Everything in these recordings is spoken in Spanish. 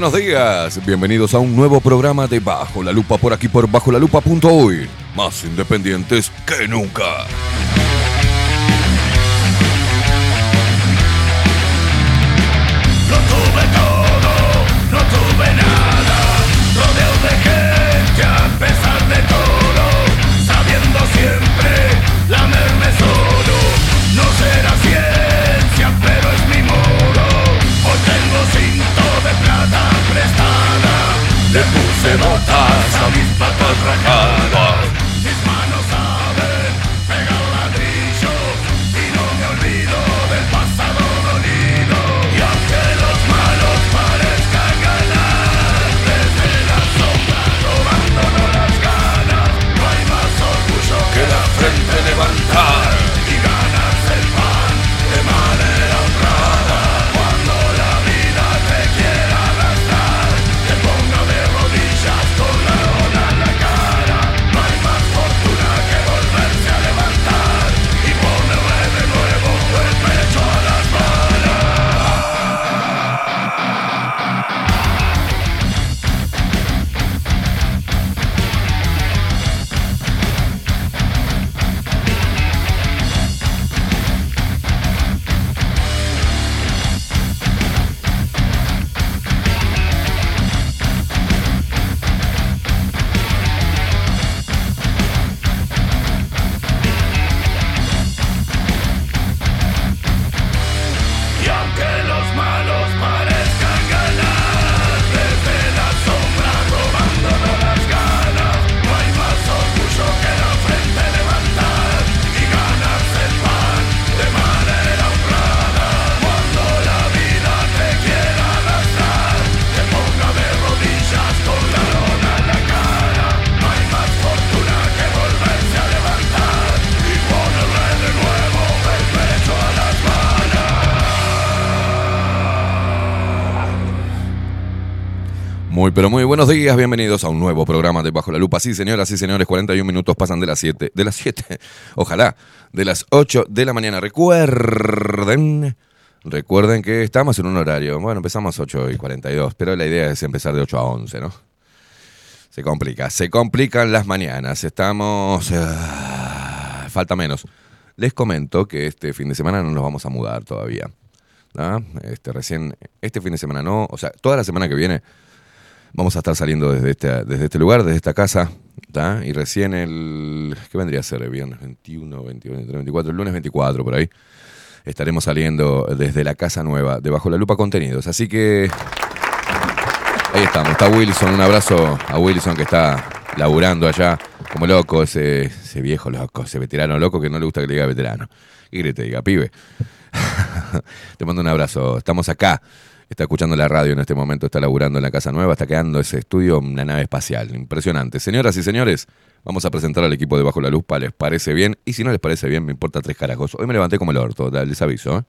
Buenos días. Bienvenidos a un nuevo programa de Bajo la Lupa por aquí por bajo la hoy. Más independientes que nunca. Tuve todo, no tuve nada. Le puse botas a mis patas rajadas. Pero muy buenos días. Bienvenidos a un nuevo programa de Bajo la Lupa. Sí, señoras y señores, 41 minutos pasan de las 7. De las 7, ojalá, de las 8 de la mañana. Recuerden. Recuerden que estamos en un horario. Bueno, empezamos 8 y 42, pero la idea es empezar de 8 a 11, ¿no? Se complica, se complican las mañanas. Estamos. ah, falta menos. Les comento que este fin de semana no nos vamos a mudar todavía. ¿ah? Este, recién, este fin de semana no, o sea, toda la semana que viene vamos a estar saliendo desde este, desde este lugar, desde esta casa. Y recién el. ¿Qué vendría a ser? El viernes 21, 22, 23, 24, el lunes 24, por ahí. Estaremos saliendo desde la casa nueva de Bajo la Lupa Contenidos. Así que. Ahí estamos. Está Wilson. Un abrazo a Wilson que está laburando allá como loco. Ese, ese viejo loco, ese veterano loco que no le gusta que le diga veterano. Y que te diga, pibe. Te mando un abrazo. Estamos acá. Está escuchando la radio en este momento, está laburando en la casa nueva, está quedando ese estudio una nave espacial. Impresionante. Señoras y señores, vamos a presentar al equipo de Bajo la Lupa. ¿Les parece bien? Y si no les parece bien, me importa tres carajos. Hoy me levanté como el orto, les aviso. ¿eh?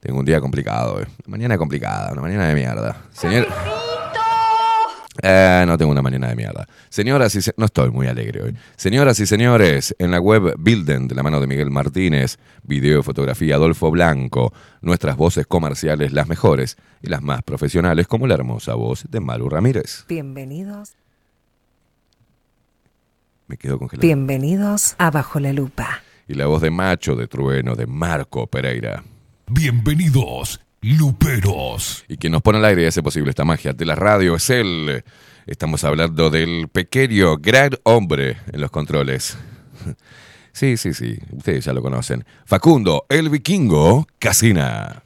Tengo un día complicado. ¿eh? Una mañana complicada, una mañana de mierda. Señor... Eh, no tengo una mañana de mierda. Señoras y se- no estoy muy alegre hoy. Señoras y señores, en la web Bilden, de la mano de Miguel Martínez, video y fotografía Adolfo Blanco, nuestras voces comerciales las mejores y las más profesionales, como la hermosa voz de Malu Ramírez. Bienvenidos, Me quedo congelado. bienvenidos a Bajo la Lupa. Y la voz de Macho de Trueno de Marco Pereira. Bienvenidos, Luperos. Y quien nos pone al aire y hace posible esta magia de la radio es él. Estamos hablando del pequeño gran hombre en los controles. Sí, sí, sí, ustedes ya lo conocen. Facundo, el vikingo, Casina.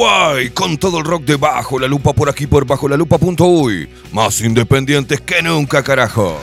Uruguay, con todo el rock de Bajo la Lupa por aquí por bajo la lupa.uy. Más independientes que nunca, carajo.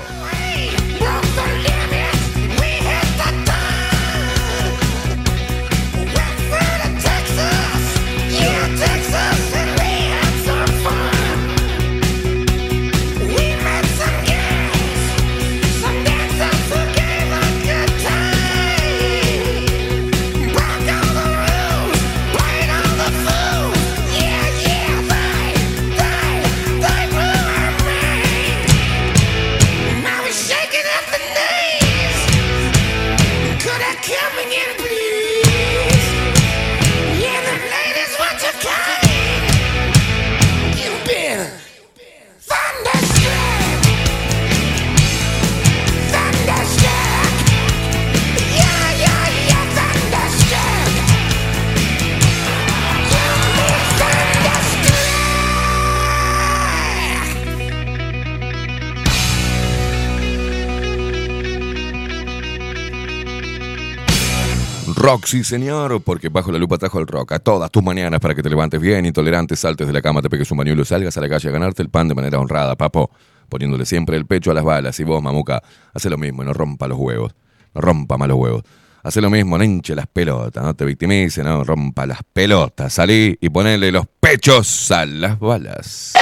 Rock, sí señor, porque bajo la lupa trajo el rock a todas tus mañanas para que te levantes bien, intolerante, saltes de la cama, te pegues un bañuelo salgas a la calle a ganarte el pan de manera honrada, papo, poniéndole siempre el pecho a las balas. Y vos, mamuca, hace lo mismo no rompa los huevos, no rompa más los huevos. Hace lo mismo, no hinche las pelotas, no te victimice, no rompa las pelotas. Salí y ponele los pechos a las balas.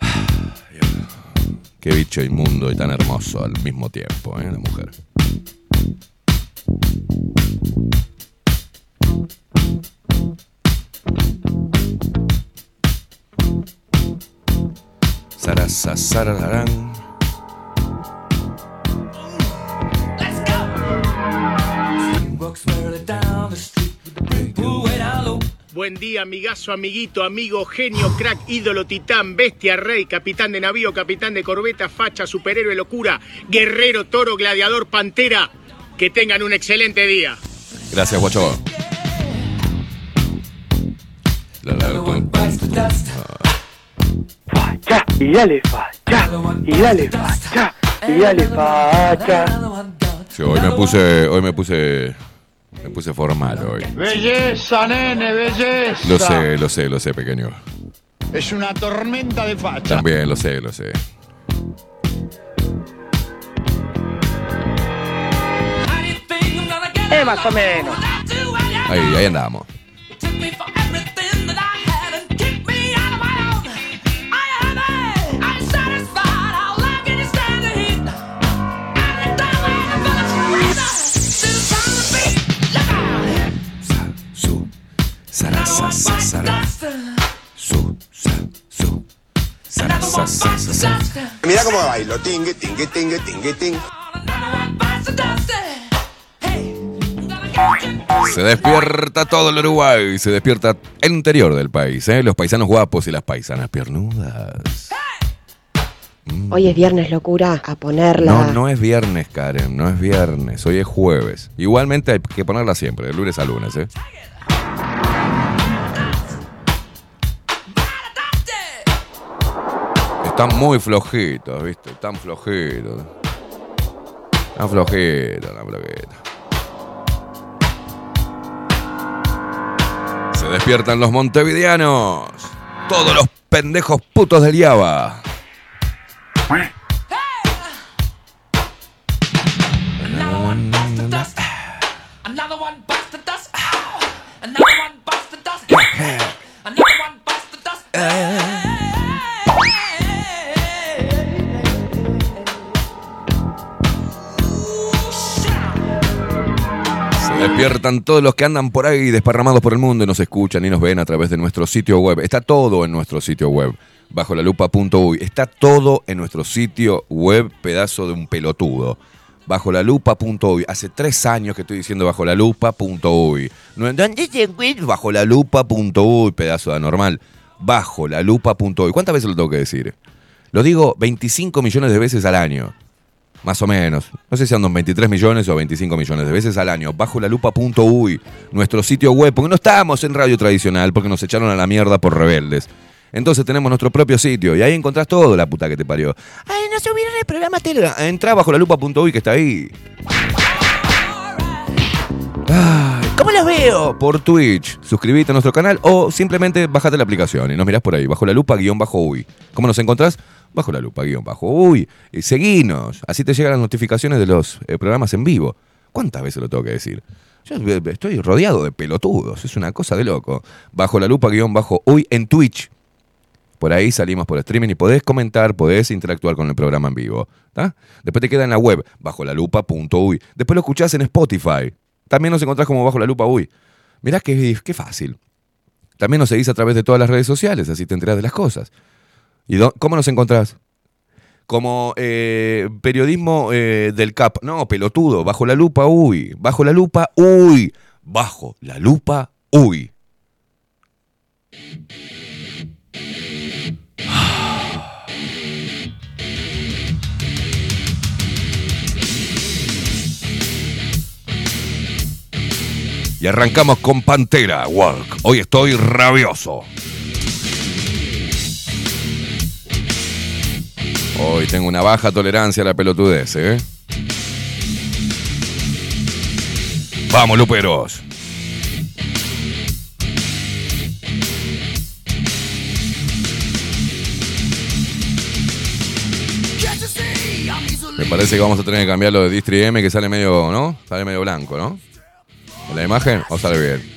Qué bicho inmundo y tan hermoso al mismo tiempo, ¿eh? La mujer. Buen día, amigazo, amiguito, amigo, genio, crack, ídolo, titán, bestia, rey, capitán de navío, capitán de corbeta, facha, superhéroe, locura, guerrero, toro, gladiador, pantera. Que tengan un excelente día. Gracias, guacho. Facha, y dale facha, y dale facha, y dale facha. Sí, hoy me puse, hoy me puse, me puse formal hoy. Belleza, nene, belleza. Lo sé, lo sé, lo sé, pequeño. Es una tormenta de facha. También lo sé, lo sé. Eh, más o menos. Ahí, ahí sa. Mira cómo bailo, tingue, tingue, tingue, tingue, tingue. Se despierta todo el Uruguay, se despierta el interior del país, ¿eh? los paisanos guapos y las paisanas piernudas. Hoy es viernes, locura, a ponerla. No, no es viernes, Karen, no es viernes, hoy es jueves. Igualmente hay que ponerla siempre, de lunes a lunes, ¿eh? Están muy flojitos, ¿viste? Están flojitos. Están flojitos, están flojitos. Se despiertan los montevideanos. Todos los pendejos putos del. Se despiertan todos los que andan por ahí desparramados por el mundo y nos escuchan y nos ven a través de nuestro sitio web. Está todo en nuestro sitio web, bajo la lupa.uy. Está todo en nuestro sitio web, pedazo de un pelotudo. Bajo la lupa.uy. Hace tres años que estoy diciendo bajo la lupa.uy. Bajo la lupa.uy, pedazo de anormal. Bajo la lupa.uy. ¿Cuántas veces lo tengo que decir? Lo digo 25 millones de veces al año. Más o menos. No sé si andan 23 millones o 25 millones de veces al año. Bajo la lupa.uy, nuestro sitio web. Porque no estamos en radio tradicional, porque nos echaron a la mierda por rebeldes. Entonces tenemos nuestro propio sitio y ahí encontrás todo, la puta que te parió. Ay, no subieron el programa Telegram. Entrá bajo la lupa.uy que está ahí. ¿Cómo lo los veo? Por Twitch. Suscríbete a nuestro canal o simplemente bájate la aplicación y nos mirás por ahí, bajo la lupa guion bajo uy. ¿Cómo nos encontrás? Bajo la lupa guion bajo uy. Y seguinos. Así te llegan las notificaciones de los eh, programas en vivo. ¿Cuántas veces lo tengo que decir? Yo eh, estoy rodeado de pelotudos. Es una cosa de loco. Bajo la lupa guion bajo uy en Twitch. Por ahí salimos por streaming y podés comentar, podés interactuar con el programa en vivo. ¿tá? Después te queda en la web, bajo la lupa.uy. Después lo escuchás en Spotify. También nos encontrás como bajo la lupa uy. Mirá qué, qué fácil. También nos seguís a través de todas las redes sociales, así te enterás de las cosas. ¿Y cómo nos encontrás? Como eh, periodismo eh, del CAP. No, pelotudo. Bajo la lupa, uy. Bajo la lupa, uy. Bajo la lupa, uy. Y arrancamos con Pantera Walk. Hoy estoy rabioso. Hoy tengo una baja tolerancia a la pelotudez, ¿eh? Vamos, Luperos. Me parece que vamos a tener que cambiar lo de Distri M, que sale medio, ¿no? Sale medio blanco, ¿no? ¿En la imagen o sale bien?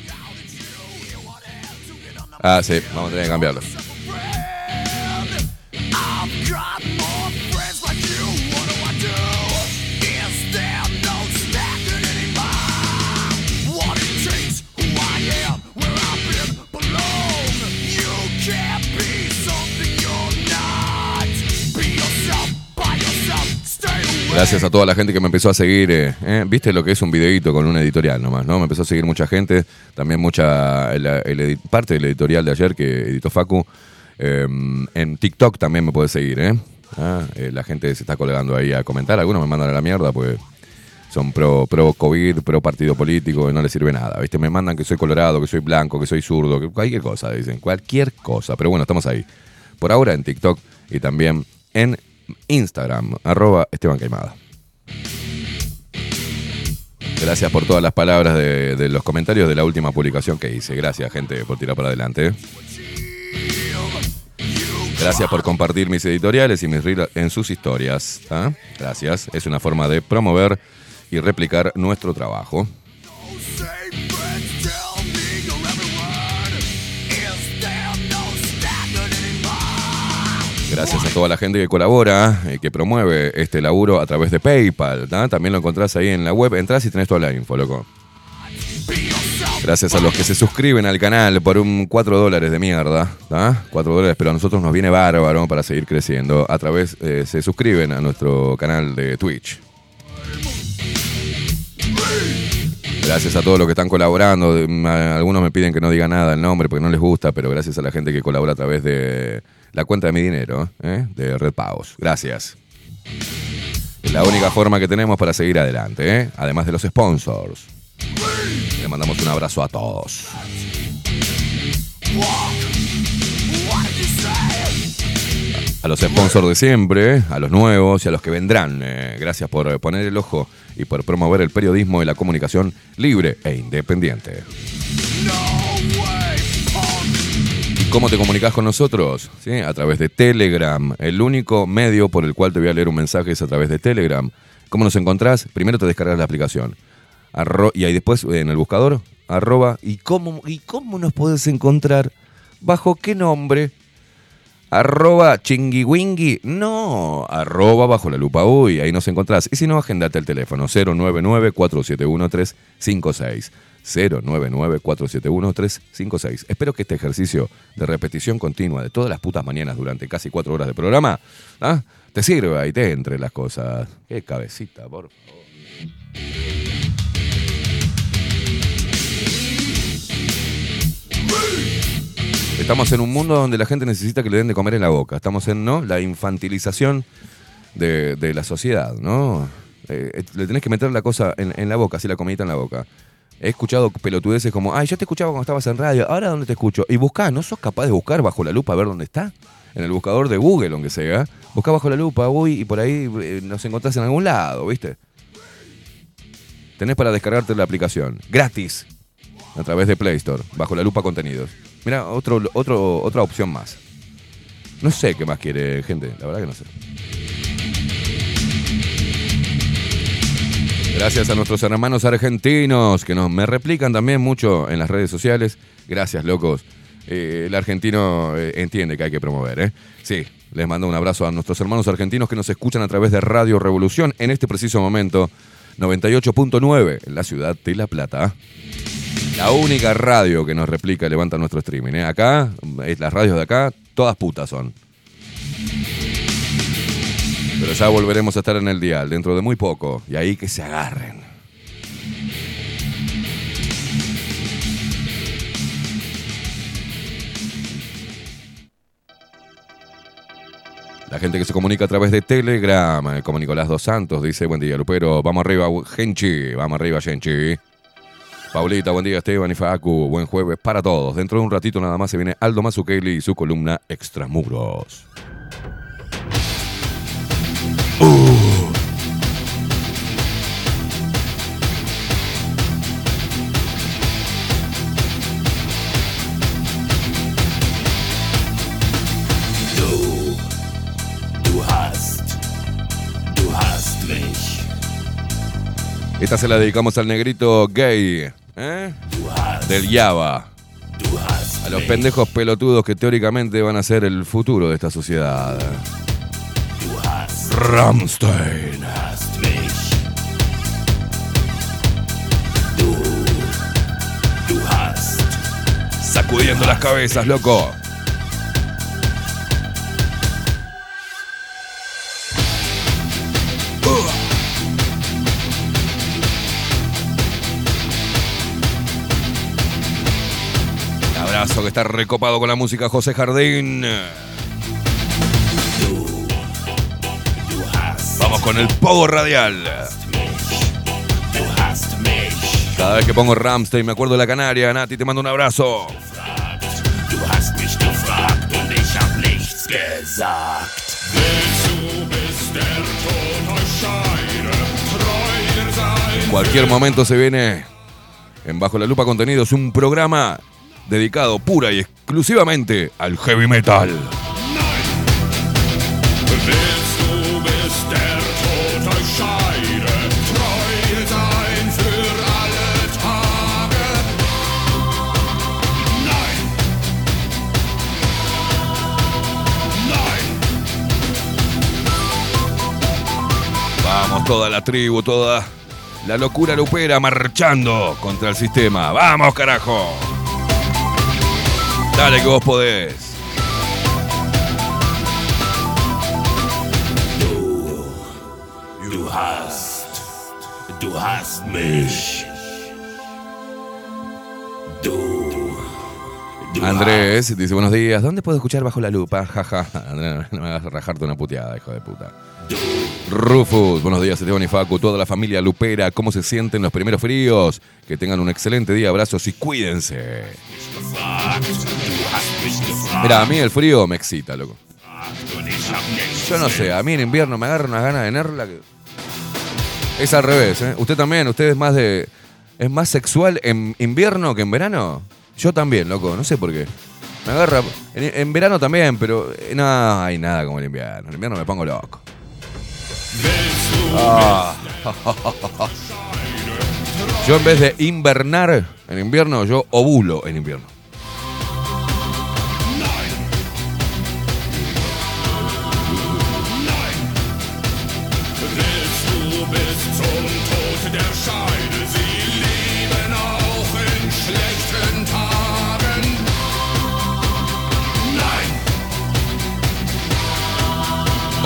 Ah, sí, vamos a tener que cambiarlo. Gracias a toda la gente que me empezó a seguir. eh, eh, Viste lo que es un videíto con una editorial nomás, ¿no? Me empezó a seguir mucha gente. También mucha. el- el parte del editorial de ayer que editó Facu. Eh, en TikTok también me puede seguir, ¿eh? Ah, eh, la gente se está colgando ahí a comentar. Algunos me mandan a la mierda, pues son pro, pro COVID, pro partido político, no les sirve nada. ¿Viste? Me mandan que soy colorado, que soy blanco, que soy zurdo, que cualquier cosa, dicen. Cualquier cosa. Pero bueno, estamos ahí. Por ahora en TikTok y también en Instagram, arroba Esteban. Gracias por todas las palabras de, de los comentarios de la última publicación que hice. Gracias, gente, por tirar para adelante. Gracias por compartir mis editoriales y mis reels en sus historias. ¿ah? Gracias. Es una forma de promover y replicar nuestro trabajo. Gracias a toda la gente que colabora y que promueve este laburo a través de PayPal. ¿tá? También lo encontrás ahí en la web. Entrás y tenés toda la info, loco. Gracias a los que se suscriben al canal por un 4 dólares de mierda. ¿tá? 4 dólares, pero a nosotros nos viene bárbaro para seguir creciendo. A través, eh, se suscriben a nuestro canal de Twitch. Gracias a todos los que están colaborando. Algunos me piden que no diga nada el nombre porque no les gusta, pero gracias a la gente que colabora a través de la cuenta de mi dinero, ¿eh? de Red Pagos. Gracias. Es la única forma que tenemos para seguir adelante, ¿eh? además de los sponsors. Le mandamos un abrazo a todos. A los sponsors de siempre, a los nuevos y a los que vendrán. eh, gracias por poner el ojo y por promover el periodismo y la comunicación libre e independiente. ¿Y cómo te comunicas con nosotros? ¿Sí? A través de Telegram. El único medio por el cual te voy a leer un mensaje es a través de Telegram. ¿Cómo nos encontrás? Primero te descargas la aplicación. Y ahí después en el buscador, arroba. ¿Y cómo, ¿Y cómo nos podés encontrar? ¿Bajo qué nombre? Arroba chingui No, arroba bajo la lupa uy, ahí nos encontrás. Y si no, agendate el teléfono 099-471-356. 099-471-356. Espero que este ejercicio de repetición continua de todas las putas mañanas durante casi cuatro horas de programa ¿ah? te sirva y te entre las cosas. Qué cabecita, por favor. Estamos en un mundo donde la gente necesita que le den de comer en la boca. Estamos en ¿no? la infantilización de, la sociedad, ¿no? Eh, eh, le tenés que meter la cosa en, en la boca, así la comidita en la boca. He escuchado pelotudeces como, ay, yo te escuchaba cuando estabas en radio, ahora ¿dónde te escucho? Y buscá, ¿no sos capaz de buscar bajo la lupa a ver dónde está? En el buscador de Google, aunque sea. Buscá bajo la lupa, uy, y por ahí eh, nos encontrás en algún lado, ¿viste? Tenés para descargarte la aplicación. Gratis. a través de Play Store, bajo la lupa contenidos. Mira, otro, otro, otra opción más. No sé qué más quiere gente, la verdad que no sé. Gracias a nuestros hermanos argentinos que nos me replican también mucho en las redes sociales. Gracias, locos. Eh, el argentino eh, entiende que hay que promover, ¿eh? Sí, les mando un abrazo a nuestros hermanos argentinos que nos escuchan a través de Radio Revolución en este preciso momento, 98.9 en la ciudad de La Plata. La única radio que nos replica levanta nuestro streaming. ¿eh? Acá, las radios de acá, todas putas son. Pero ya volveremos a estar en el dial dentro de muy poco. Y ahí que se agarren. La gente que se comunica a través de Telegram, eh, como Nicolás Dos Santos, dice, buen día, Lupero, vamos arriba, Genchi, vamos arriba, Genchi. Paulita, buen día, Esteban y Facu, buen jueves para todos. Dentro de un ratito nada más se viene Aldo Mazzucchelli y su columna Extramuros. Esta se la dedicamos al negrito gay, ¿eh? Del Java. A los pendejos pelotudos que teóricamente van a ser el futuro de esta sociedad. Hast, Sacudiendo las cabezas, loco. Abrazo que está recopado con la música José Jardín. Vamos con el pogo radial. Cada vez que pongo Ramstein me acuerdo de la Canaria. Nati, te mando un abrazo. En cualquier momento se viene en Bajo la Lupa Contenidos un programa dedicado pura y exclusivamente al heavy metal. Vamos, toda la tribu, toda la locura lupera marchando contra el sistema. ¡Vamos, carajo! Dale que vos podés. Du hast, du hast mich. Du, du Andrés dice buenos días. ¿Dónde puedo escuchar bajo la lupa? Jaja. Andrés, no me hagas rajarte una puteada, hijo de puta. Rufus, buenos días, Esteban y Facu, toda la familia Lupera, ¿cómo se sienten los primeros fríos? Que tengan un excelente día, abrazos y cuídense. Mira, a mí el frío me excita, loco. Yo no sé, a mí en invierno me agarra unas ganas de nerla que... Es al revés, ¿eh? Usted también, usted es más de... ¿Es más sexual en invierno que en verano? Yo también, loco, no sé por qué. Me agarra... En, en verano también, pero... eh, No hay nada como el invierno. En invierno me pongo loco. Ah. Yo en vez de invernar en invierno, yo ovulo en invierno.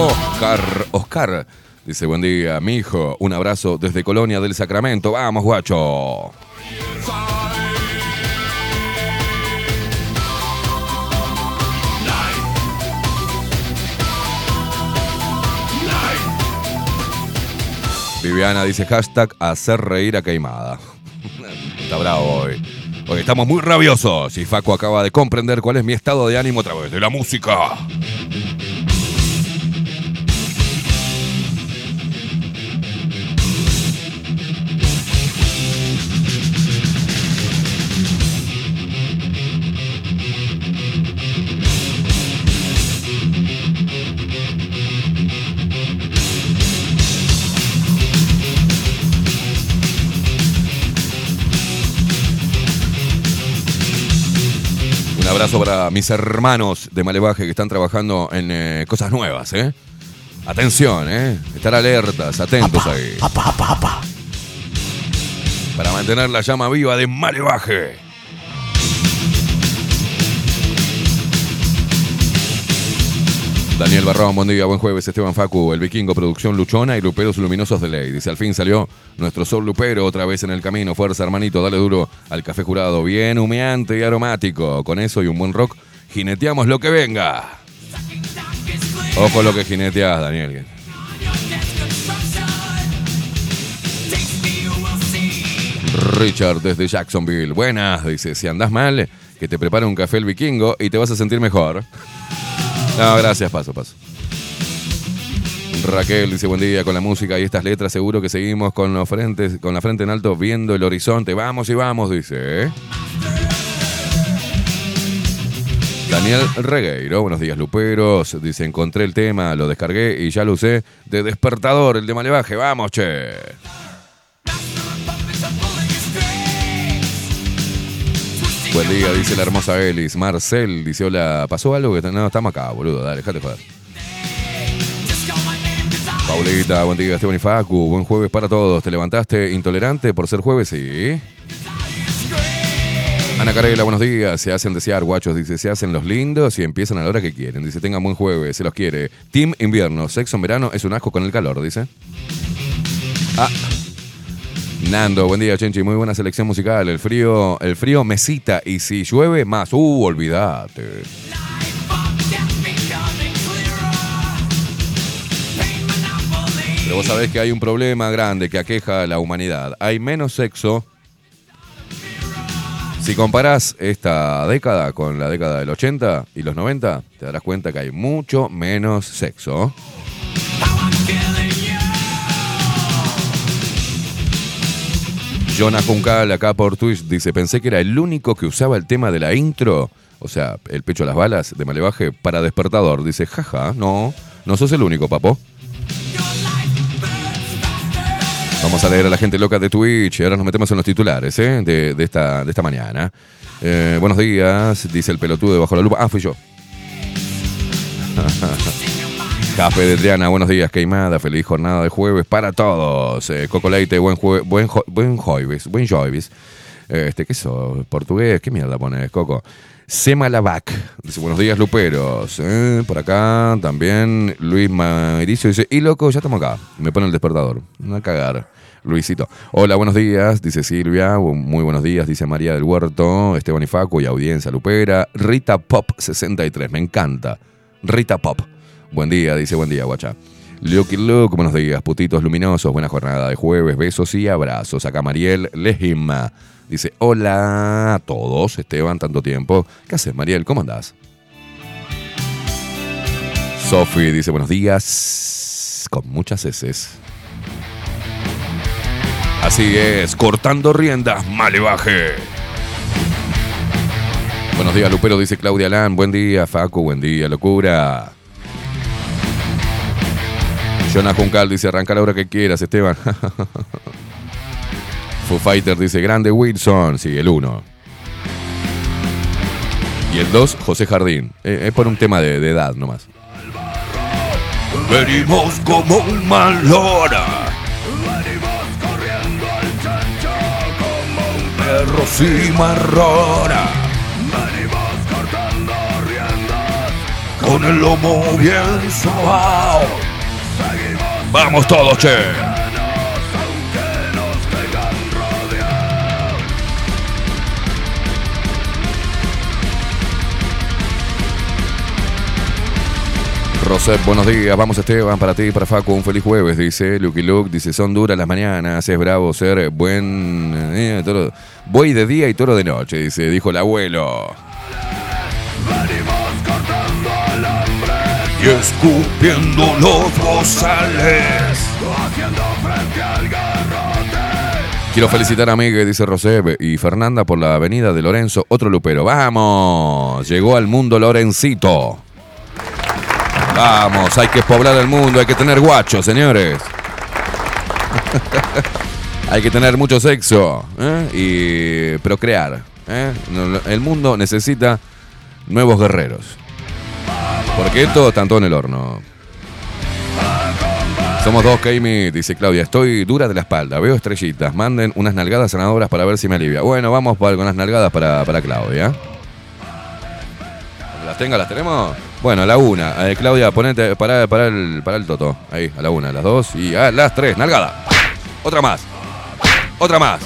Oscar, Oscar, dice buen día, mi hijo, un abrazo desde Colonia del Sacramento. Vamos, guacho. Viviana dice hashtag hacer reír a Queimada. Está bravo hoy. Hoy estamos muy rabiosos y Facu acaba de comprender cuál es mi estado de ánimo a través de la música. Abrazo para mis hermanos de Malevaje que están trabajando en eh, cosas nuevas, ¿eh? Atención, ¿eh? Estar alertas, atentos ahí. Para mantener la llama viva de Malevaje. Daniel Barrón, buen día, buen jueves. Esteban Facu, el vikingo, producción luchona y luperos luminosos de ley. Dice, al fin salió nuestro sol lupero otra vez en el camino. Fuerza, hermanito, dale duro al café jurado. Bien humeante y aromático. Con eso y un buen rock, jineteamos lo que venga. Ojo lo que jineteas, Daniel. Richard desde Jacksonville. Buenas, dice, si andás mal, que te prepare un café el vikingo y te vas a sentir mejor. No, gracias, paso, paso. Raquel dice buen día con la música y estas letras, seguro que seguimos con, la frente en alto viendo el horizonte. Vamos y vamos, dice. ¿eh? Daniel Regueiro, buenos días Luperos, dice encontré el tema, lo descargué y ya lo usé de despertador, el de Malevaje, vamos che. Buen día, dice la hermosa Elis. Marcel dice, hola, ¿pasó algo? que No, estamos acá, boludo, dale, déjate joder. Paulita, buen día, Esteban y Facu, buen jueves para todos. ¿Te levantaste intolerante por ser jueves? Sí. Ana Carela, buenos días. Se hacen desear, guachos. Dice, se hacen los lindos y empiezan a la hora que quieren. Dice, tengan buen jueves, se los quiere. Team invierno, sexo en verano es un asco con el calor, dice. Ah. Nando, buen día, Chenchi. Muy buena selección musical. El frío, el frío mesita y si llueve más, uh, olvídate. Pero vos sabés que hay un problema grande que aqueja a la humanidad. Hay menos sexo. Si comparás esta década con la década del 80 y los 90, te darás cuenta que hay mucho menos sexo. Jonah Juncal acá por Twitch dice, pensé que era el único que usaba el tema de la intro, o sea, el pecho a las balas de Malevaje para despertador. Dice, jaja, no, no sos el único, papo. Vamos a leer a la gente loca de Twitch ahora nos metemos en los titulares ¿eh? de, de esta, de esta mañana. Eh, buenos días, dice el pelotudo de bajo la lupa. Ah, fui yo. Café de Triana, buenos días, Queimada, feliz jornada de jueves para todos. Eh, Coco Leite, buen, jue- buen, jo- buen jueves, buen jueves. Este, ¿qué sos? ¿Portugués? ¿Qué mierda pones, Coco? Sema Lavac, dice, buenos días, Luperos. Eh, por acá también Luis Mauricio dice, y loco, ya estamos acá. Me pone el despertador. No a cagar. Luisito. Hola, buenos días, dice Silvia. Muy buenos días, dice María del Huerto, Esteban y Facu y audiencia Lupera. Rita Pop 63, me encanta. Rita Pop. Buen día, dice buen día, guacha. Lucky Luke, buenos días, putitos luminosos, buena jornada de jueves, besos y abrazos. Acá Mariel Lejima. Dice, hola a todos, Esteban, tanto tiempo. ¿Qué haces, Mariel? ¿Cómo andás? Sofi dice, buenos días, con muchas heces. Así es, cortando riendas, malevaje. Buenos días, Lupero, dice Claudia Lan. Buen día, Facu, buen día, locura. Jonah Juncal dice, arranca la hora que quieras, Esteban. Foo Fighter dice, grande Wilson. Sí, el 1. Y el 2, José Jardín. Eh, es por un tema de, de edad nomás. Venimos como un mal hora. Perro cimarrona. Con el lomo bien sobao. Vamos todos, che. Rosep, buenos días. Vamos Esteban, para ti y para Facu, un feliz jueves, dice Lucky Luke. Dice, son duras las mañanas, es bravo ser buen... eh, toro- Buey de día y toro de noche, dice, dijo el abuelo. Y escupiendo los bozales. Quiero felicitar a Miguel, dice Roseb, y Fernanda por la avenida de Lorenzo, otro lupero. ¡Vamos! Llegó al mundo Lorencito. Vamos, hay que poblar el mundo, hay que tener guachos, señores. hay que tener mucho sexo ¿eh? y procrear. ¿eh? El mundo necesita nuevos guerreros. Porque esto está todo en el horno. Somos dos, Keimi, dice Claudia. Estoy dura de la espalda, veo estrellitas. Manden unas nalgadas sanadoras para ver si me alivia. Bueno, vamos con las nalgadas para, para Claudia. Las tenga, las tenemos. Bueno, a la una. Eh, Claudia, ponete, para, para, el, para el toto. Ahí, a la una, las dos y a las tres. Nalgada. Otra más. Otra más.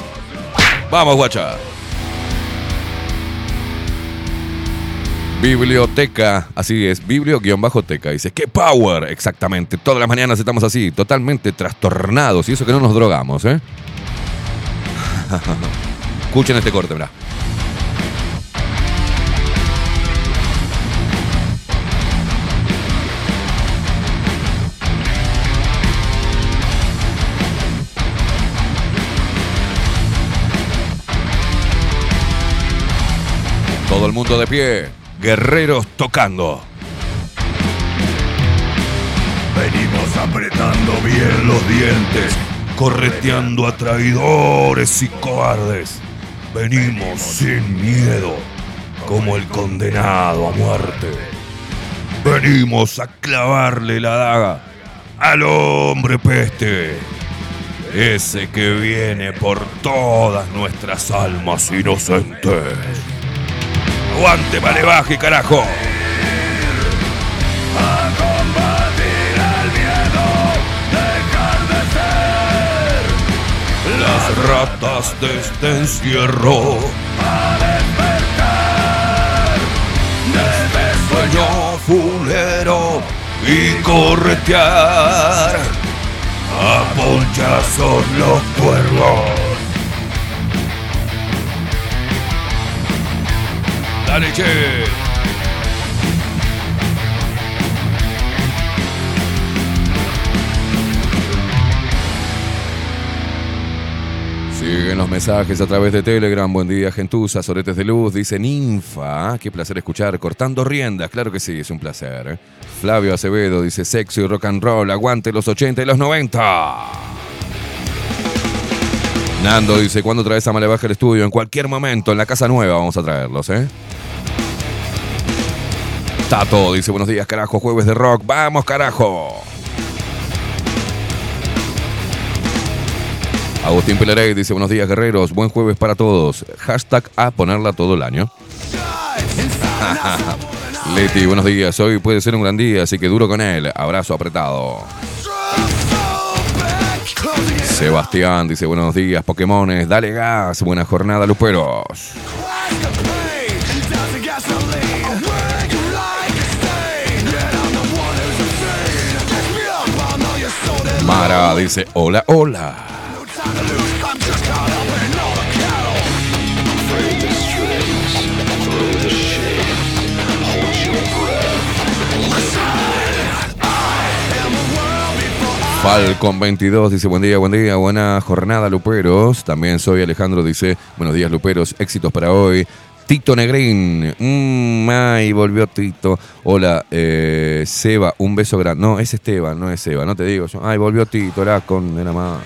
Vamos, guacha. Biblioteca, así es, biblio-teca. Dice, ¡qué power! Exactamente, todas las mañanas estamos así, totalmente trastornados. Y eso que no nos drogamos, ¿eh? Escuchen este corte, mirá. Todo el mundo de pie, guerreros tocando. Venimos apretando bien los dientes, correteando a traidores y cobardes. Venimos sin miedo, como el condenado a muerte. Venimos a clavarle la daga al hombre peste. Ese que viene por todas nuestras almas inocentes. Aguante, vale, baje, carajo. Las ratas de este encierro. Sueño fulero y corretear a ponchazos los cuervos. Dale, che. Siguen los mensajes a través de Telegram. Buen día, gentuza, soretes de luz. Dice Ninfa. Qué placer escuchar. Cortando riendas. Claro que sí, es un placer. Flavio Acevedo dice sexo y rock and roll. Aguante los 80 y los 90. Nando dice, ¿cuándo traes a Malevaje al estudio? En cualquier momento, en la casa nueva vamos a traerlos, ¿eh? Tato dice, buenos días, carajo, jueves de rock. ¡Vamos, carajo! Agustín Pelerey dice, buenos días, guerreros. Buen jueves para todos. Hashtag a ponerla todo el año. Leti, buenos días. Hoy puede ser un gran día, así que duro con él. Abrazo apretado. Sebastián dice, buenos días, Pokémones. Dale gas. Buena jornada, Luperos. Mara dice, hola, hola. Falcon 22 dice buen día, buen día, buena jornada Luperos. También soy Alejandro, dice buenos días Luperos, éxitos para hoy. Tito Negrín, mm, ay, volvió Tito. Hola, eh, Seba, un beso grande. No, es Esteban, no es Seba, no te digo. Ay, volvió Tito, la condena más.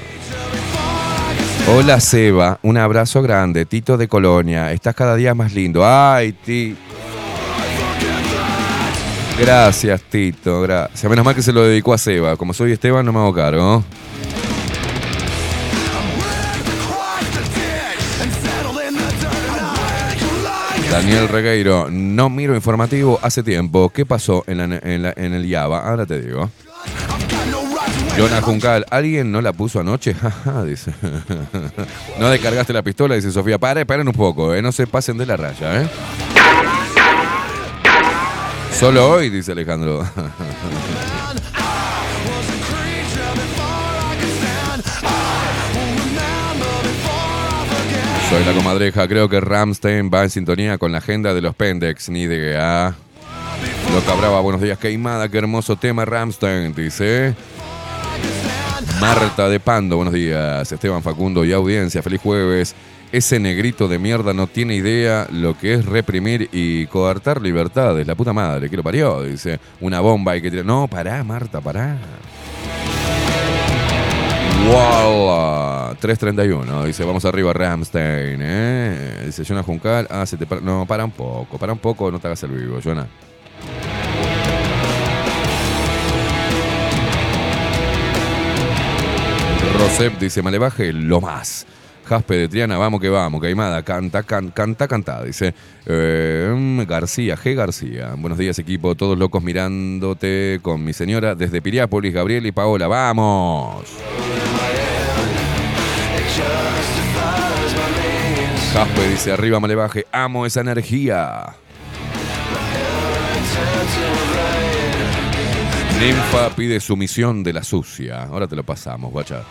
Hola Seba, un abrazo grande. Tito de Colonia, estás cada día más lindo. Ay, Tito. Gracias, Tito, gracias. Menos mal que se lo dedicó a Seba. Como soy Esteban, no me hago cargo. Daniel Regueiro, no miro informativo hace tiempo. ¿Qué pasó en, el Java? Ahora te digo. Jonah Juncal, ¿alguien no la puso anoche? Dice. no descargaste la pistola, dice Sofía. Paren, paren un poco, eh. no se pasen de la raya, ¿eh? Solo hoy, dice Alejandro. Soy la comadreja, creo que Ramstein va en sintonía con la agenda de los Pendex, ni de A. Loca Brava, buenos días, Queimada, qué hermoso tema Ramstein, dice. Marta de Pando, buenos días. Esteban Facundo y audiencia, feliz jueves. Ese negrito de mierda no tiene idea lo que es reprimir y coartar libertades. La puta madre, que lo parió, dice. Una bomba y que tira. No, pará, Marta, pará. Wow, 331. Dice, vamos arriba, Ramstein. ¿eh? Dice, Jonah Juncal. Ah, se te para. No, para un poco. Para un poco, no te hagas el vivo, Jonah. Rosep dice, Malevaje, lo más. Jaspe de Triana, vamos que vamos, Caimada, canta, can- canta, canta, dice mm, García, G. García. Buenos días, equipo, todos locos mirándote con mi señora desde Piriápolis, Gabriel y Paola, vamos. Jaspe dice, arriba Malevaje, amo esa energía. Ninfa pide sumisión de la sucia. Ahora te lo pasamos, guacha.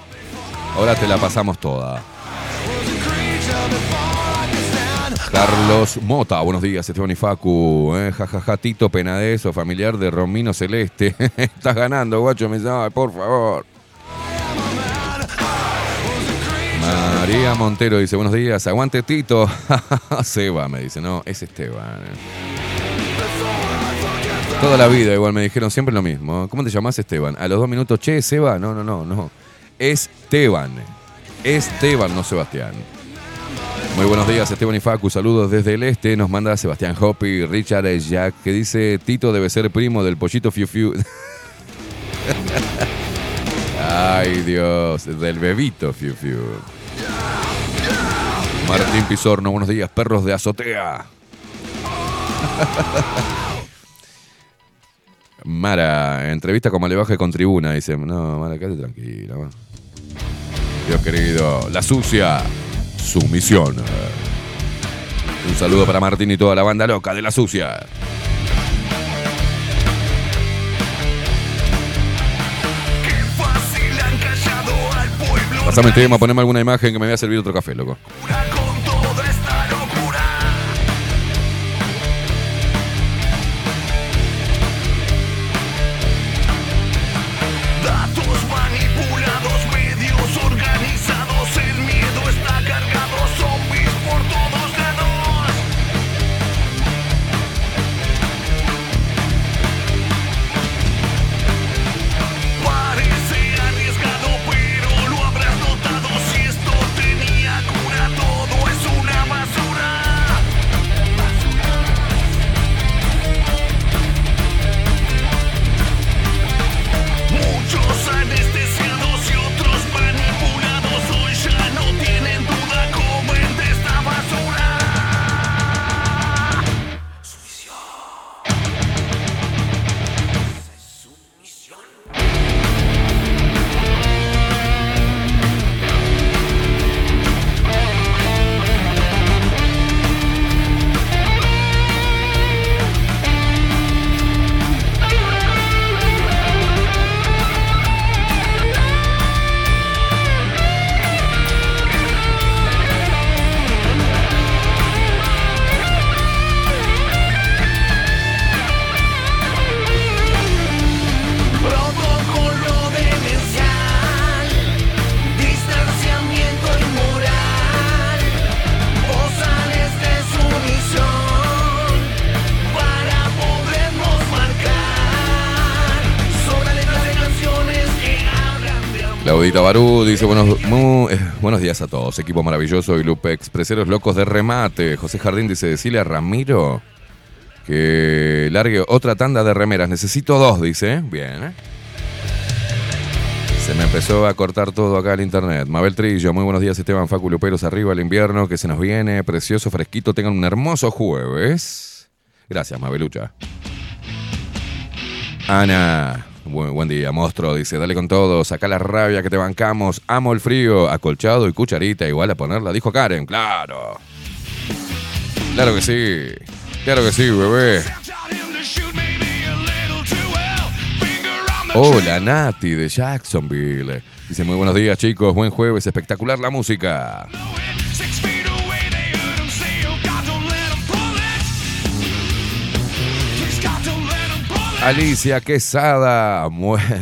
Ahora te la pasamos toda. Carlos Mota, buenos días, Esteban y Facu. Eh, jajaja, Tito Penadeso, familiar de Romino Celeste. Estás ganando, guacho, me llama, por favor. María Montero dice, buenos días, aguante Tito. Seba me dice, no, es Esteban. Toda la vida igual me dijeron siempre lo mismo. ¿Cómo te llamas Esteban? A los dos minutos, che, Seba. No, no, no, no. Esteban. Esteban, no Sebastián. Muy buenos días, Esteban y Facu. Saludos desde el este. Nos manda Sebastián Hopi, Richard Jack, que dice Tito debe ser primo del pollito Fiu Fiu. Ay, Dios, del bebito Fiu Fiu. Martín Pizorno, buenos días, perros de azotea. Mara, entrevista con Malevaje con tribuna. Dice, no, Mara, quédate tranquila. Dios querido, la sucia, sumisión. Un saludo para Martín y toda la banda loca de la sucia. Pasame el tema, poneme alguna imagen que me voy a servir otro café, loco. Claudita Barú dice buenos, eh, buenos días a todos, equipo maravilloso y Lupe Expreseros Locos de Remate. José Jardín dice, decirle a Ramiro que largue otra tanda de remeras. Necesito dos, dice. Bien, ¿eh? Se me empezó a cortar todo acá el internet. Mabel Trillo, muy buenos días Esteban Facu arriba el invierno que se nos viene, precioso, fresquito, tengan un hermoso jueves. Gracias, Mabelucha. Ana, buen, día, monstruo. Dice, dale con todo, saca la rabia que te bancamos. Amo el frío, acolchado y cucharita, igual a ponerla, dijo Karen. Claro. Claro que sí. Claro que sí, bebé. Hola, Nati de Jacksonville. Dice, muy buenos días, chicos. Buen jueves, espectacular la música. Alicia Quesada.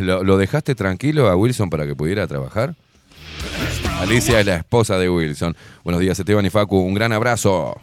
¿Lo, lo dejaste tranquilo a Wilson para que pudiera trabajar? Alicia es la esposa de Wilson. Buenos días, Esteban y Facu. Un gran abrazo.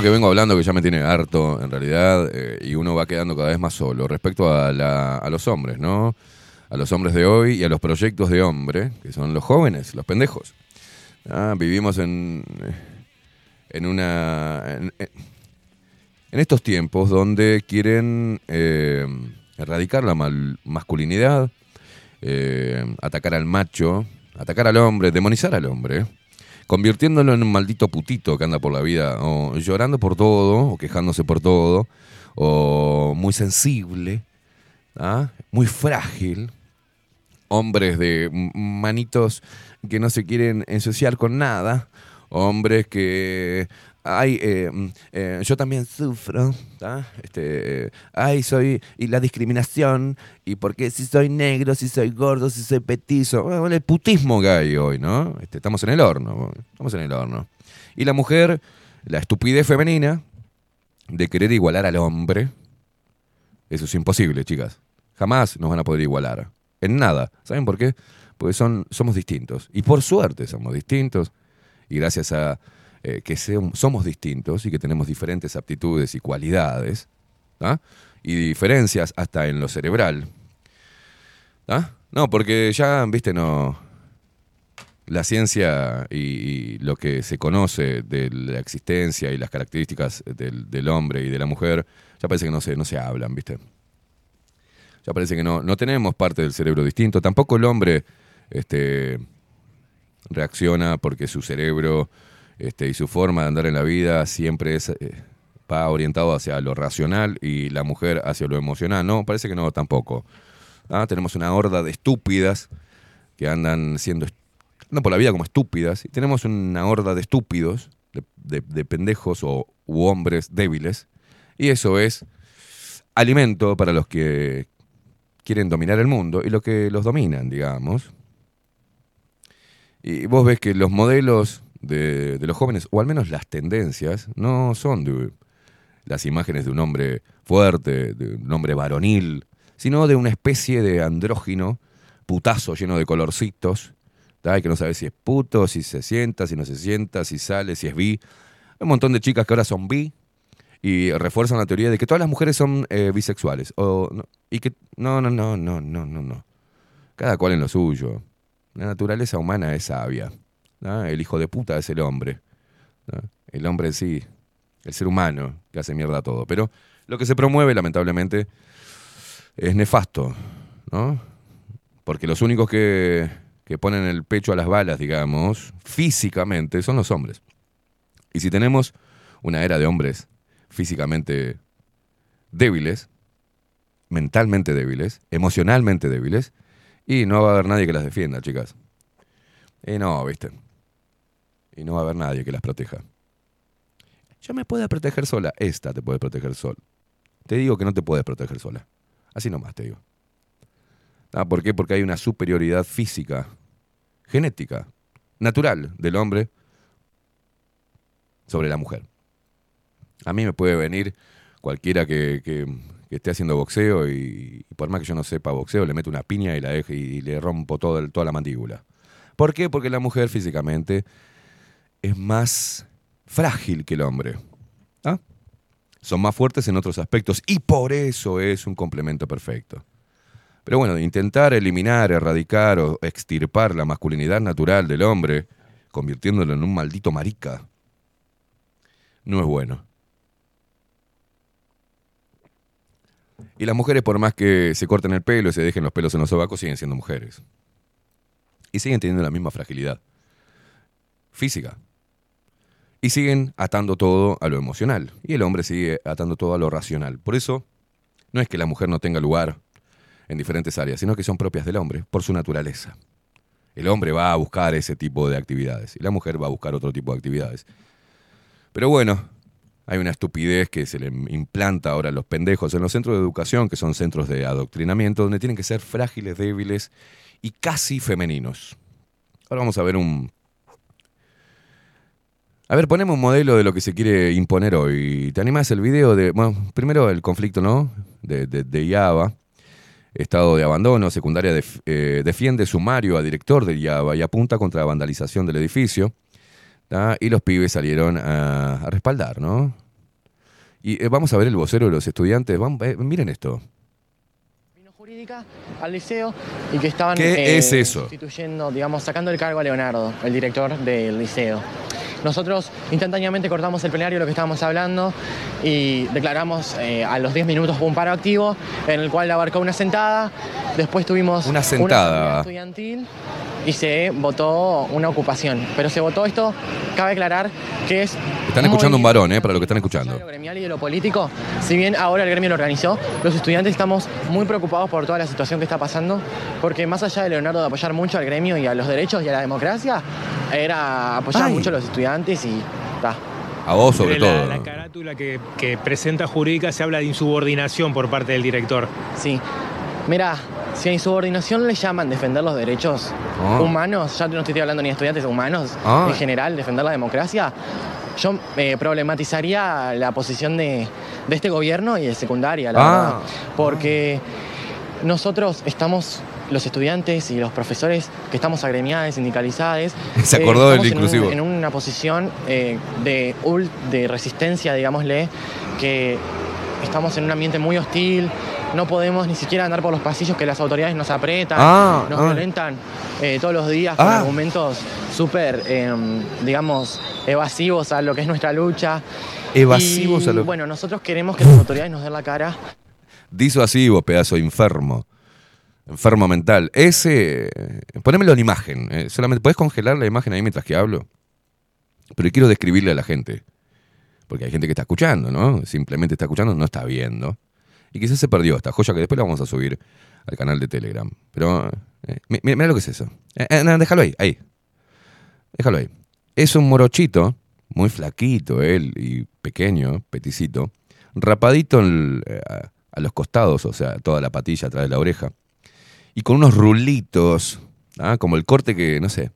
Que vengo hablando que ya me tiene harto, en realidad, eh, y uno va quedando cada vez más solo respecto a, la- a los hombres, ¿no? A los hombres de hoy y a los proyectos de hombre, que son los jóvenes, los pendejos. Ah, vivimos en, en una. En, en estos tiempos donde quieren eh, erradicar la mal- masculinidad, eh, atacar al macho, atacar al hombre, demonizar al hombre, convirtiéndolo en un maldito putito que anda por la vida, o llorando por todo, o quejándose por todo, o muy sensible, ¿ah? muy frágil, hombres de manitos que no se quieren ensuciar con nada, hombres que, ay, eh, mm, eh, yo también sufro, ¿tá? este, ay, soy, y la discriminación, y porque si soy negro, si soy gordo, si soy petizo, bueno, el putismo que hay hoy, ¿no? Este, estamos en el horno, estamos en el horno. Y la mujer, la estupidez femenina de querer igualar al hombre, eso es imposible, chicas. Jamás nos van a poder igualar. En nada. ¿Saben por qué? Porque son, somos distintos. Y por suerte somos distintos. Y gracias a eh, que somos distintos y que tenemos diferentes aptitudes y cualidades, ¿ah? y diferencias hasta en lo cerebral. ¿ah? No, porque ya, viste, no. La ciencia y, y lo que se conoce de la existencia y las características del, del hombre y de la mujer, ya parece que no se, no se hablan, ¿viste? Ya parece que no, no tenemos parte del cerebro distinto. Tampoco el hombre este, reacciona porque su cerebro este, y su forma de andar en la vida siempre es, eh, va orientado hacia lo racional y la mujer hacia lo emocional. No, parece que no tampoco. Ah, Tenemos una horda de estúpidas que andan siendo andan por la vida como estúpidas y tenemos una horda de estúpidos, de pendejos o u hombres débiles y eso es alimento para los que quieren dominar el mundo y los que los dominan, digamos. Y vos ves que los modelos de, los jóvenes, o al menos las tendencias, no son de las imágenes de un hombre fuerte, de un hombre varonil, sino de una especie de andrógino, putazo lleno de colorcitos, ¿tá? Que no sabe si es puto, si se sienta, si no se sienta, si sale, si es bi. Hay un montón de chicas que ahora son bi y refuerzan la teoría de que todas las mujeres son eh, bisexuales. O, no, y que no, no, no, no, no, no, no. Cada cual en lo suyo. La naturaleza humana es sabia. El hijo de puta es el hombre. El hombre en sí, el ser humano, que hace mierda todo. Pero lo que se promueve, lamentablemente, es nefasto, ¿no? Porque los únicos que, que ponen el pecho a las balas, digamos, físicamente, son los hombres. Y si tenemos una era de hombres físicamente débiles, mentalmente débiles, emocionalmente débiles, y no va a haber nadie que las defienda, chicas. Y no, viste. Y no va a haber nadie que las proteja. Yo me puedo proteger sola. Esta te puede proteger sola. Te digo que no te puedes proteger sola. Así nomás te digo. Ah, ¿Por qué? Porque hay una superioridad física, genética, natural del hombre sobre la mujer. A mí me puede venir cualquiera que, que- que esté haciendo boxeo y, por más que yo no sepa boxeo, le meto una piña y, la dejo y le rompo todo toda la mandíbula. ¿Por qué? Porque la mujer físicamente es más frágil que el hombre. ¿Ah? Son más fuertes en otros aspectos y por eso es un complemento perfecto. Pero bueno, intentar eliminar, erradicar o extirpar la masculinidad natural del hombre, convirtiéndolo en un maldito marica, no es bueno. Y las mujeres, por más que se corten el pelo y se dejen los pelos en los sobacos, siguen siendo mujeres. Y siguen teniendo la misma fragilidad física. Y siguen atando todo a lo emocional. Y el hombre sigue atando todo a lo racional. Por eso, no es que la mujer no tenga lugar en diferentes áreas, sino que son propias del hombre, por su naturaleza. El hombre va a buscar ese tipo de actividades y la mujer va a buscar otro tipo de actividades. Pero bueno, hay una estupidez que se le implanta ahora a los pendejos en los centros de educación, que son centros de adoctrinamiento, donde tienen que ser frágiles, débiles y casi femeninos. Ahora vamos a ver un... A ver, ponemos un modelo de lo que se quiere imponer hoy. ¿Te animás el video de... Bueno, primero el conflicto, ¿no? De, de, de Yaba. estado de abandono. Secundaria def- eh, defiende sumario a director del IABA y apunta contra la vandalización del edificio. ¿tá? Y los pibes salieron a, a respaldar, ¿no? Y eh, vamos a ver el vocero de los estudiantes. Vamos, eh, miren esto. jurídica al liceo y que estaban ¿Qué eh, es eso? sustituyendo, digamos, sacando el cargo a Leonardo, el director del liceo. Nosotros instantáneamente cortamos el plenario de lo que estábamos hablando y declaramos eh, a los 10 minutos un paro activo en el cual abarcó una sentada, después tuvimos Una sentada. estudiantil y se votó una ocupación. Pero se votó esto, cabe aclarar que es Están escuchando un varón, ¿eh? Para lo que están escuchando. lo gremial y de lo político, si bien ahora el gremio lo organizó, los estudiantes estamos muy preocupados por toda la situación que está pasando, porque más allá de Leonardo de apoyar mucho al gremio y a los derechos y a la democracia, era apoyar Ay. mucho a los estudiantes y ta. A vos sobre la- todo. La, carátula que, que presenta jurídica se habla de insubordinación por parte del director. Sí. Mira, si a insubordinación le llaman defender los derechos Ah. humanos, ya no estoy hablando ni de estudiantes humanos, Ah. en general, defender la democracia, yo eh, problematizaría la posición de, de este gobierno y de secundaria, la Ah. verdad. Porque nosotros estamos, los estudiantes y los profesores que estamos agremiados, sindicalizados, Se acordó del en un- inclusivo. En, una posición eh, de, de resistencia, digámosle, que estamos en un ambiente muy hostil, no podemos ni siquiera andar por los pasillos que las autoridades nos apretan, Ah, nos ah. violentan eh, todos los días con Ah. argumentos súper, eh, digamos, evasivos a lo que es nuestra lucha. Evasivos Y, a lo- Bueno, nosotros queremos que las autoridades nos den la cara. Disuasivo, pedazo de enfermo. Enfermo mental. Ese. Ponémelo en imagen. eh, solamente. ¿Puedes congelar la imagen ahí mientras que hablo? Pero quiero describirle a la gente. Porque hay gente que está escuchando, ¿no? Simplemente está escuchando, no está viendo. Y quizás se perdió esta joya que después la vamos a subir al canal de Telegram. Pero. eh, mi- mi- mira lo que es eso. Eh, eh, déjalo ahí, ahí. Déjalo ahí. Es un morochito, muy flaquito él y pequeño, peticito, rapadito a, los costados, o sea, toda la patilla atrás de la oreja, y con unos rulitos, ¿ah? como el corte que, no sé,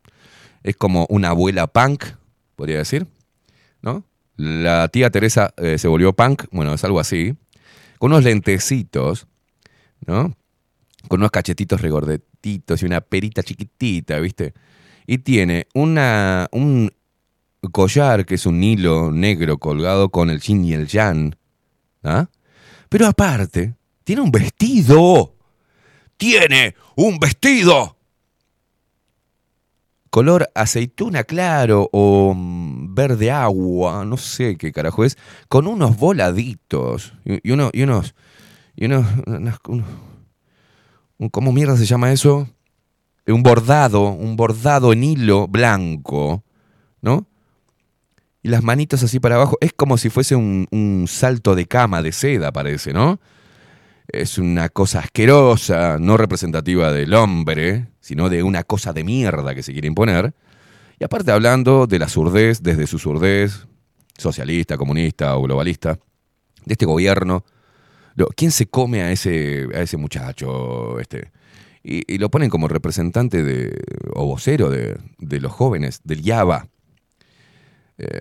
es como una abuela punk, podría decir, ¿no? La tía Teresa se volvió punk, bueno, es algo así, con unos lentecitos, ¿no? Con unos cachetitos regordetitos y una perita chiquitita, ¿viste? Y tiene una, un collar que es un hilo negro colgado con el yin y el yang, ¿ah? Pero aparte, tiene un vestido. Tiene un vestido. Color aceituna claro o mm, verde agua, no sé qué carajo es, con unos voladitos y, y uno- y unos, y unos, ¿cómo mierda se llama eso? Un bordado, un bordado en hilo blanco, ¿no? Y las manitos así para abajo, es como si fuese un, un salto de cama de seda, parece, ¿no? Es una cosa asquerosa, no representativa del hombre, sino de una cosa de mierda que se quiere imponer. Y aparte hablando de la surdez, desde su surdez, socialista, comunista o globalista, de este gobierno. ¿Quién se come a ese, a ese muchacho? Este? Y, y lo ponen como representante de, o vocero de, de los jóvenes, del YABA. Eh,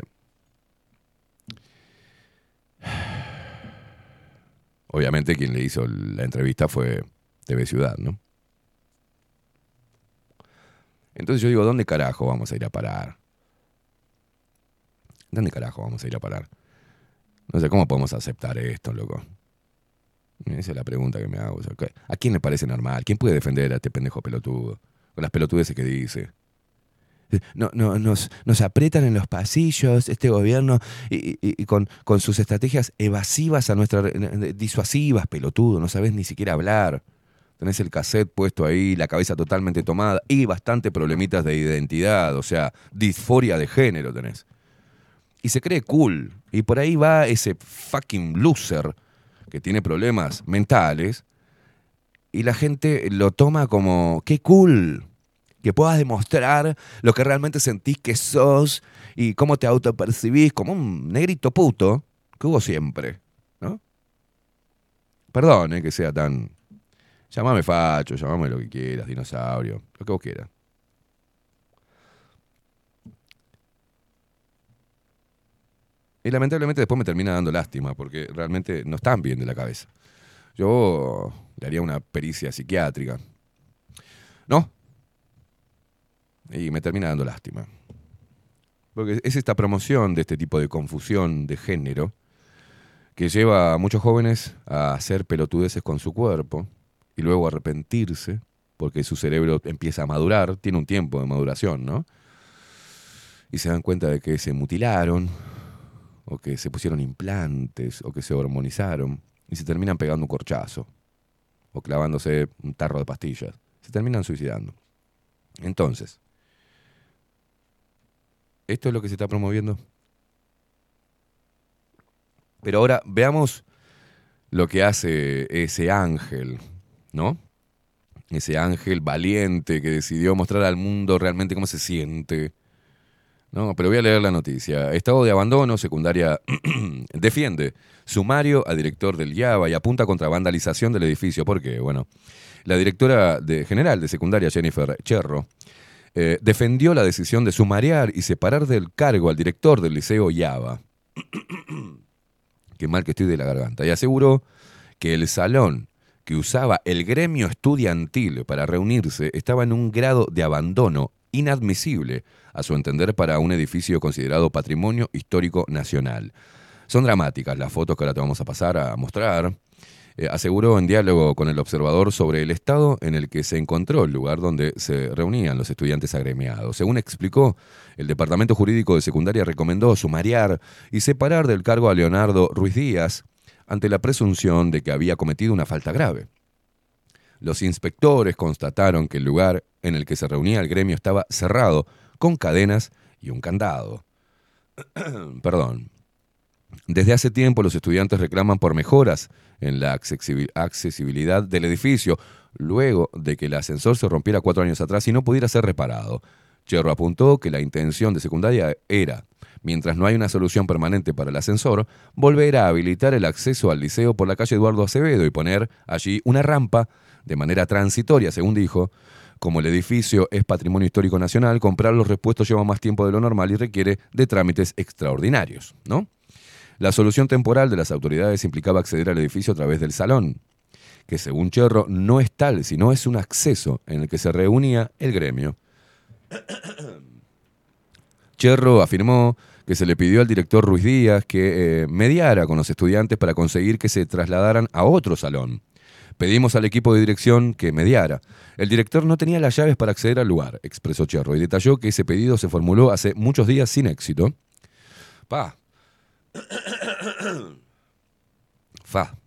obviamente quien le hizo la entrevista fue TV Ciudad, ¿no? Entonces yo digo, ¿dónde carajo vamos a ir a parar? ¿Dónde carajo vamos a ir a parar? No sé, ¿cómo podemos aceptar esto, loco? Esa es la pregunta que me hago. o sea, ¿qué- ¿A quién le parece normal? ¿Quién puede defender a este pendejo pelotudo? Con las pelotudeces que dice. No, no, nos, nos aprietan en los pasillos este gobierno y con, con sus estrategias evasivas a nuestra disuasivas, pelotudo, no sabes ni siquiera hablar. Tenés el cassette puesto ahí, la cabeza totalmente tomada y bastante problemitas de identidad, o sea, disforia de género tenés. Y se cree cool. Y por ahí va ese fucking loser que tiene problemas mentales y la gente lo toma como, qué cool, que puedas demostrar lo que realmente sentís que sos y cómo te autopercibís como un negrito puto que hubo siempre, ¿no? Perdón eh, que sea tan... Llámame facho, llámame lo que quieras, dinosaurio, lo que vos quieras. Y lamentablemente después me termina dando lástima porque realmente no están bien de la cabeza. yo le haría una pericia psiquiátrica. ¿No? Y me termina dando lástima. Porque es esta promoción de este tipo de confusión de género que lleva a muchos jóvenes a hacer pelotudeces con su cuerpo y luego arrepentirse porque su cerebro empieza a madurar, tiene un tiempo de maduración, ¿no? Y se dan cuenta de que se mutilaron, o que se pusieron implantes, o que se hormonizaron, y se terminan pegando un corchazo, o clavándose un tarro de pastillas. Se terminan suicidando. Entonces, ¿esto es lo que se está promoviendo? Pero ahora veamos lo que hace ese ángel, ¿no? Ese ángel valiente que decidió mostrar al mundo realmente cómo se siente. No, pero voy a leer la noticia. Estado de abandono, secundaria defiende sumario a director del YABA y apunta contra vandalización del edificio. ¿Por qué? Bueno, la directora de, general de secundaria, Jennifer Cherro, eh, defendió la decisión de sumariar y separar del cargo al director del liceo YABA. Qué mal que estoy de la garganta. Y aseguró que el salón que usaba el gremio estudiantil para reunirse estaba en un grado de abandono inadmisible, a su entender, para un edificio considerado patrimonio histórico nacional. Son dramáticas las fotos que ahora te vamos a pasar a mostrar. Eh, aseguró en diálogo con el observador sobre el estado en el que se encontró el lugar donde se reunían los estudiantes agremiados. Según explicó, el Departamento Jurídico de Secundaria recomendó sumariar y separar del cargo a Leonardo Ruiz Díaz, ante la presunción de que había cometido una falta grave. Los inspectores constataron que el lugar en el que se reunía el gremio estaba cerrado, con cadenas y un candado. Perdón. Desde hace tiempo los estudiantes reclaman por mejoras en la accesibilidad del edificio, luego de que el ascensor se rompiera cuatro años atrás y no pudiera ser reparado. Cherro apuntó que la intención de secundaria era mientras no hay una solución permanente para el ascensor, volver a habilitar el acceso al liceo por la calle Eduardo Acevedo y poner allí una rampa de manera transitoria, según dijo. Como el edificio es patrimonio histórico nacional, comprar los repuestos lleva más tiempo de lo normal y requiere de trámites extraordinarios, ¿no? La solución temporal de las autoridades implicaba acceder al edificio a través del salón, que según Cherro no es tal, sino es un acceso en el que se reunía el gremio. Cherro afirmó que se le pidió al director Ruiz Díaz que eh, mediara con los estudiantes para conseguir que se trasladaran a otro salón. Pedimos al equipo de dirección que mediara. El director no tenía las llaves para acceder al lugar, expresó Cherro, y detalló que ese pedido se formuló hace muchos días sin éxito. Pa. Fa.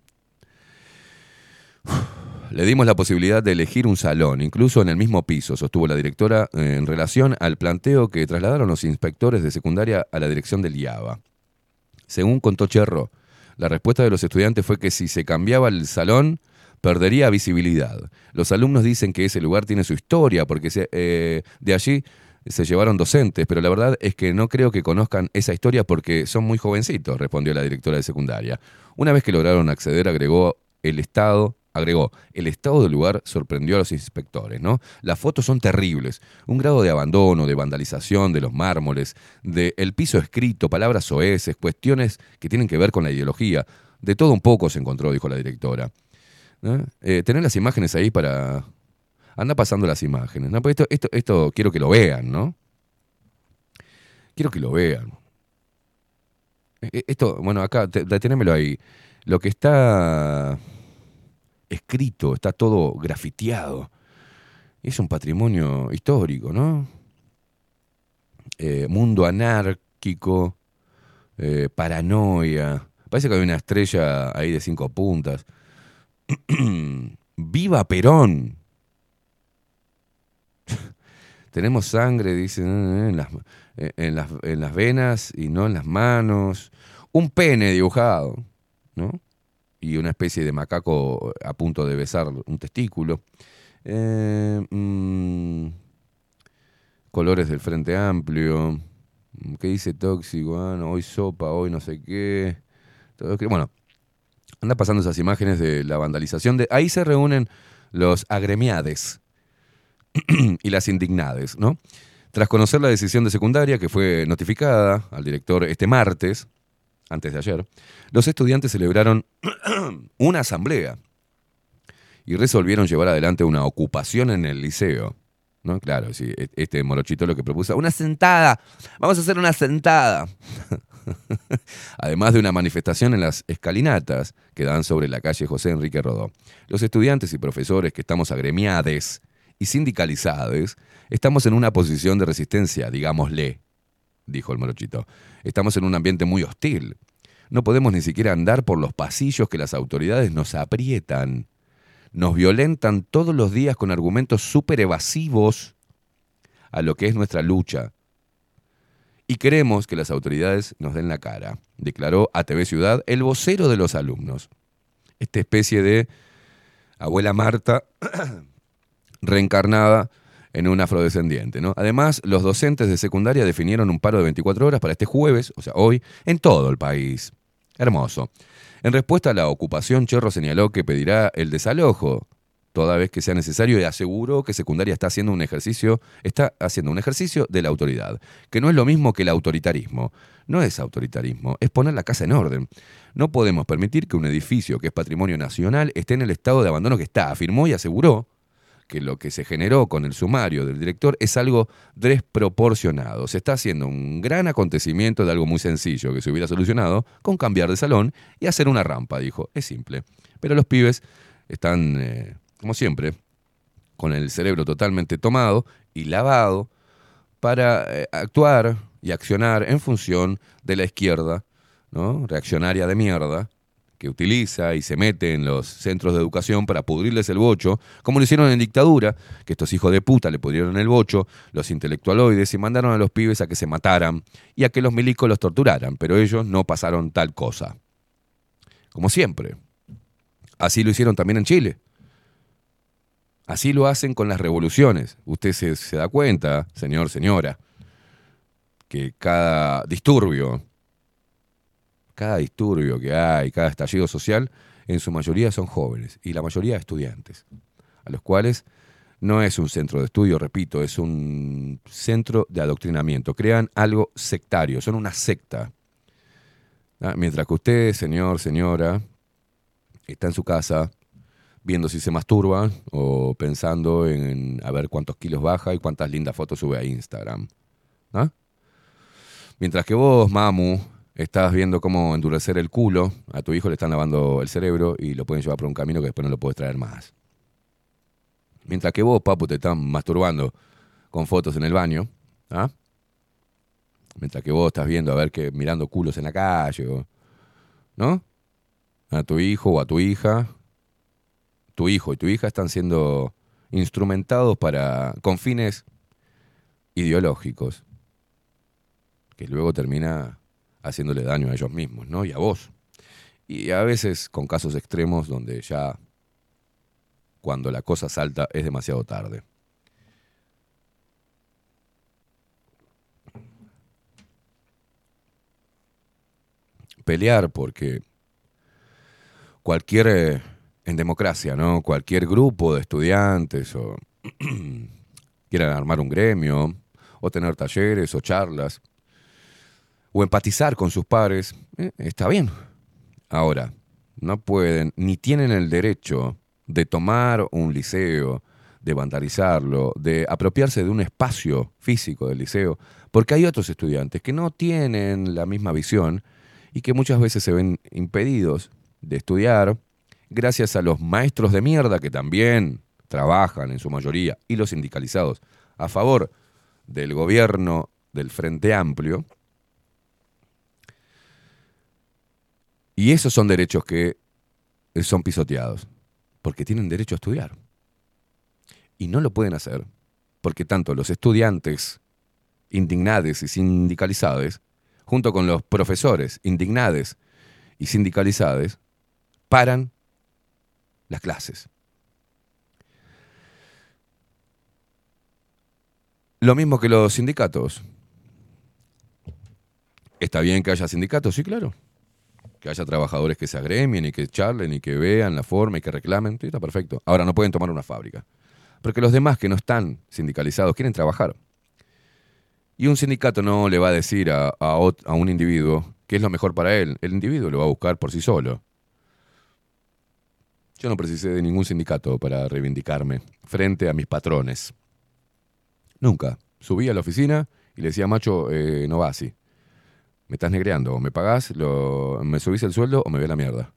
Le dimos la posibilidad de elegir un salón, incluso en el mismo piso, sostuvo la directora eh, en relación al planteo que trasladaron los inspectores de secundaria a la dirección del IABA. Según contó Cherro, la respuesta de los estudiantes fue que si se cambiaba el salón, perdería visibilidad. Los alumnos dicen que ese lugar tiene su historia, porque eh, de allí se llevaron docentes, pero la verdad es que no creo que conozcan esa historia porque son muy jovencitos, respondió la directora de secundaria. Una vez que lograron acceder, agregó, el Estado Agregó, el estado del lugar sorprendió a los inspectores, ¿no? Las fotos son terribles. Un grado de abandono, de vandalización de los mármoles, de el piso escrito, palabras soeces, cuestiones que tienen que ver con la ideología. De todo un poco se encontró, dijo la directora. Eh, tener las imágenes ahí para... Anda pasando las imágenes. ¿no? esto, esto, esto quiero que lo vean, ¿no? Quiero que lo vean. E, e, esto, bueno, acá, deténemelo ahí. Lo que está escrito, está todo grafiteado. Es un patrimonio histórico, ¿no? Eh, mundo anárquico, eh, paranoia. Parece que hay una estrella ahí de cinco puntas. ¡Viva Perón! Tenemos sangre, dicen, en las venas y no en las manos. Un pene dibujado, ¿no? Y una especie de macaco a punto de besar un testículo. Eh, mm, colores del Frente Amplio. ¿Qué dice tóxico? Ah, hoy sopa, hoy no sé qué. bueno, anda pasando esas imágenes de la vandalización. De, ahí se reúnen los agremiades y las indignades, ¿no? Tras conocer la decisión de secundaria que fue notificada al director este martes, antes de ayer, los estudiantes celebraron una asamblea y resolvieron llevar adelante una ocupación en el liceo. ¿No? Claro, sí, e- este morochito lo que propuso, una sentada, vamos a hacer una sentada. Además de una manifestación en las escalinatas que dan sobre la calle José Enrique Rodó. Los estudiantes y profesores que estamos agremiades y sindicalizados, estamos en una posición de resistencia, digámosle, dijo el morochito. Estamos en un ambiente muy hostil. No podemos ni siquiera andar por los pasillos que las autoridades nos aprietan. Nos violentan todos los días con argumentos súper evasivos a lo que es nuestra lucha. Y queremos que las autoridades nos den la cara, declaró a TV Ciudad el vocero de los alumnos. Esta especie de abuela Marta reencarnada en un afrodescendiente. ¿no? Además, los docentes de secundaria definieron un paro de 24 horas para este jueves, o sea, hoy, en todo el país. Hermoso. En respuesta a la ocupación, Chorro señaló que pedirá el desalojo toda vez que sea necesario y aseguró que secundaria está haciendo un ejercicio, está haciendo un ejercicio de la autoridad, que no es lo mismo que el autoritarismo. No es autoritarismo, es poner la casa en orden. No podemos permitir que un edificio que es patrimonio nacional esté en el estado de abandono que está, afirmó y aseguró que lo que se generó con el sumario del director es algo desproporcionado. Se está haciendo un gran acontecimiento de algo muy sencillo que se hubiera solucionado con cambiar de salón y hacer una rampa, dijo. Es simple. Pero los pibes están, eh, como siempre, con el cerebro totalmente tomado y lavado para eh, actuar y accionar en función de la izquierda, ¿no? reaccionaria de mierda, que utiliza y se mete en los centros de educación para pudrirles el bocho, como lo hicieron en dictadura, que estos hijos de puta le pudrieron el bocho, los intelectualoides, y mandaron a los pibes a que se mataran y a que los milicos los torturaran, pero ellos no pasaron tal cosa. Como siempre. Así lo hicieron también en Chile. Así lo hacen con las revoluciones. Usted se, se da cuenta, señor, señora, que cada disturbio, cada disturbio que hay, cada estallido social, en su mayoría son jóvenes y la mayoría estudiantes, a los cuales no es un centro de estudio, repito, es un centro de adoctrinamiento. Crean algo sectario, son una secta. Ah, Mientras que usted, señor, señora, está en su casa viendo si se masturba o pensando en a ver cuántos kilos baja y cuántas lindas fotos sube a Instagram. ¿Ah? Mientras que vos, mamu, estás viendo cómo endurecer el culo, a tu hijo le están lavando el cerebro y lo pueden llevar por un camino que después no lo puedes traer más. Mientras que vos, papu, te están masturbando con fotos en el baño, ¿ah? Mientras que vos estás viendo, a ver, que mirando culos en la calle, ¿no? A tu hijo o a tu hija, tu hijo y tu hija están siendo instrumentados para, con fines ideológicos, que luego termina haciéndole daño a ellos mismos, ¿no? Y a vos. Y a veces con casos extremos donde ya cuando la cosa salta es demasiado tarde. Pelear porque cualquier, eh, en democracia, ¿no? Cualquier grupo de estudiantes o quieran armar un gremio o tener talleres o charlas o empatizar con sus pares, eh, está bien. Ahora, no pueden ni tienen el derecho de tomar un liceo, de vandalizarlo, de apropiarse de un espacio físico del liceo, porque hay otros estudiantes que no tienen la misma visión y que muchas veces se ven impedidos de estudiar gracias a los maestros de mierda que también trabajan en su mayoría y los sindicalizados a favor del gobierno del Frente Amplio. Y esos son derechos que son pisoteados, porque tienen derecho a estudiar. Y no lo pueden hacer, porque tanto los estudiantes indignados y sindicalizados, junto con los profesores indignados y sindicalizados, paran las clases. Lo mismo que los sindicatos. ¿Está bien que haya sindicatos? Sí, claro. Que haya trabajadores que se agremien y que charlen y que vean la forma y que reclamen. Sí, está perfecto. Ahora no pueden tomar una fábrica. Porque los demás que no están sindicalizados quieren trabajar. Y un sindicato no le va a decir a, a un individuo qué es lo mejor para él. El individuo lo va a buscar por sí solo. Yo no precisé de ningún sindicato para reivindicarme frente a mis patrones. Nunca. Subí a la oficina y le decía, macho, eh, no va así. Me estás negreando. O me pagás, lo, me subís el sueldo o me ve la mierda.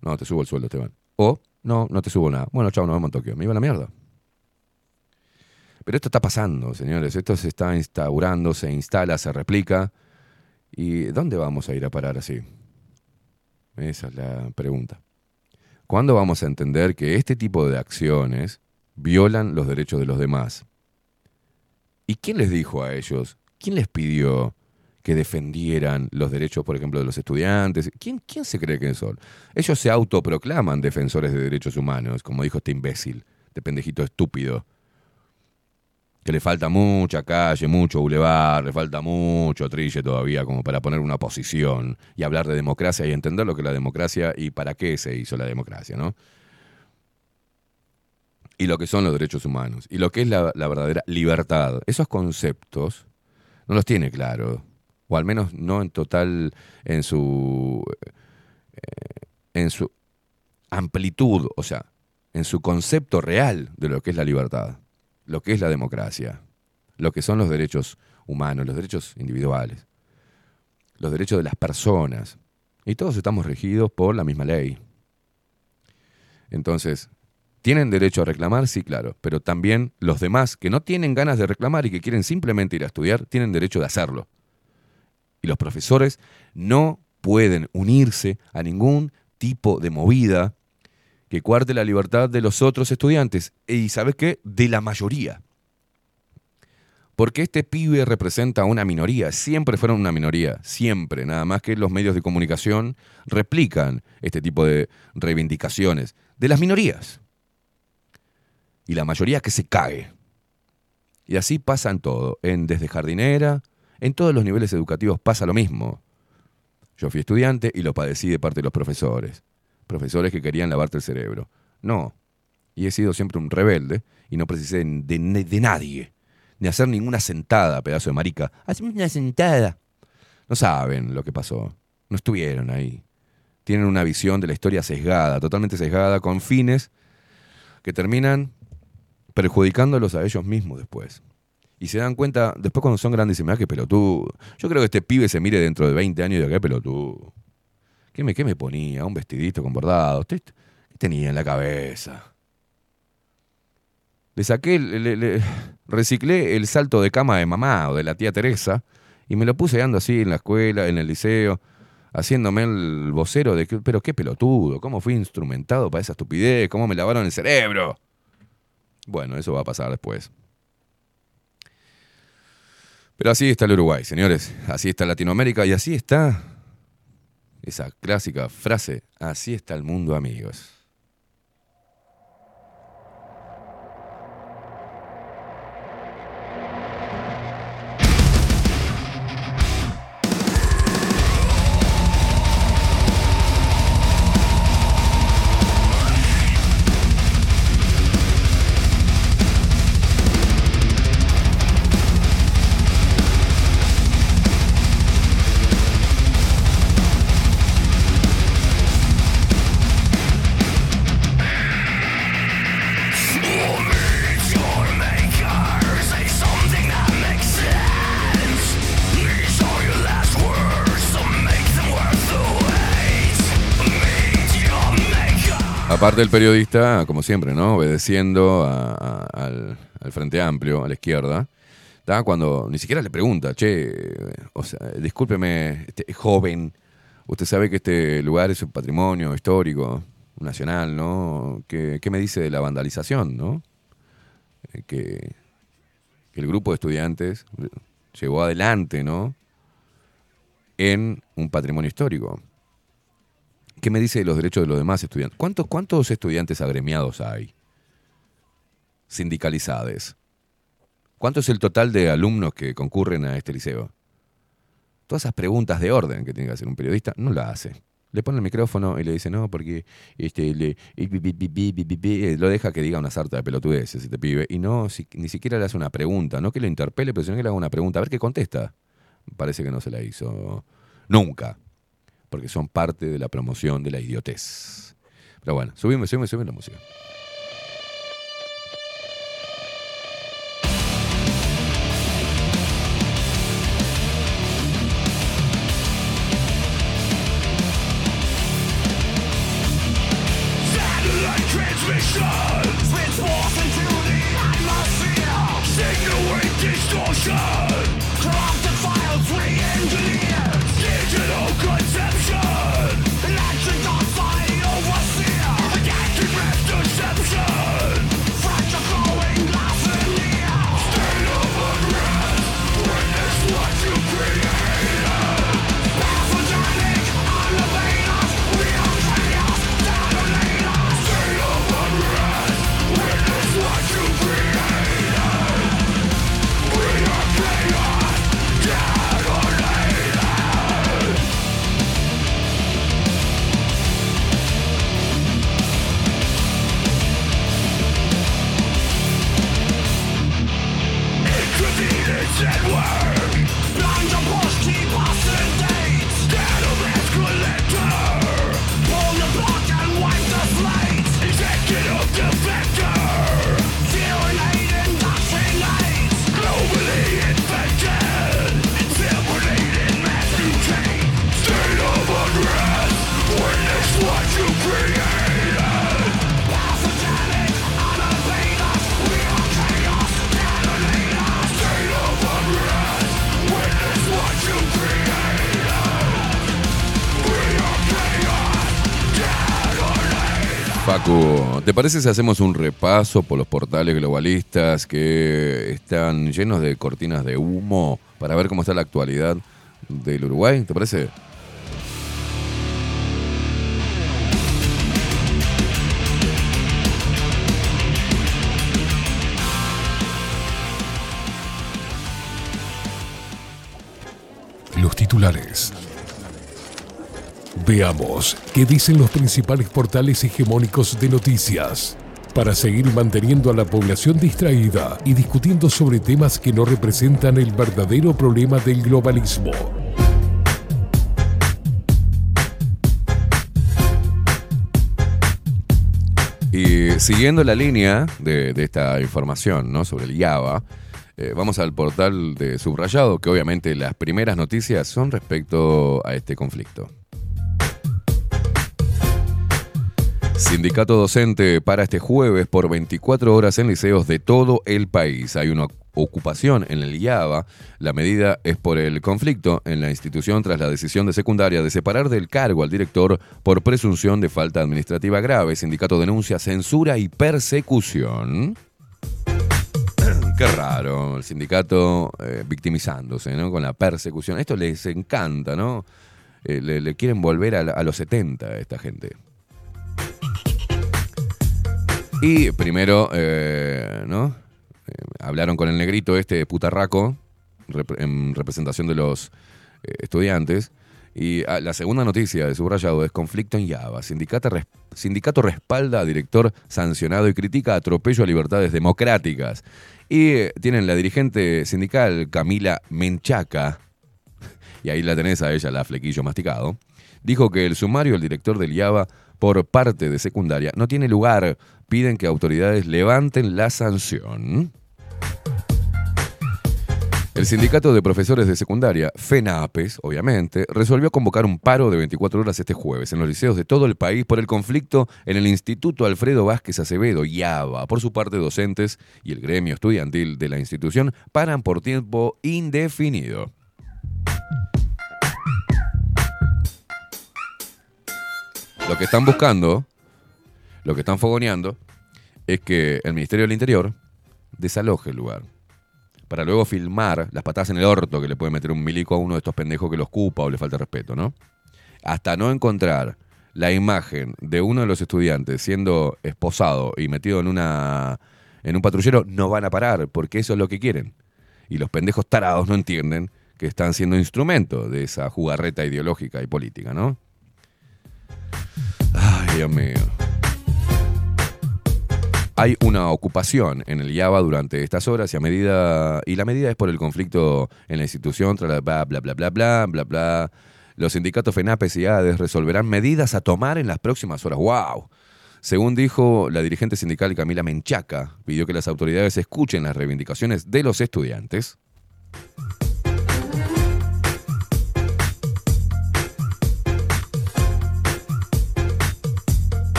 No, te subo el sueldo, Esteban. O, no, no te subo nada. Bueno, chao, nos vemos en Tokio. Me iba la mierda. Pero esto está pasando, señores. Esto se está instaurando, se instala, se replica. ¿Y dónde vamos a ir a parar así? Esa es la pregunta. ¿Cuándo vamos a entender que este tipo de acciones violan los derechos de los demás? ¿Y quién les dijo a ellos? ¿Quién les pidió que defendieran los derechos, por ejemplo, de los estudiantes? ¿Quién, quién se cree que son? Ellos se autoproclaman defensores de derechos humanos, como dijo este imbécil, de pendejito estúpido que le falta mucha calle, mucho bulevar, le falta mucho trille todavía como para poner una posición y hablar de democracia y entender lo que es la democracia y para qué se hizo la democracia, ¿no? Y lo que son los derechos humanos y lo que es la verdadera libertad. Esos conceptos no los tiene claro, o al menos no en total en su, eh, en su amplitud, o sea, en su concepto real de lo que es la libertad lo que es la democracia, lo que son los derechos humanos, los derechos individuales, los derechos de las personas. Y todos estamos regidos por la misma ley. Entonces, ¿tienen derecho a reclamar? Sí, claro, pero también los demás que no tienen ganas de reclamar y que quieren simplemente ir a estudiar, tienen derecho de hacerlo. Y los profesores no pueden unirse a ningún tipo de movida que cuarte la libertad de los otros estudiantes y, ¿sabes qué? De la mayoría. Porque este pibe representa una minoría, siempre fueron una minoría, siempre, nada más que los medios de comunicación replican este tipo de reivindicaciones de las minorías. Y la mayoría que se cae. Y así pasa en todo, en desde jardinera, en todos los niveles educativos pasa lo mismo. Yo fui estudiante y lo padecí de parte de los profesores profesores que querían lavarte el cerebro. No. Y he sido siempre un rebelde y no precisé de, de nadie. Ni hacer ninguna sentada, pedazo de marica. Hacemos una sentada. No saben lo que pasó. No estuvieron ahí. Tienen una visión de la historia sesgada, totalmente sesgada, con fines que terminan perjudicándolos a ellos mismos después. Y se dan cuenta, después cuando son grandes, me da que pelotudo. Yo creo que este pibe se mire dentro de 20 años y diga, qué pelotudo. ¿Qué me, qué me ponía? Un vestidito con bordado. ¿Qué tenía en la cabeza? Le saqué, le, reciclé el salto de cama de mamá o de la tía Teresa y me lo puse ando así en la escuela, en el liceo, haciéndome el vocero de que, pero qué pelotudo, cómo fui instrumentado para esa estupidez, cómo me lavaron el cerebro. Bueno, eso va a pasar después. Pero así está el Uruguay, señores. Así está Latinoamérica y así está esa clásica frase, así está el mundo amigos. Aparte del periodista, como siempre, ¿no? Obedeciendo al, Frente Amplio, a la izquierda, ¿tá? cuando ni siquiera le pregunta, che, o sea, discúlpeme, este, joven, usted sabe que este lugar es un patrimonio histórico, nacional, ¿no? ¿Qué, me dice de la vandalización, ¿no? Eh, que, que el grupo de estudiantes llevó adelante, ¿no? En un patrimonio histórico. ¿Qué me dice de los derechos de los demás estudiantes? ¿Cuántos, cuántos estudiantes agremiados hay? Sindicalizados. ¿Cuánto es el total de alumnos que concurren a este liceo? Todas esas preguntas de orden que tiene que hacer un periodista, no la hace. Le pone el micrófono y le dice, no, porque este, lo deja que diga una sarta de pelotudeces, este pibe. Y no, ni siquiera le hace una pregunta. No que lo interpele, pero sino que le haga una pregunta. A ver qué contesta. Parece que no se la hizo nunca porque son parte de la promoción de la idiotez. Pero bueno, subime, subime, subime la música. Parece si hacemos un repaso por los portales globalistas que están llenos de cortinas de humo para ver cómo está la actualidad del Uruguay? ¿Te parece? Los titulares. Veamos qué dicen los principales portales hegemónicos de noticias para seguir manteniendo a la población distraída y discutiendo sobre temas que no representan el verdadero problema del globalismo. Y siguiendo la línea de, esta información ¿no? sobre el Java, eh, vamos al portal de Subrayado, que obviamente las primeras noticias son respecto a este conflicto. Sindicato docente para este jueves por 24 horas en liceos de todo el país. Hay una ocupación en el IABA. La medida es por el conflicto en la institución tras la decisión de secundaria de separar del cargo al director por presunción de falta administrativa grave. Sindicato denuncia censura y persecución. Qué raro, el sindicato eh, victimizándose, ¿no? Con la persecución. Esto les encanta, ¿no? Eh, le, quieren volver a, a los 70 a esta gente. Y primero, eh, ¿no? Eh, hablaron con el negrito este putarraco en representación de los eh, estudiantes. Y ah, la segunda noticia de subrayado es conflicto en Java. Sindicato, sindicato respalda a director sancionado y critica atropello a libertades democráticas. Y eh, tienen la dirigente sindical Camila Menchaca, y ahí la tenés a ella, la flequillo masticado, dijo que el sumario del director del IABA por parte de secundaria no tiene lugar. Piden que autoridades levanten la sanción. El sindicato de profesores de secundaria, FENAPES, obviamente, resolvió convocar un paro de 24 horas este jueves en los liceos de todo el país por el conflicto en el Instituto Alfredo Vázquez Acevedo, IABA. Por su parte, docentes y el gremio estudiantil de la institución paran por tiempo indefinido. Lo que están buscando, lo que están fogoneando, es que el Ministerio del Interior desaloje el lugar. Para luego filmar las patadas en el orto que le puede meter un milico a uno de estos pendejos que los ocupa o le falta respeto, ¿no? Hasta no encontrar la imagen de uno de los estudiantes siendo esposado y metido en una en un patrullero, no van a parar, porque eso es lo que quieren. Y los pendejos tarados no entienden que están siendo instrumento de esa jugarreta ideológica y política, ¿no? Ay, Dios mío. Hay una ocupación en el IABA durante estas horas y a medida y la medida es por el conflicto en la institución, bla bla bla bla bla bla bla. Los sindicatos FENAPES y ADES resolverán medidas a tomar en las próximas horas. ¡Wow! Según dijo la dirigente sindical Camila Menchaca, pidió que las autoridades escuchen las reivindicaciones de los estudiantes.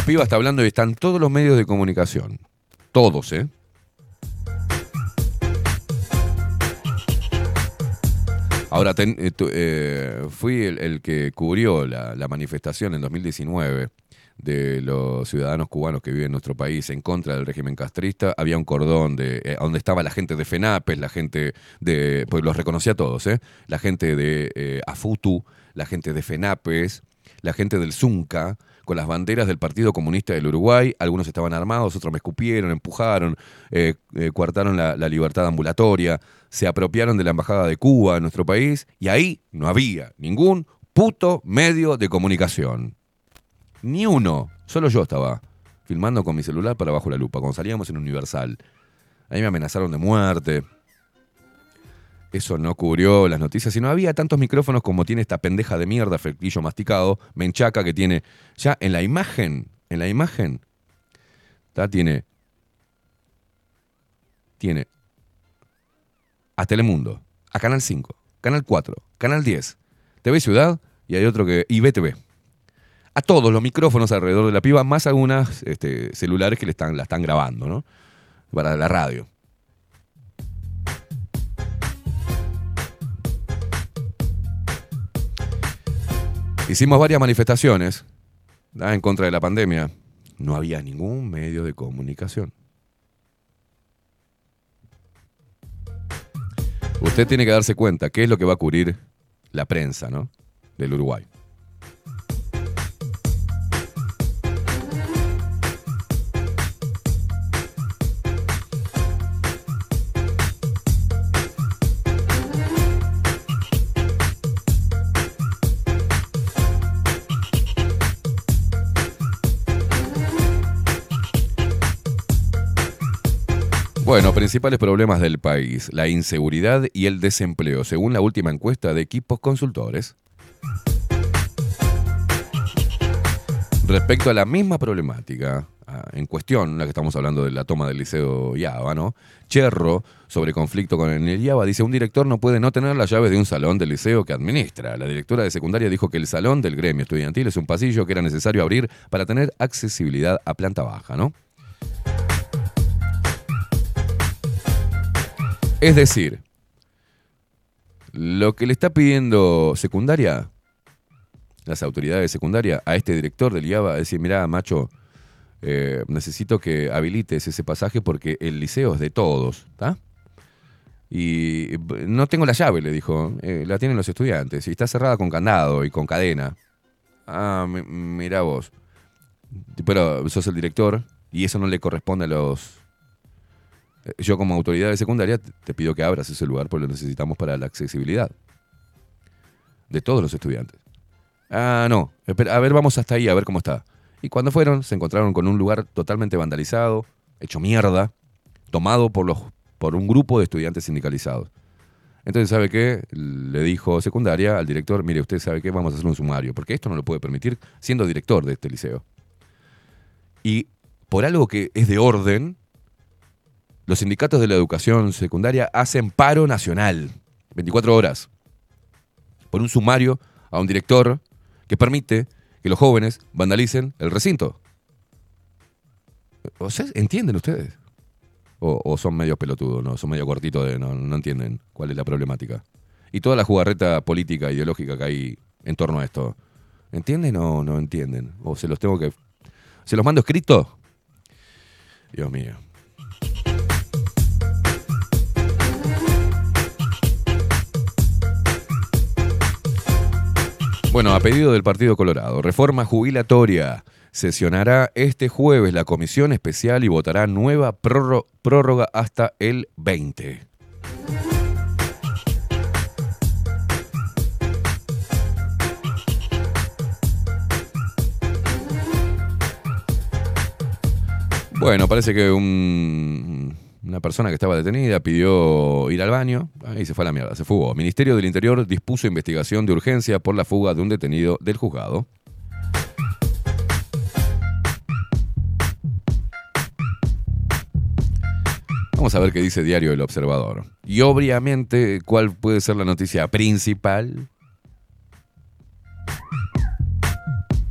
La piba está hablando y están todos los medios de comunicación. Todos, ¿eh? Ahora, eh, eh, fui el, que cubrió la, manifestación en 2019 de los ciudadanos cubanos que viven en nuestro país en contra del régimen castrista. Había un cordón de eh, donde estaba la gente de FENAPES, la gente de, pues los reconocí a todos, ¿eh? la gente de AFUTU, la gente de FENAPES, la gente del ZUNCA, con las banderas del Partido Comunista del Uruguay. Algunos estaban armados, otros me escupieron, empujaron, eh, eh, coartaron la, la libertad ambulatoria, se apropiaron de la Embajada de Cuba en nuestro país y ahí no había ningún puto medio de comunicación. Ni uno. Solo yo estaba filmando con mi celular para bajo la lupa, cuando salíamos en Universal. Ahí me amenazaron de muerte. Eso no cubrió las noticias. Y no había tantos micrófonos como tiene esta pendeja de mierda, flectillo masticado, menchaca, que tiene. Ya en la imagen, en la imagen, tiene. Tiene. A Telemundo, a Canal 5, Canal 4, Canal 10, TV Ciudad y hay otro que. y BTV. A todos los micrófonos alrededor de la piba, más algunas este, celulares que le están, la están grabando, ¿no? Para la radio. Hicimos varias manifestaciones en contra de la pandemia. No había ningún medio de comunicación. Usted tiene que darse cuenta qué es lo que va a cubrir la prensa, ¿no? Del Uruguay. Bueno, principales problemas del país, la inseguridad y el desempleo, según la última encuesta de equipos consultores. Respecto a la misma problemática ah, en cuestión, la que estamos hablando de la toma del Liceo Yaba, ¿no? Cherro, sobre conflicto con el Yaba, dice, un director no puede no tener las llaves de un salón del liceo que administra. La directora de secundaria dijo que el salón del gremio estudiantil es un pasillo que era necesario abrir para tener accesibilidad a planta baja, ¿no? Es decir, lo que le está pidiendo secundaria, las autoridades de secundaria, a este director del IABA, es decir, mira, macho, eh, necesito que habilites ese pasaje porque el liceo es de todos, ¿está? Y b- no tengo la llave, le dijo, eh, la tienen los estudiantes, y está cerrada con candado y con cadena. Ah, mi- mira vos. Pero sos el director y eso no le corresponde a los eh, Yo como autoridad de secundaria te pido que abras ese lugar porque lo necesitamos para la accesibilidad de todos los estudiantes. Ah, no, a ver, vamos hasta ahí, a ver cómo está. Y cuando fueron, se encontraron con un lugar totalmente vandalizado, hecho mierda, tomado por, los, por un grupo de estudiantes sindicalizados. Entonces, ¿sabe qué? Le dijo secundaria al director, mire, usted sabe qué, vamos a hacer un sumario, porque esto no lo puede permitir siendo director de este liceo. Y por algo que es de orden, los sindicatos de la educación secundaria hacen paro nacional, 24 horas, por un sumario a un director que permite que los jóvenes vandalicen el recinto. O ¿entienden ustedes? O, o son medio pelotudos, ¿no? Son medio cortitos de no, no entienden cuál es la problemática. Y toda la jugarreta política, ideológica que hay en torno a esto. ¿Entienden o no entienden? ¿O se los tengo que... ¿Se los mando escrito? Dios mío. Bueno, a pedido del Partido Colorado, reforma jubilatoria. Sesionará este jueves la comisión especial y votará nueva prórroga hasta el 20. Bueno, parece que un, una persona que estaba detenida pidió ir al baño y se fue a la mierda, se fugó. Ministerio del Interior dispuso investigación de urgencia por la fuga de un detenido del juzgado. Vamos a ver qué dice Diario El Observador. Y obviamente, ¿cuál puede ser la noticia principal?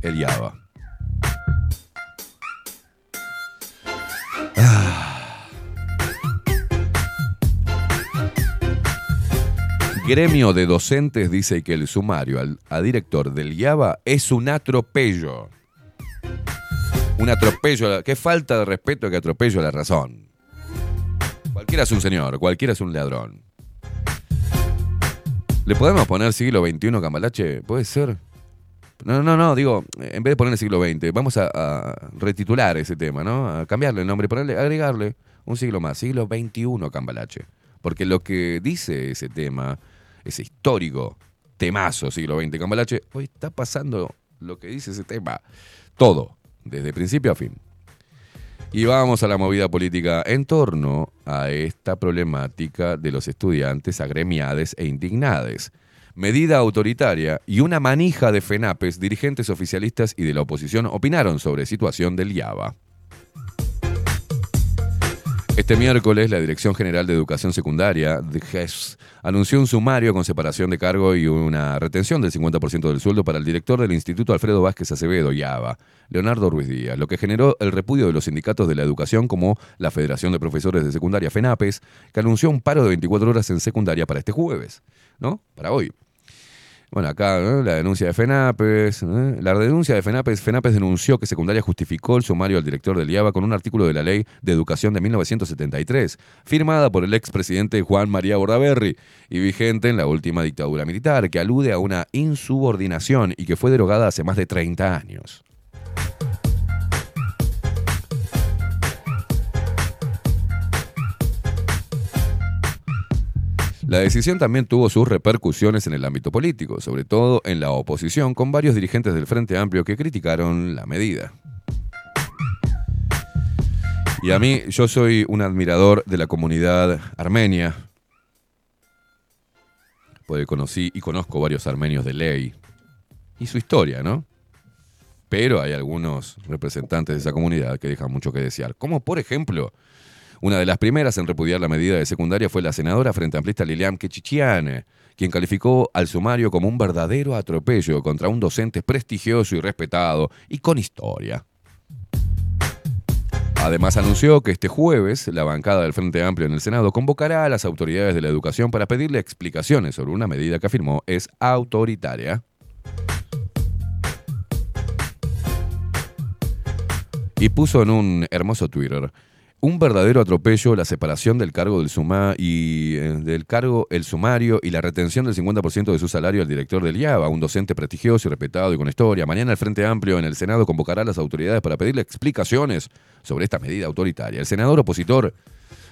El Java. Gremio de docentes dice que el sumario al a director del IABA es un atropello. Un atropello, qué falta de respeto que atropello a la razón. Cualquiera es un señor, cualquiera es un ladrón. ¿Le podemos poner siglo XXI Cambalache? ¿Puede ser? No, no, no, digo, en vez de ponerle siglo XX, vamos a, a retitular ese tema, ¿no? A cambiarle el nombre, ponerle, agregarle un siglo más, siglo XXI Cambalache. Porque lo que dice ese tema, ese histórico temazo siglo XX Cambalache, hoy está pasando lo que dice ese tema. Todo, desde principio a fin. Y vamos a la movida política en torno a esta problemática de los estudiantes agremiades e indignades. Medida autoritaria y una manija de FENAPES, dirigentes oficialistas y de la oposición opinaron sobre situación del IABA. Este miércoles, la Dirección General de Educación Secundaria, DGES, anunció un sumario con separación de cargo y una retención del 50% del sueldo para el director del Instituto Alfredo Vázquez Acevedo, IABA, Leonardo Ruiz Díaz, lo que generó el repudio de los sindicatos de la educación como la Federación de Profesores de Secundaria FENAPES, que anunció un paro de 24 horas en secundaria para este jueves, ¿no? Para hoy. Bueno, acá la denuncia de FENAPES. La denuncia de FENAPES. FENAPES denunció que Secundaria justificó el sumario al director del IABA con un artículo de la Ley de Educación de 1973, firmada por el expresidente Juan María Bordaberry y vigente en la última dictadura militar, que alude a una insubordinación y que fue derogada hace más de 30 años. La decisión también tuvo sus repercusiones en el ámbito político, sobre todo en la oposición, con varios dirigentes del Frente Amplio que criticaron la medida. Y a mí, yo soy un admirador de la comunidad armenia, porque conocí y conozco varios armenios de ley y su historia, ¿no? Pero hay algunos representantes de esa comunidad que dejan mucho que desear, como por ejemplo una de las primeras en repudiar la medida de secundaria fue la senadora frente amplista Lilian Kechichiane, quien calificó al sumario como un verdadero atropello contra un docente prestigioso y respetado y con historia. Además anunció que este jueves la bancada del Frente Amplio en el Senado convocará a las autoridades de la educación para pedirle explicaciones sobre una medida que afirmó es autoritaria. Y puso en un hermoso Twitter, un verdadero atropello la separación del cargo del y eh, del cargo el sumario y la retención del 50% de su salario al director del IABA, un docente prestigioso y respetado y con historia. Mañana el Frente Amplio en el Senado convocará a las autoridades para pedirle explicaciones sobre esta medida autoritaria. El senador opositor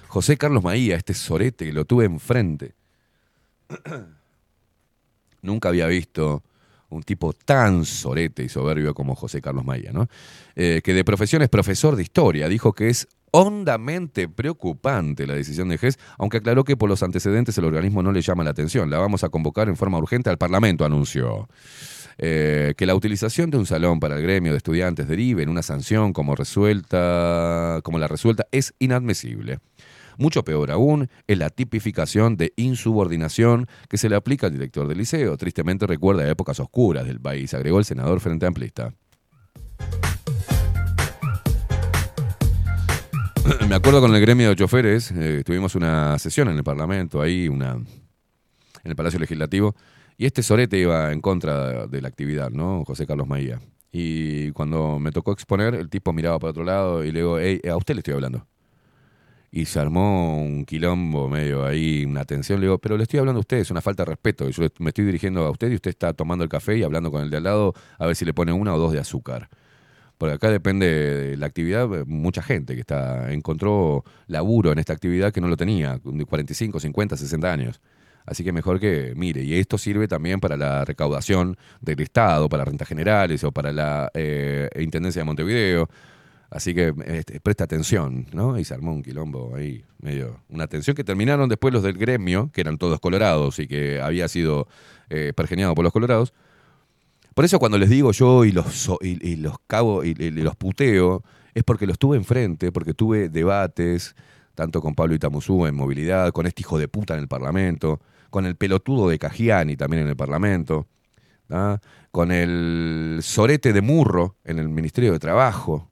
José Carlos Maía, este sorete que lo tuve enfrente, nunca había visto un tipo tan sorete y soberbio como José Carlos Maía, ¿no? Eh, que de profesión es profesor de historia, dijo que es hondamente preocupante la decisión de GES, aunque aclaró que por los antecedentes el organismo no le llama la atención. La vamos a convocar en forma urgente al Parlamento, anunció. Eh, que la utilización de un salón para el gremio de estudiantes derive en una sanción como resuelta, como la resuelta, es inadmisible. Mucho peor aún es la tipificación de insubordinación que se le aplica al director del liceo. Tristemente recuerda épocas oscuras del país, agregó el senador Frente Amplista. Me acuerdo con el gremio de choferes, eh, tuvimos una sesión en el Parlamento, ahí, una, en el Palacio Legislativo, y este sorete iba en contra de la actividad, ¿no? José Carlos Maía. Y cuando me tocó exponer, el tipo miraba para otro lado y le digo, "Ey, a usted le estoy hablando. Y se armó un quilombo medio ahí, una tensión. Le digo, pero le estoy hablando a usted, es una falta de respeto. Yo me estoy dirigiendo a usted y usted está tomando el café y hablando con el de al lado a ver si le pone una o dos de azúcar. Porque acá depende de la actividad, mucha gente que está encontró laburo en esta actividad que no lo tenía, de 45, 50, 60 años. Así que mejor que mire, y esto sirve también para la recaudación del Estado, para rentas generales o para la eh, Intendencia de Montevideo. Así que este, presta atención, ¿no? Y se armó un quilombo ahí, medio. Una atención que terminaron después los del gremio, que eran todos colorados y que había sido eh, pergeniado por los colorados. Por eso cuando les digo yo y los, y, los cago y, los puteo, es porque los tuve enfrente, porque tuve debates, tanto con Pablo Itamuzú en movilidad, con este hijo de puta en el Parlamento, con el pelotudo de Cagiani también en el Parlamento, ¿ah? con el sorete de Murro en el Ministerio de Trabajo,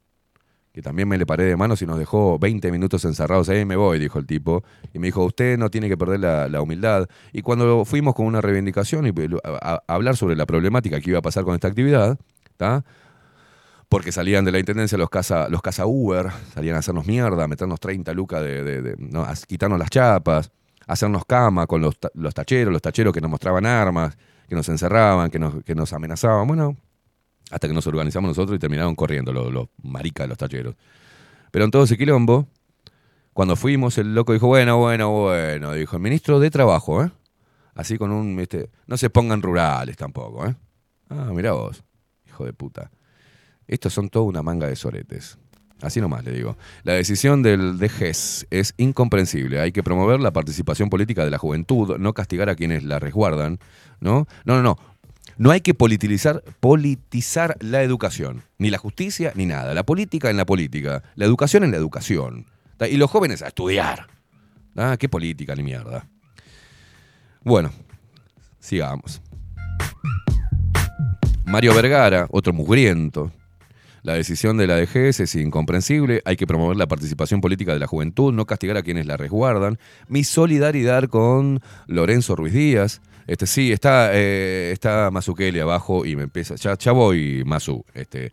que también me le paré de manos y nos dejó 20 minutos encerrados. Ahí me voy, dijo el tipo. Y me dijo, usted no tiene que perder la, humildad. Y cuando fuimos con una reivindicación y a, hablar sobre la problemática que iba a pasar con esta actividad, ¿está? porque salían de la intendencia los casa, los casa Uber, salían a hacernos mierda, a meternos 30 lucas de, a quitarnos las chapas, a hacernos cama con los, los, tacheros, los tacheros que nos mostraban armas, que nos encerraban, que nos, que nos amenazaban. Bueno, hasta que nos organizamos nosotros y terminaron corriendo los, maricas los talleros. Pero en todo ese quilombo, cuando fuimos, el loco dijo, bueno, bueno, bueno, dijo el ministro de Trabajo, ¿eh? Así con un, este, no se pongan rurales tampoco, ¿eh? Ah, mira vos, hijo de puta. Estos son toda una manga de soretes. Así nomás le digo. La decisión del DGES es incomprensible. Hay que promover la participación política de la juventud, no castigar a quienes la resguardan, ¿no? No, no, no. No hay que politizar, politizar la educación, ni la justicia, ni nada. La política en la política, la educación en la educación. Y los jóvenes a estudiar. ¿Ah? ¿Qué política ni mierda? Bueno, sigamos. Mario Vergara, otro mugriento. La decisión de la DGS es incomprensible. Hay que promover la participación política de la juventud, no castigar a quienes la resguardan. Mi solidaridad con Lorenzo Ruiz Díaz. Este, sí, está, eh, está Mazukeli abajo y me empieza. Ya, ya voy, Mazu. Este,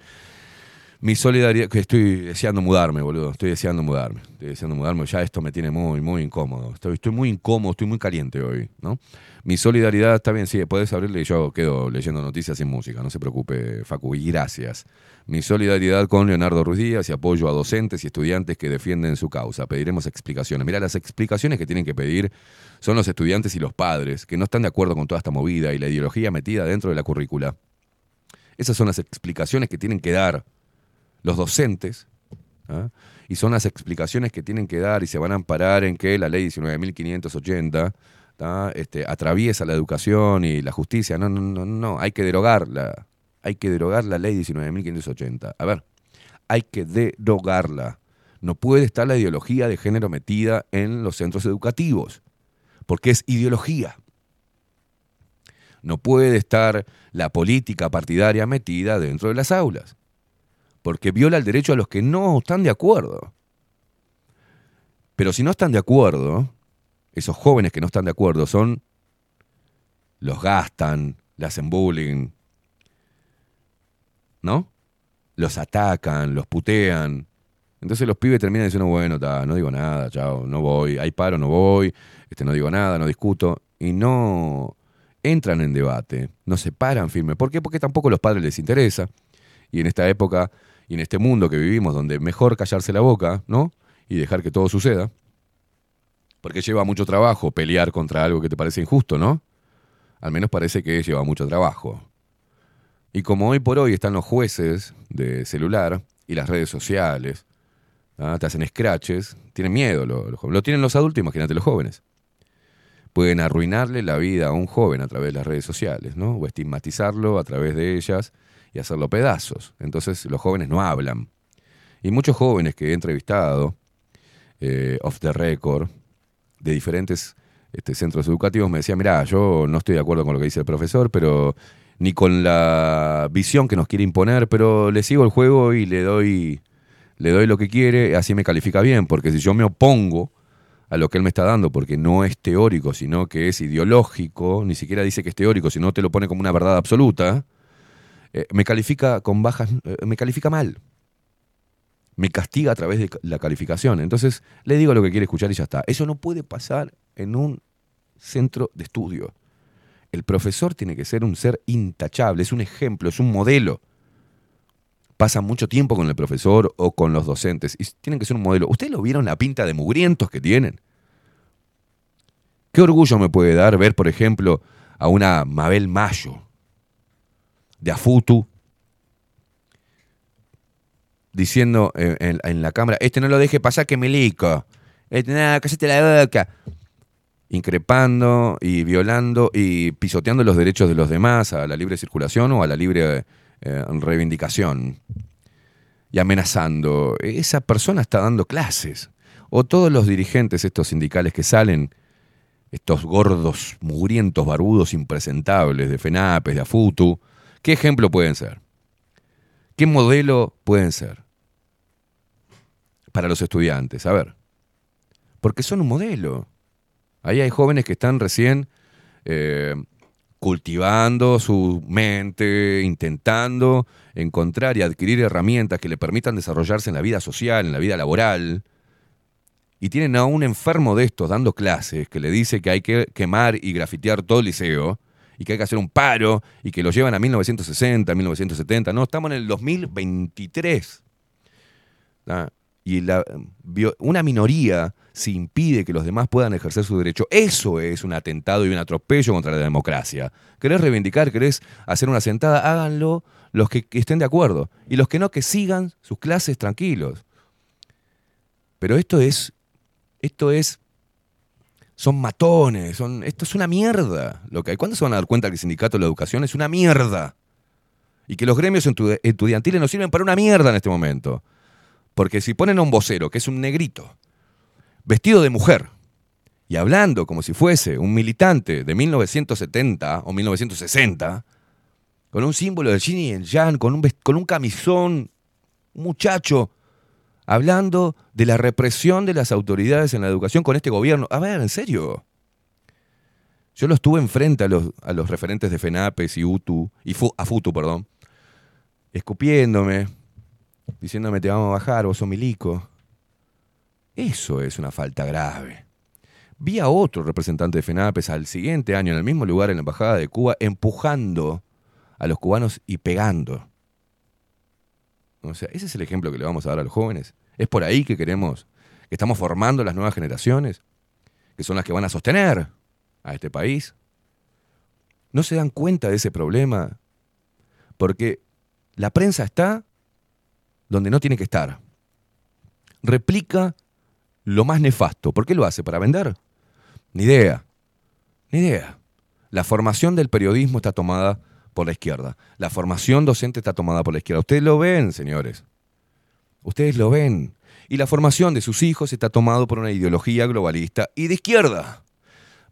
mi solidaridad, que estoy deseando mudarme, boludo. Estoy deseando mudarme. Estoy deseando mudarme. Ya esto me tiene muy, muy incómodo. Estoy, muy incómodo, estoy muy caliente hoy, ¿no? Mi solidaridad está bien, sí, puedes abrirle y yo quedo leyendo noticias sin música, no se preocupe, Facu, y gracias. Mi solidaridad con Leonardo Ruiz Díaz y apoyo a docentes y estudiantes que defienden su causa. Pediremos explicaciones. Mira, las explicaciones que tienen que pedir son los estudiantes y los padres, que no están de acuerdo con toda esta movida y la ideología metida dentro de la currícula. Esas son las explicaciones que tienen que dar los docentes. ¿ah? Y son las explicaciones que tienen que dar y se van a amparar en que la ley 19.580 este, atraviesa la educación y la justicia. No, no, no, no, hay que derogarla. Hay que derogar la ley 19.580. A ver, hay que derogarla. No puede estar la ideología de género metida en los centros educativos, porque es ideología. No puede estar la política partidaria metida dentro de las aulas, porque viola el derecho a los que no están de acuerdo. Pero si no están de acuerdo, esos jóvenes que no están de acuerdo son, los gastan, le hacen bullying, ¿no? Los atacan, los putean. Entonces los pibes terminan diciendo, bueno, no digo nada, chao, no voy, hay paro, no voy, este, no digo nada, no discuto. Y no entran en debate, no se paran firme. ¿Por qué? Porque tampoco a los padres les interesa. Y en esta época y en este mundo que vivimos, donde mejor callarse la boca, ¿no? Y dejar que todo suceda, porque lleva mucho trabajo pelear contra algo que te parece injusto, ¿no? Al menos parece que lleva mucho trabajo. Y como hoy por hoy están los jueces de celular y las redes sociales, ¿ah? te hacen scratches, tienen miedo. Lo, lo, tienen los adultos, imagínate los jóvenes. Pueden arruinarle la vida a un joven a través de las redes sociales, ¿no? O estigmatizarlo a través de ellas y hacerlo pedazos. Entonces los jóvenes no hablan. Y muchos jóvenes que he entrevistado, eh, off the record, de diferentes este, centros educativos me decía, mira, yo no estoy de acuerdo con lo que dice el profesor, pero ni con la visión que nos quiere imponer, pero le sigo el juego y le doy, le doy lo que quiere, así me califica bien, porque si yo me opongo a lo que él me está dando, porque no es teórico, sino que es ideológico, ni siquiera dice que es teórico, sino te lo pone como una verdad absoluta, eh, me califica con bajas, eh, me califica mal me castiga a través de la calificación. Entonces le digo lo que quiere escuchar y ya está. Eso no puede pasar en un centro de estudio. El profesor tiene que ser un ser intachable, es un ejemplo, es un modelo. Pasa mucho tiempo con el profesor o con los docentes y tienen que ser un modelo. ¿Ustedes lo vieron la pinta de mugrientos que tienen? ¿Qué orgullo me puede dar ver, por ejemplo, a una Mabel Mayo de Afutu diciendo en, la cámara, este no lo deje pasar que milico. Este, nada, cállate la boca. Increpando y violando y pisoteando los derechos de los demás a la libre circulación o a la libre eh, reivindicación. Y amenazando. Esa persona está dando clases. O todos los dirigentes estos sindicales que salen, estos gordos, mugrientos, barbudos, impresentables de FENAPES, de AFUTU, ¿qué ejemplo pueden ser? ¿Qué modelo pueden ser? Para los estudiantes, a ver. Porque son un modelo. Ahí hay jóvenes que están recién eh, cultivando su mente, intentando encontrar y adquirir herramientas que le permitan desarrollarse en la vida social, en la vida laboral. Y tienen a un enfermo de estos dando clases que le dice que hay que quemar y grafitear todo el liceo y que hay que hacer un paro y que lo llevan a 1960, 1970. No, estamos en el 2023. ¿Ah? Y una minoría se impide que los demás puedan ejercer su derecho. Eso es un atentado y un atropello contra la democracia. ¿Querés reivindicar? ¿Querés hacer una sentada? Háganlo los que estén de acuerdo. Y los que no, que sigan sus clases tranquilos. Pero esto es, esto es, son matones, son, esto es una mierda. Lo que. ¿Cuándo se van a dar cuenta que el sindicato de la educación es una mierda? Y que los gremios estudiantiles no sirven para una mierda en este momento. Porque si ponen a un vocero, que es un negrito, vestido de mujer, y hablando como si fuese un militante de 1970 o 1960, con un símbolo del yin y el yang, con un, con un camisón, un muchacho, hablando de la represión de las autoridades en la educación con este gobierno. A ver, en serio. Yo lo estuve enfrente a los, a los referentes de FENAPES y UTU, y a FUTU, perdón, escupiéndome, diciéndome te vamos a bajar, vos sos milico. Eso es una falta grave. Vi a otro representante de FENAPES al siguiente año en el mismo lugar en la Embajada de Cuba empujando a los cubanos y pegando. O sea, ese es el ejemplo que le vamos a dar a los jóvenes. Es por ahí que queremos, que estamos formando las nuevas generaciones, que son las que van a sostener a este país. No se dan cuenta de ese problema, porque la prensa está donde no tiene que estar. Replica lo más nefasto. ¿Por qué lo hace? ¿Para vender? Ni idea. Ni idea. La formación del periodismo está tomada por la izquierda. La formación docente está tomada por la izquierda. Ustedes lo ven, señores. Ustedes lo ven. Y la formación de sus hijos está tomada por una ideología globalista y de izquierda.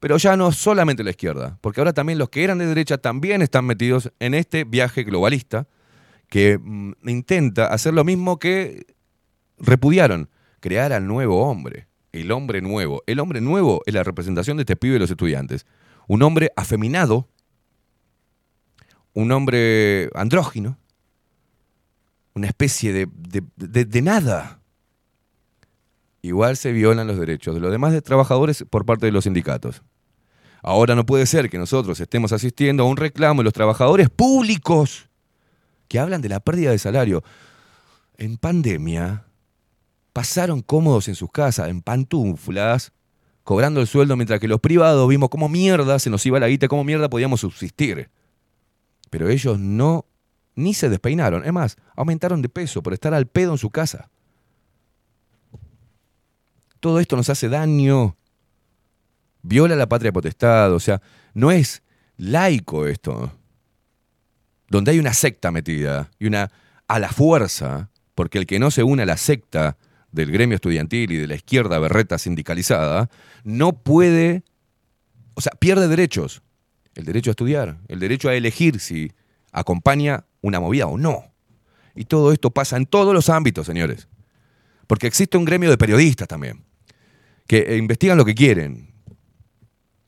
Pero ya no solamente la izquierda, porque ahora también los que eran de derecha también están metidos en este viaje globalista que mm, intenta hacer lo mismo que repudiaron, crear al nuevo hombre, el hombre nuevo. El hombre nuevo es la representación de este pibe de los estudiantes. Un hombre afeminado, un hombre andrógino, una especie de, de, de, nada. Igual se violan los derechos de los demás trabajadores por parte de los sindicatos. Ahora no puede ser que nosotros estemos asistiendo a un reclamo de los trabajadores públicos que hablan de la pérdida de salario. En pandemia pasaron cómodos en sus casas, en pantuflas, cobrando el sueldo, mientras que los privados vimos cómo mierda se nos iba la guita, cómo mierda podíamos subsistir. Pero ellos no, ni se despeinaron. Es más, aumentaron de peso por estar al pedo en su casa. Todo esto nos hace daño. Viola la patria potestad. O sea, no es laico esto donde hay una secta metida y una a la fuerza, porque el que no se une a la secta del gremio estudiantil y de la izquierda berreta sindicalizada, no puede, o sea, pierde derechos. El derecho a estudiar, el derecho a elegir si acompaña una movida o no. Y todo esto pasa en todos los ámbitos, señores. Porque existe un gremio de periodistas también, que investigan lo que quieren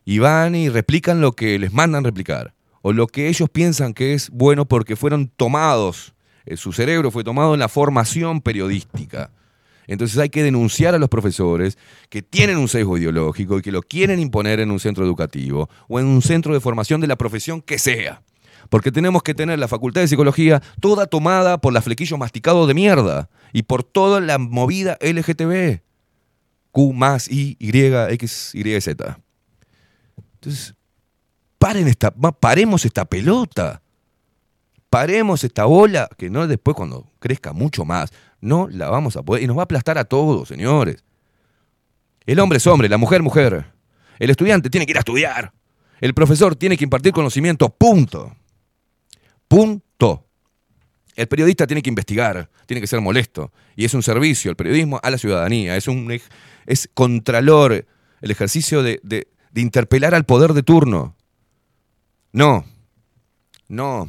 y van y replican lo que les mandan replicar o lo que ellos piensan que es bueno porque fueron tomados, eh, su cerebro fue tomado en la formación periodística. Entonces hay que denunciar a los profesores que tienen un sesgo ideológico y que lo quieren imponer en un centro educativo o en un centro de formación de la profesión que sea. Porque tenemos que tener la facultad de psicología toda tomada por la flequillo masticado de mierda y por toda la movida LGTB. Q más Y, Y, X, Y, Z. Entonces, paren esta, paremos esta pelota. paremos esta bola, que no después cuando crezca mucho más, no la vamos a poder, y nos va a aplastar a todos, señores. El hombre es hombre, la mujer mujer. El estudiante tiene que ir a estudiar. El profesor tiene que impartir conocimiento, punto. Punto. El periodista tiene que investigar, tiene que ser molesto. Y es un servicio, el periodismo, a la ciudadanía. Es un es contralor, el ejercicio de, de, de interpelar al poder de turno. No, no.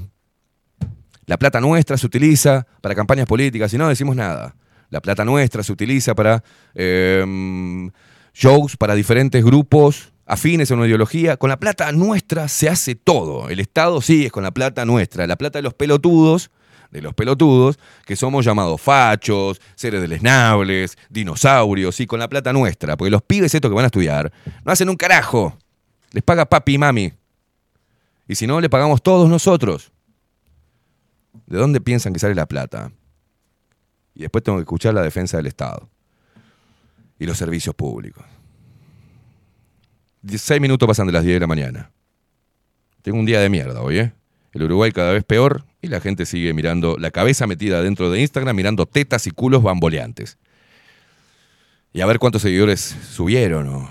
La plata nuestra se utiliza para campañas políticas y no decimos nada. La plata nuestra se utiliza para eh, shows, para diferentes grupos afines a una ideología. Con la plata nuestra se hace todo. El Estado sí es con la plata nuestra. La plata de los pelotudos, de los pelotudos, que somos llamados fachos, seres deleznables, dinosaurios, y con la plata nuestra. Porque los pibes estos que van a estudiar no hacen un carajo. Les paga papi y mami. Y si no, le pagamos todos nosotros. ¿De dónde piensan que sale la plata? Y después tengo que escuchar la defensa del Estado. Y los servicios públicos. 16 minutos pasan de las 10 de la mañana. Tengo un día de mierda hoy, ¿eh? El Uruguay cada vez peor y la gente sigue mirando la cabeza metida dentro de Instagram, mirando tetas y culos bamboleantes. Y a ver cuántos seguidores subieron, o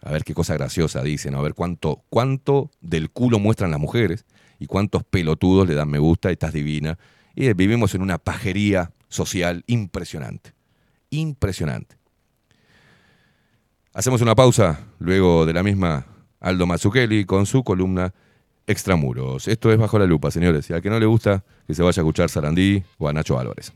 a ver qué cosa graciosa dicen, a ver cuánto, cuánto del culo muestran las mujeres y cuántos pelotudos le dan me gusta, estás divina. Y vivimos en una pajería social impresionante. Impresionante. Hacemos una pausa, luego de la misma Aldo Mazzucchelli con su columna Extramuros. Esto es Bajo la Lupa, señores. Y al que no le gusta, que se vaya a escuchar Sarandí o a Nacho Álvarez.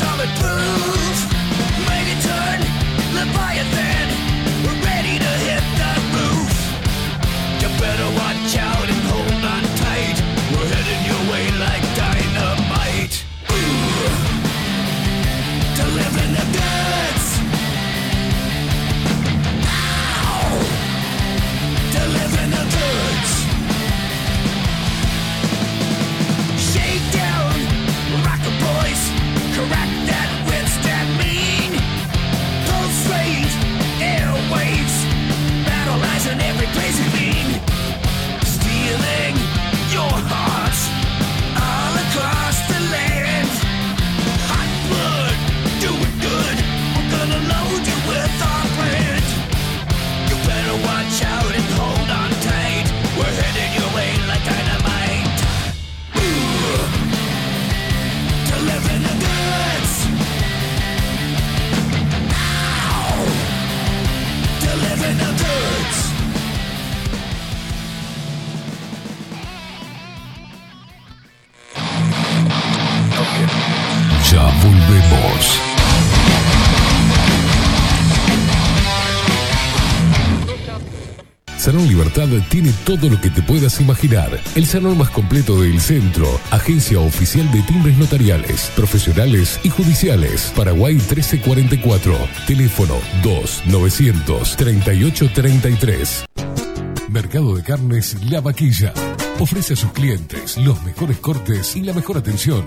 solid blue. Todo lo que te puedas imaginar. El salón más completo del centro. Agencia oficial de timbres notariales, profesionales y judiciales. Paraguay 1344. Teléfono 2 900 3833. Mercado de Carnes La Vaquilla. Ofrece a sus clientes los mejores cortes y la mejor atención.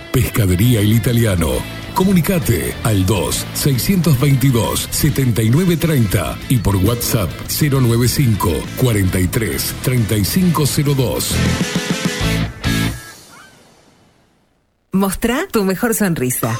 Pescadería El Italiano. Comunicate al 2-622-7930 y por WhatsApp 095 43 3502. Mostrá tu mejor sonrisa.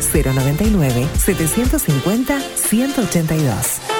099-750-182.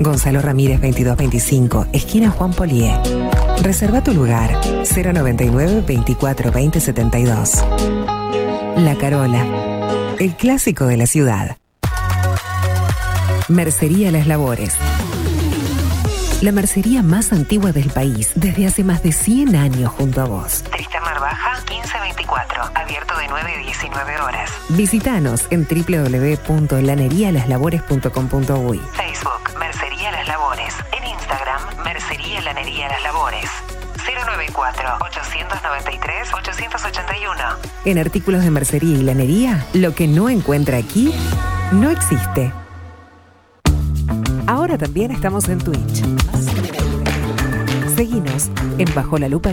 Gonzalo Ramírez 2225, esquina Juan Polié. Reserva tu lugar 099 24 20 72. La Carola, el clásico de la ciudad. Mercería Las Labores. La mercería más antigua del país, desde hace más de 100 años junto a vos. Tristán Baja 1524, abierto de 9 a 19 horas. Visítanos en www.lanerialaslavores.com.uy. Facebook, Mercería Las Labores. En Instagram, Mercería Lanería Las Labores. 094-893-881. En artículos de mercería y lanería, lo que no encuentra aquí no existe. Ahora también estamos en Twitch. Seguinos en Bajo la Lupa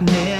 madness.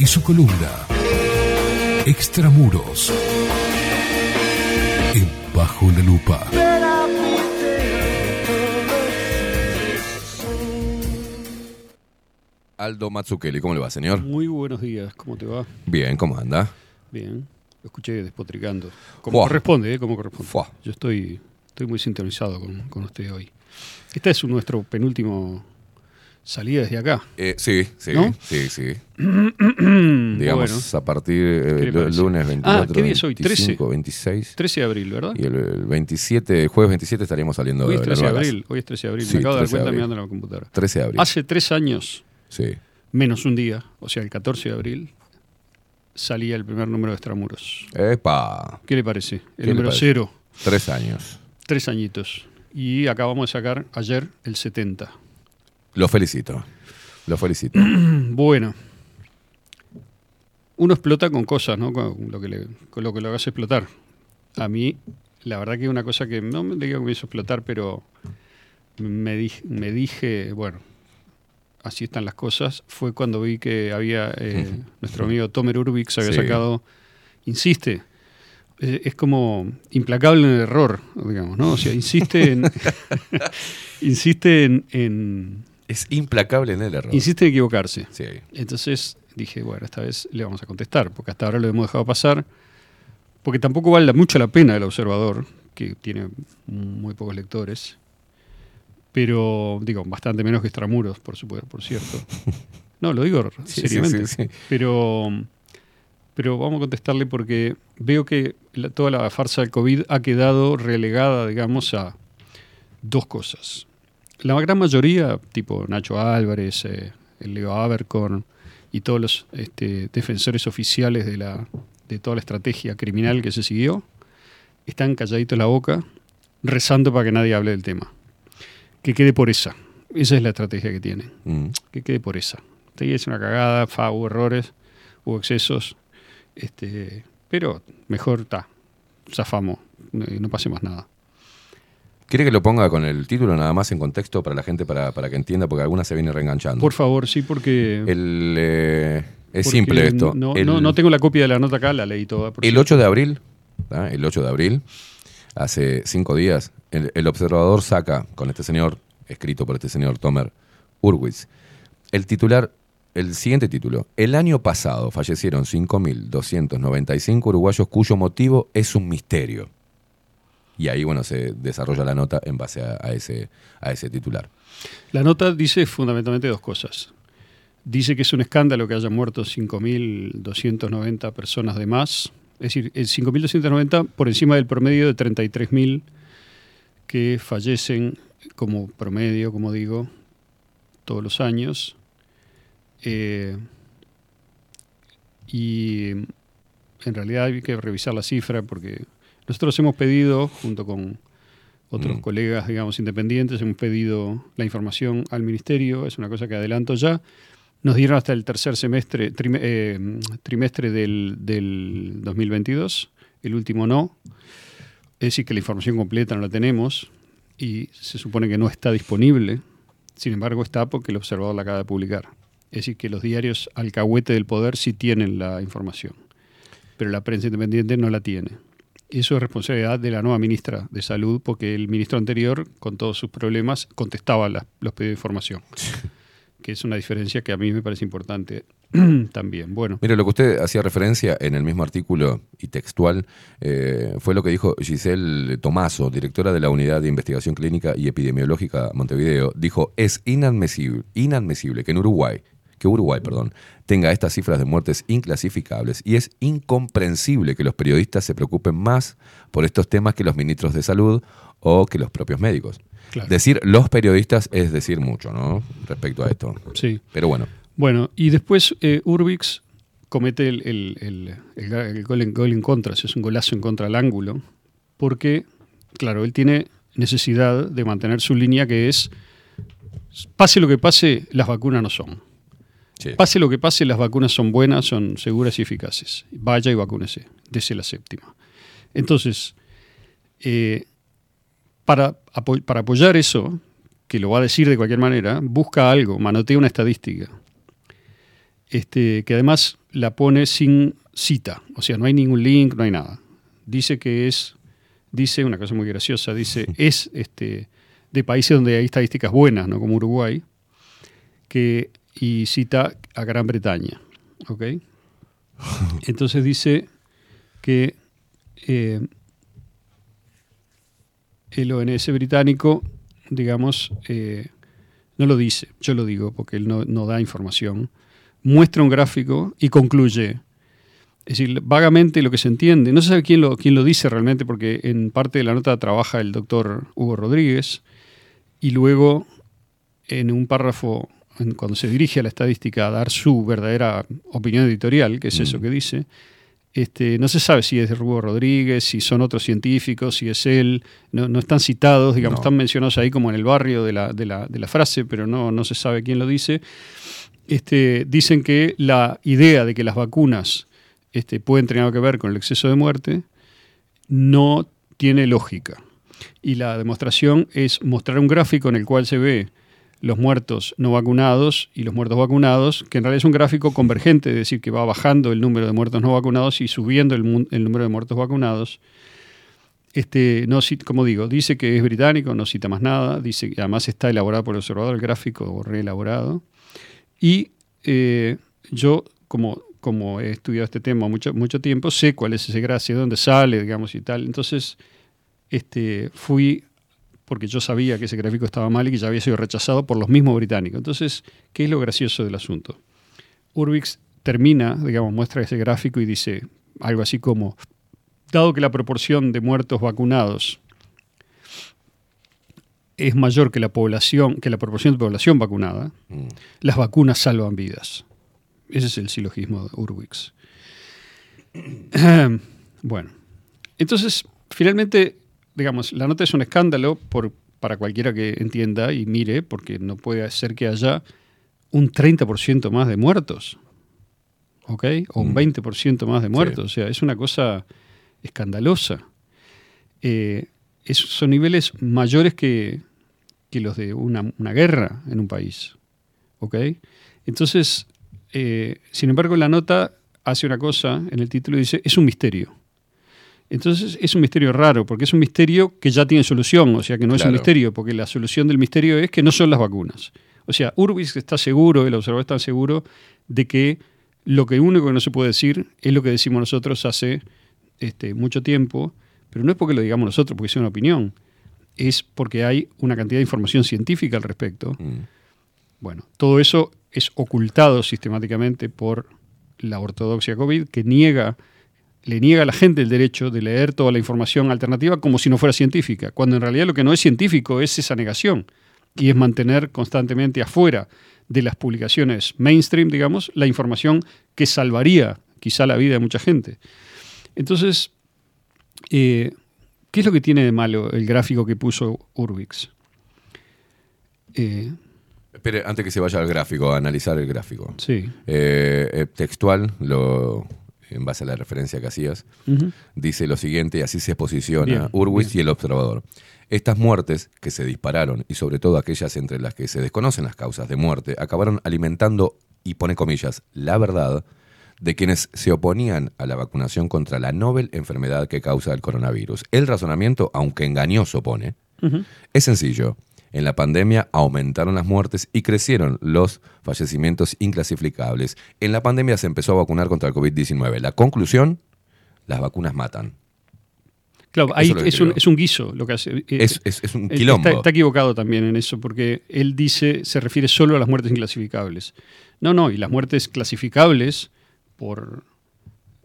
y su columna Extramuros. En Bajo la Lupa. Aldo Mazzucchelli, ¿cómo le va, señor? Muy buenos días, ¿cómo te va? Bien, ¿cómo anda? Bien, lo escuché despotricando. Como Fuá. corresponde, ¿eh? Como corresponde. Yo estoy, estoy muy sintonizado con, con usted hoy. Esta es nuestro penúltimo salida desde acá. Eh, sí, sí, ¿No? sí, sí. Digamos, Bueno. a partir ¿Qué le del parece? lunes 24, Ah, ¿qué día es hoy? 25, 26. 13 de abril, ¿verdad? Y el, el 27, el jueves 27 estaríamos saliendo Hoy es de 13 de abril. Hoy es 13 de abril. Sí, Me acabo de dar 13 de cuenta abril. mirando la computadora. 13 de abril. Hace tres años, Sí. menos un día, o sea, el 14 de abril, salía el primer número de Extramuros. Epa. ¿Qué le parece? El ¿Qué le número parece? cero. Tres años. Tres añitos. Y acabamos de sacar ayer el 70. Lo felicito. Lo felicito. bueno. Uno explota con cosas, ¿no? Con lo que, le- con lo que lo hagas explotar. A mí, la verdad que una cosa que no me digo que me hizo explotar, pero me, di- me dije, bueno, así están las cosas, fue cuando vi que había eh, nuestro amigo Tomer Urbix había Sí. sacado Insiste. Eh, es como implacable en el error, digamos, ¿no? O sea, insiste en. insiste en, en- Es implacable en el error. Insiste en equivocarse. Sí. Entonces dije, bueno, esta vez le vamos a contestar, porque hasta ahora lo hemos dejado pasar, porque tampoco vale mucho la pena el observador, que tiene muy pocos lectores, pero digo, bastante menos que Extramuros, por supuesto, por cierto. No, lo digo Sí, sí, seriamente. sí, sí. Pero, pero vamos a contestarle porque veo que la- toda la farsa del COVID ha quedado relegada, digamos, a dos cosas. La gran mayoría, tipo Nacho Álvarez, eh, el Leo Abercorn y todos los este, defensores oficiales de, la, de toda la estrategia criminal que se siguió, están calladitos la boca, rezando para que nadie hable del tema. Que quede por esa. Esa es la estrategia que tienen. Mm. Que quede por esa. Usted es una cagada, fa, hubo errores, hubo excesos, este, pero mejor está, zafamos, no, no pase más nada. ¿Quiere que lo ponga con el título nada más en contexto para la gente, para, para que entienda? Porque alguna se viene reenganchando. Por favor, sí, porque El, eh, Es porque simple esto. No, El- no- no tengo la copia de la nota acá, la leí toda. El cierto. 8 de abril, ¿tá? el 8 de abril, hace cinco días, el, el observador saca con este señor, escrito por este señor Tomer Urwitz, el titular, el siguiente título. El año pasado fallecieron 5.295 uruguayos cuyo motivo es un misterio. Y ahí, bueno, se desarrolla la nota en base a, ese, a ese titular. La nota dice fundamentalmente dos cosas. Dice que es un escándalo que hayan muerto 5.290 personas de más. Es decir, el 5.290 por encima del promedio de 33.000 que fallecen como promedio, como digo, todos los años. Eh, y en realidad hay que revisar la cifra porque nosotros hemos pedido, junto con otros Mm. colegas, digamos, independientes, hemos pedido la información al ministerio, es una cosa que adelanto ya. Nos dieron hasta el tercer semestre, trime- eh, trimestre del, del 2022, el último no. Es decir, que la información completa no la tenemos y se supone que no está disponible. Sin embargo, está porque el observador la acaba de publicar. Es decir, que los diarios alcahuete del poder sí tienen la información, pero la prensa independiente no la tiene. Eso es responsabilidad de la nueva ministra de Salud, porque el ministro anterior, con todos sus problemas, contestaba las- los pedidos de información, que es una diferencia que a mí me parece importante también. Bueno, Mire, lo que usted hacía referencia en el mismo artículo y textual eh, fue lo que dijo Giselle Tomaso, directora de la Unidad de Investigación Clínica y Epidemiológica Montevideo. Dijo, es inadmisible, inadmisible que en Uruguay, que Uruguay, perdón, tenga estas cifras de muertes inclasificables y es incomprensible que los periodistas se preocupen más por estos temas que los ministros de salud o que los propios médicos. Claro. Decir los periodistas es decir mucho, ¿no? Respecto a esto. Sí. Pero bueno. Bueno, y después eh, Urbix comete el, el- el- el ga- el gol, en, gol en contra, es un golazo en contra al ángulo, porque, claro, él tiene necesidad de mantener su línea que es, pase lo que pase, las vacunas no son. Pase lo que pase, las vacunas son buenas, son seguras y eficaces. Vaya y vacúnese, dese la séptima. Entonces, eh, para, para apoyar eso, que lo va a decir de cualquier manera, busca algo, manotea una estadística, este, que además la pone sin cita, o sea, no hay ningún link, no hay nada. Dice que es, dice una cosa muy graciosa, dice, es este, de países donde hay estadísticas buenas, ¿no? como Uruguay, que, y cita a Gran Bretaña. ¿ok? Entonces dice que eh, el ONS británico, digamos, eh, no lo dice, yo lo digo porque él no, no da información, muestra un gráfico y concluye. Es decir, vagamente lo que se entiende, no se sabe quién lo, quién lo dice realmente porque en parte de la nota trabaja el doctor Hugo Rodríguez y luego en un párrafo, cuando se dirige a la estadística a dar su verdadera opinión editorial, que es eso que dice, este, no se sabe si es de Hugo Rodríguez, si son otros científicos, si es él, no, no están citados, digamos, están mencionados ahí como en el barrio de la, de la- de la frase, pero no, no se sabe quién lo dice. Este, dicen que la idea de que las vacunas este, pueden tener algo que ver con el exceso de muerte no tiene lógica. Y la demostración es mostrar un gráfico en el cual se ve los muertos no vacunados y los muertos vacunados, que en realidad es un gráfico convergente, es decir, que va bajando el número de muertos no vacunados y subiendo el, el número de muertos vacunados. Este, no, como digo, dice que es británico, no cita más nada, dice además está elaborado por el observador, el gráfico reelaborado. Y eh, yo, como, como he estudiado este tema mucho, mucho tiempo, sé cuál es ese gráfico, de dónde sale, digamos, y tal. Entonces, este, fui porque yo sabía que ese gráfico estaba mal y que ya había sido rechazado por los mismos británicos. Entonces, ¿qué es lo gracioso del asunto? Urbix termina, digamos, muestra ese gráfico y dice algo así como, dado que la proporción de muertos vacunados es mayor que la población, que la proporción de población vacunada, las vacunas salvan vidas. Ese es el silogismo de Urwix. bueno, entonces, finalmente, digamos, la nota es un escándalo por, para cualquiera que entienda y mire, porque no puede ser que haya un 30% más de muertos, ¿ok? O un 20% más de muertos. O sea, es una cosa escandalosa. Eh, es- son niveles mayores que, que los de una, una guerra en un país, ¿ok? Entonces, Eh, sin embargo, la nota hace una cosa, en el título dice, es un misterio. Entonces es un misterio raro, porque es un misterio que ya tiene solución, o sea que no es un misterio, porque la solución del misterio es que no son las vacunas. O sea, Urbis está seguro, el observador está seguro de que lo que único que no se puede decir es lo que decimos nosotros hace este, mucho tiempo, pero no es porque lo digamos nosotros, porque sea una opinión, es porque hay una cantidad de información científica al respecto. Bueno, todo eso es ocultado sistemáticamente por la ortodoxia COVID, que niega, le niega a la gente el derecho de leer toda la información alternativa como si no fuera científica, cuando en realidad lo que no es científico es esa negación, y es mantener constantemente afuera de las publicaciones mainstream, digamos, la información que salvaría quizá la vida de mucha gente. Entonces, eh, ¿qué es lo que tiene de malo el gráfico que puso Urbix? Eh, Espere, antes que se vaya al gráfico, a analizar el gráfico. Sí. Eh, eh, textual, lo, en base a la referencia que hacías, dice lo siguiente, y así se posiciona Urwitz y el observador. Estas muertes que se dispararon, y sobre todo aquellas entre las que se desconocen las causas de muerte, acabaron alimentando, y pone comillas, la verdad de quienes se oponían a la vacunación contra la novel enfermedad que causa el coronavirus. El razonamiento, aunque engañoso pone, es sencillo. En la pandemia aumentaron las muertes y crecieron los fallecimientos inclasificables. En la pandemia se empezó a vacunar contra el COVID-19. La conclusión, las vacunas matan. Claro, ahí es un, creo. es un guiso lo que hace. Eh, Es- un eh, quilombo. Está, está equivocado también en eso, porque él dice, se refiere solo a las muertes inclasificables. No, no, y las muertes clasificables por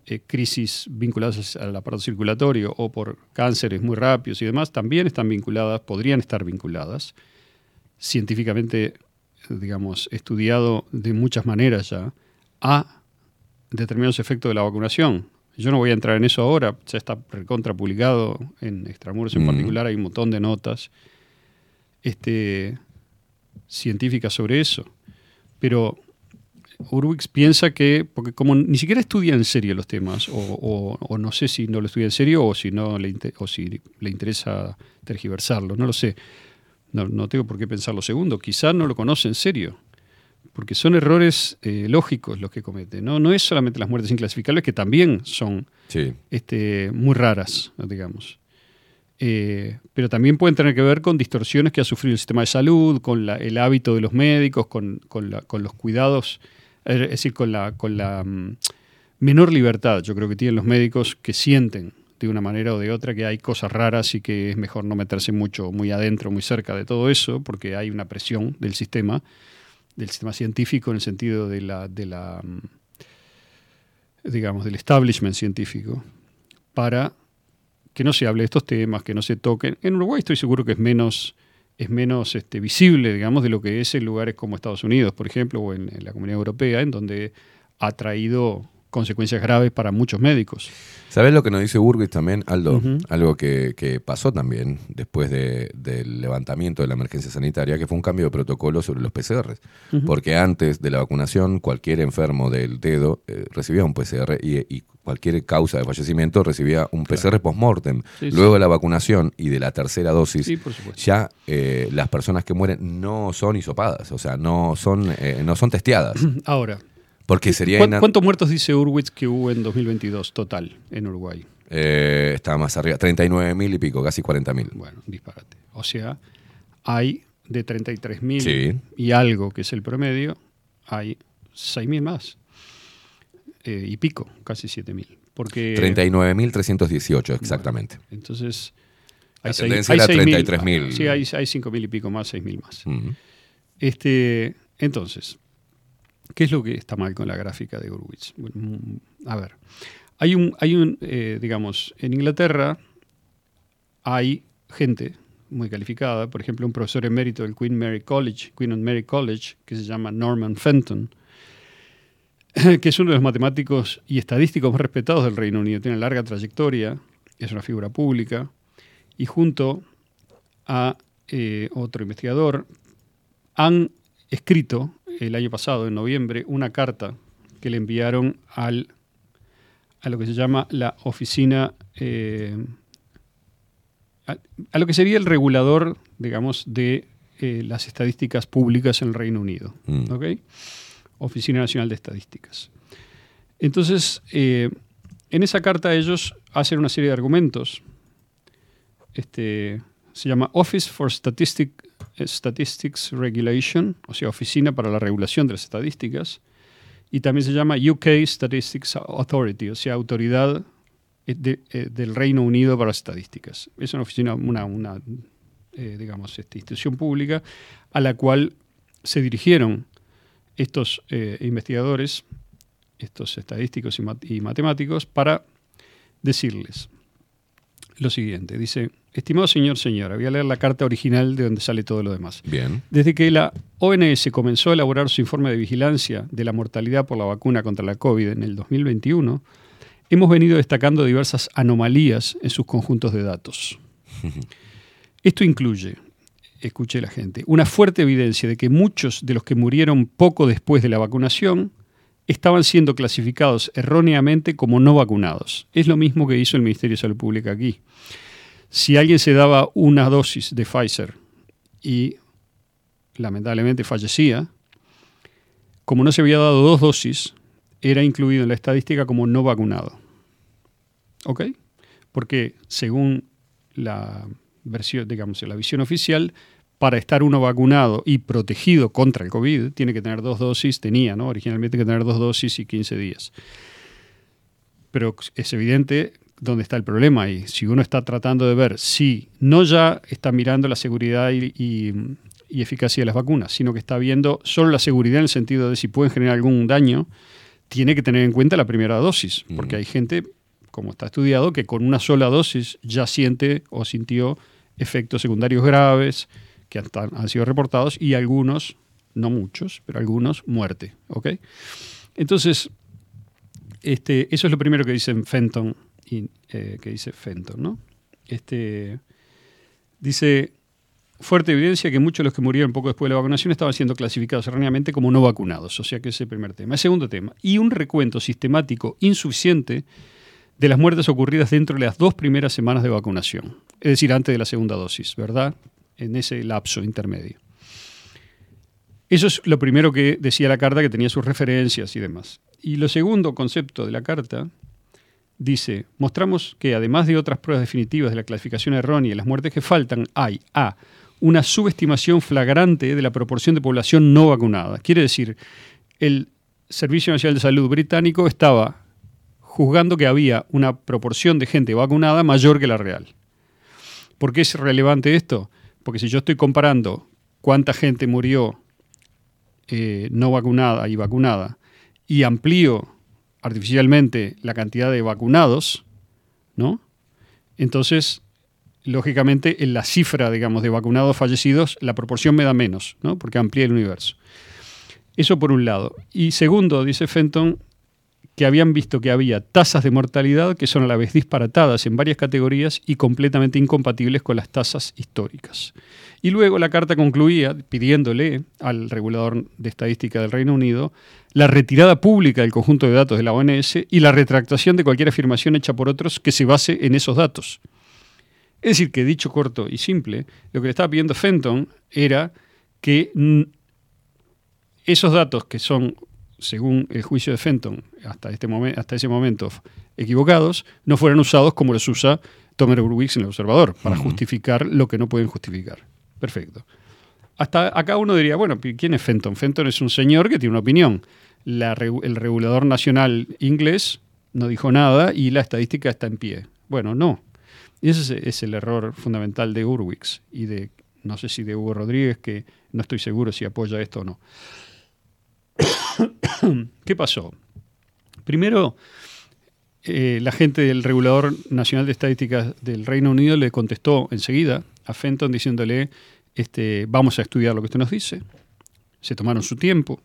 eh, crisis vinculadas al aparato circulatorio o por cánceres muy rápidos y demás, también están vinculadas, podrían estar vinculadas, científicamente, digamos, estudiado de muchas maneras ya, a determinados efectos de la vacunación. Yo no voy a entrar en eso ahora, ya está recontra publicado en Extramuros en Mm. particular, hay un montón de notas este, científicas sobre eso. Pero Urwix piensa que, porque como ni siquiera estudia en serio los temas, o, o- o no sé si no lo estudia en serio o si no le, o si le interesa tergiversarlo, no lo sé. No, no tengo por qué pensar lo segundo. Quizá no lo conoce en serio, porque son errores eh, lógicos los que comete. ¿no? no es solamente las muertes inclasificables, que también son Sí. este, muy raras, digamos. Eh, pero también pueden tener que ver con distorsiones que ha sufrido el sistema de salud, con la- el hábito de los médicos, con, con la- con los cuidados, es decir, con la, con la mm, menor libertad, yo creo que tienen los médicos que sienten de una manera o de otra que hay cosas raras y que es mejor no meterse mucho, muy adentro, muy cerca de todo eso, porque hay una presión del sistema, del sistema científico en el sentido de la, de la mm, digamos, del establishment científico, para que no se hable de estos temas, que no se toquen. En Uruguay estoy seguro que es menos, es menos este, visible, digamos, de lo que es en lugares como Estados Unidos, por ejemplo, o en, en la Comunidad Europea, en donde ha traído consecuencias graves para muchos médicos. ¿Sabes lo que nos dice Urwitz también, Aldo? Algo que, que pasó también después de- del levantamiento de la emergencia sanitaria, que fue un cambio de protocolo sobre los PCR. Porque antes de la vacunación, cualquier enfermo del dedo eh, recibía un PCR y, y cualquier causa de fallecimiento recibía un PCR post-mortem. Sí, sí. Luego de la vacunación y de la tercera dosis, Sí, ya eh, las personas que mueren no son hisopadas, o sea, no son, eh, no son testeadas. Ahora, Porque sería ¿cuán- ina- ¿cuántos muertos dice Urwitz que hubo en 2022 total en Uruguay? eh, está más arriba, 39 mil y pico, casi 40 mil. Bueno, disparate. O sea, hay de 33.000 Sí. y algo, que es el promedio, hay 6.000 más. Eh, y pico, casi 7.000. Porque 39.318 exactamente. entonces La seis- 6.000 33.000. Sí, hay, hay 5.000 y pico más, 6.000 más. Este, entonces, ¿qué es lo que está mal con la gráfica de Urwitz? Bueno, mm, a ver, hay un, hay un eh, digamos, en Inglaterra hay gente muy calificada, por ejemplo, un profesor emérito del Queen Mary College, Queen Mary College, que se llama Norman Fenton, que es uno de los matemáticos y estadísticos más respetados del Reino Unido. Tiene larga trayectoria, es una figura pública, y junto a eh, otro investigador, han escrito el año pasado, en noviembre, una carta que le enviaron al, a lo que se llama la oficina, eh, a, a lo que sería el regulador, digamos, de eh, las estadísticas públicas en el Reino Unido. Mm. Oficina Nacional de Estadísticas. Entonces, eh, en esa carta ellos hacen una serie de argumentos. Este, se llama Office for Statistic, Statistics Regulation, o sea, Oficina para la Regulación de las Estadísticas, y también se llama UK Statistics Authority, o sea, Autoridad eh, eh, del Reino Unido para las Estadísticas. Es una oficina, una, una, eh, digamos, este, institución pública a la cual se dirigieron estos investigadores, estos estadísticos y matemáticos, para decirles lo siguiente. Dice, estimado señor, señora, voy a leer la carta original de donde sale todo lo demás. Bien. Desde que la ONS comenzó a elaborar su informe de vigilancia de la mortalidad por la vacuna contra la COVID en el 2021, hemos venido destacando diversas anomalías en sus conjuntos de datos. Esto incluye, escuche la gente, una fuerte evidencia de que muchos de los que murieron poco después de la vacunación estaban siendo clasificados erróneamente como no vacunados. Es lo mismo que hizo el Ministerio de Salud Pública aquí. Si alguien se daba una dosis de Pfizer y lamentablemente fallecía, como no se había dado dos dosis, era incluido en la estadística como no vacunado. ¿Ok? Porque según la versión, digamos, la visión oficial, para estar uno vacunado y protegido contra el COVID, tiene que tener dos dosis, tenía, ¿no? Originalmente que tener dos dosis y 15 días. Pero es evidente dónde está el problema ahí. Si uno está tratando de ver si no ya está mirando la seguridad y, y- y eficacia de las vacunas, sino que está viendo solo la seguridad en el sentido de si pueden generar algún daño, tiene que tener en cuenta la primera dosis, porque hay gente, como está estudiado, que con una sola dosis ya siente o sintió efectos secundarios graves que han, han sido reportados y algunos, no muchos, pero algunos, muerte. ¿ok? Entonces, este, eso es lo primero que dice Fenton, eh, que dice Fenton, ¿no? Este, dice, fuerte evidencia que muchos de los que murieron poco después de la vacunación estaban siendo clasificados erróneamente como no vacunados, o sea que ese es el primer tema. El segundo tema, y un recuento sistemático insuficiente de las muertes ocurridas dentro de las dos primeras semanas de vacunación, es decir, antes de la segunda dosis, ¿verdad? En ese lapso intermedio. Eso es lo primero que decía la carta, que tenía sus referencias y demás. Y lo segundo concepto de la carta dice, mostramos que además de otras pruebas definitivas de la clasificación errónea y las muertes que faltan, hay A, una subestimación flagrante de la proporción de población no vacunada. Quiere decir, el Servicio Nacional de Salud británico estaba juzgando que había una proporción de gente vacunada mayor que la real. ¿Por qué es relevante esto? Porque si yo estoy comparando cuánta gente murió eh, no vacunada y vacunada y amplío artificialmente la cantidad de vacunados, ¿no? Entonces, lógicamente, en la cifra, digamos, de vacunados fallecidos, la proporción me da menos, ¿no? Porque amplía el universo. Eso por un lado. Y segundo, dice Fenton, que habían visto que había tasas de mortalidad que son a la vez disparatadas en varias categorías y completamente incompatibles con las tasas históricas. Y luego la carta concluía pidiéndole al regulador de estadística del Reino Unido la retirada pública del conjunto de datos de la ONS y la retractación de cualquier afirmación hecha por otros que se base en esos datos. Es decir, que dicho corto y simple, lo que le estaba pidiendo Fenton era que esos datos que son, según el juicio de Fenton, hasta, este momen- hasta ese momento equivocados, no fueran usados como los usa Tomer Urwix en el Observador, para justificar lo que no pueden justificar. Perfecto. Hasta acá uno diría, bueno, ¿quién es Fenton? Fenton es un señor que tiene una opinión. La el regulador nacional inglés no dijo nada y la estadística está en pie. Bueno, no. Ese es, es el error fundamental de Urwix y de, no sé si de Hugo Rodríguez, que no estoy seguro si apoya esto o no. ¿Qué pasó? Primero, eh, la gente del Regulador Nacional de Estadísticas del Reino Unido le contestó enseguida a Fenton diciéndole, este, vamos a estudiar lo que usted nos dice. Se tomaron su tiempo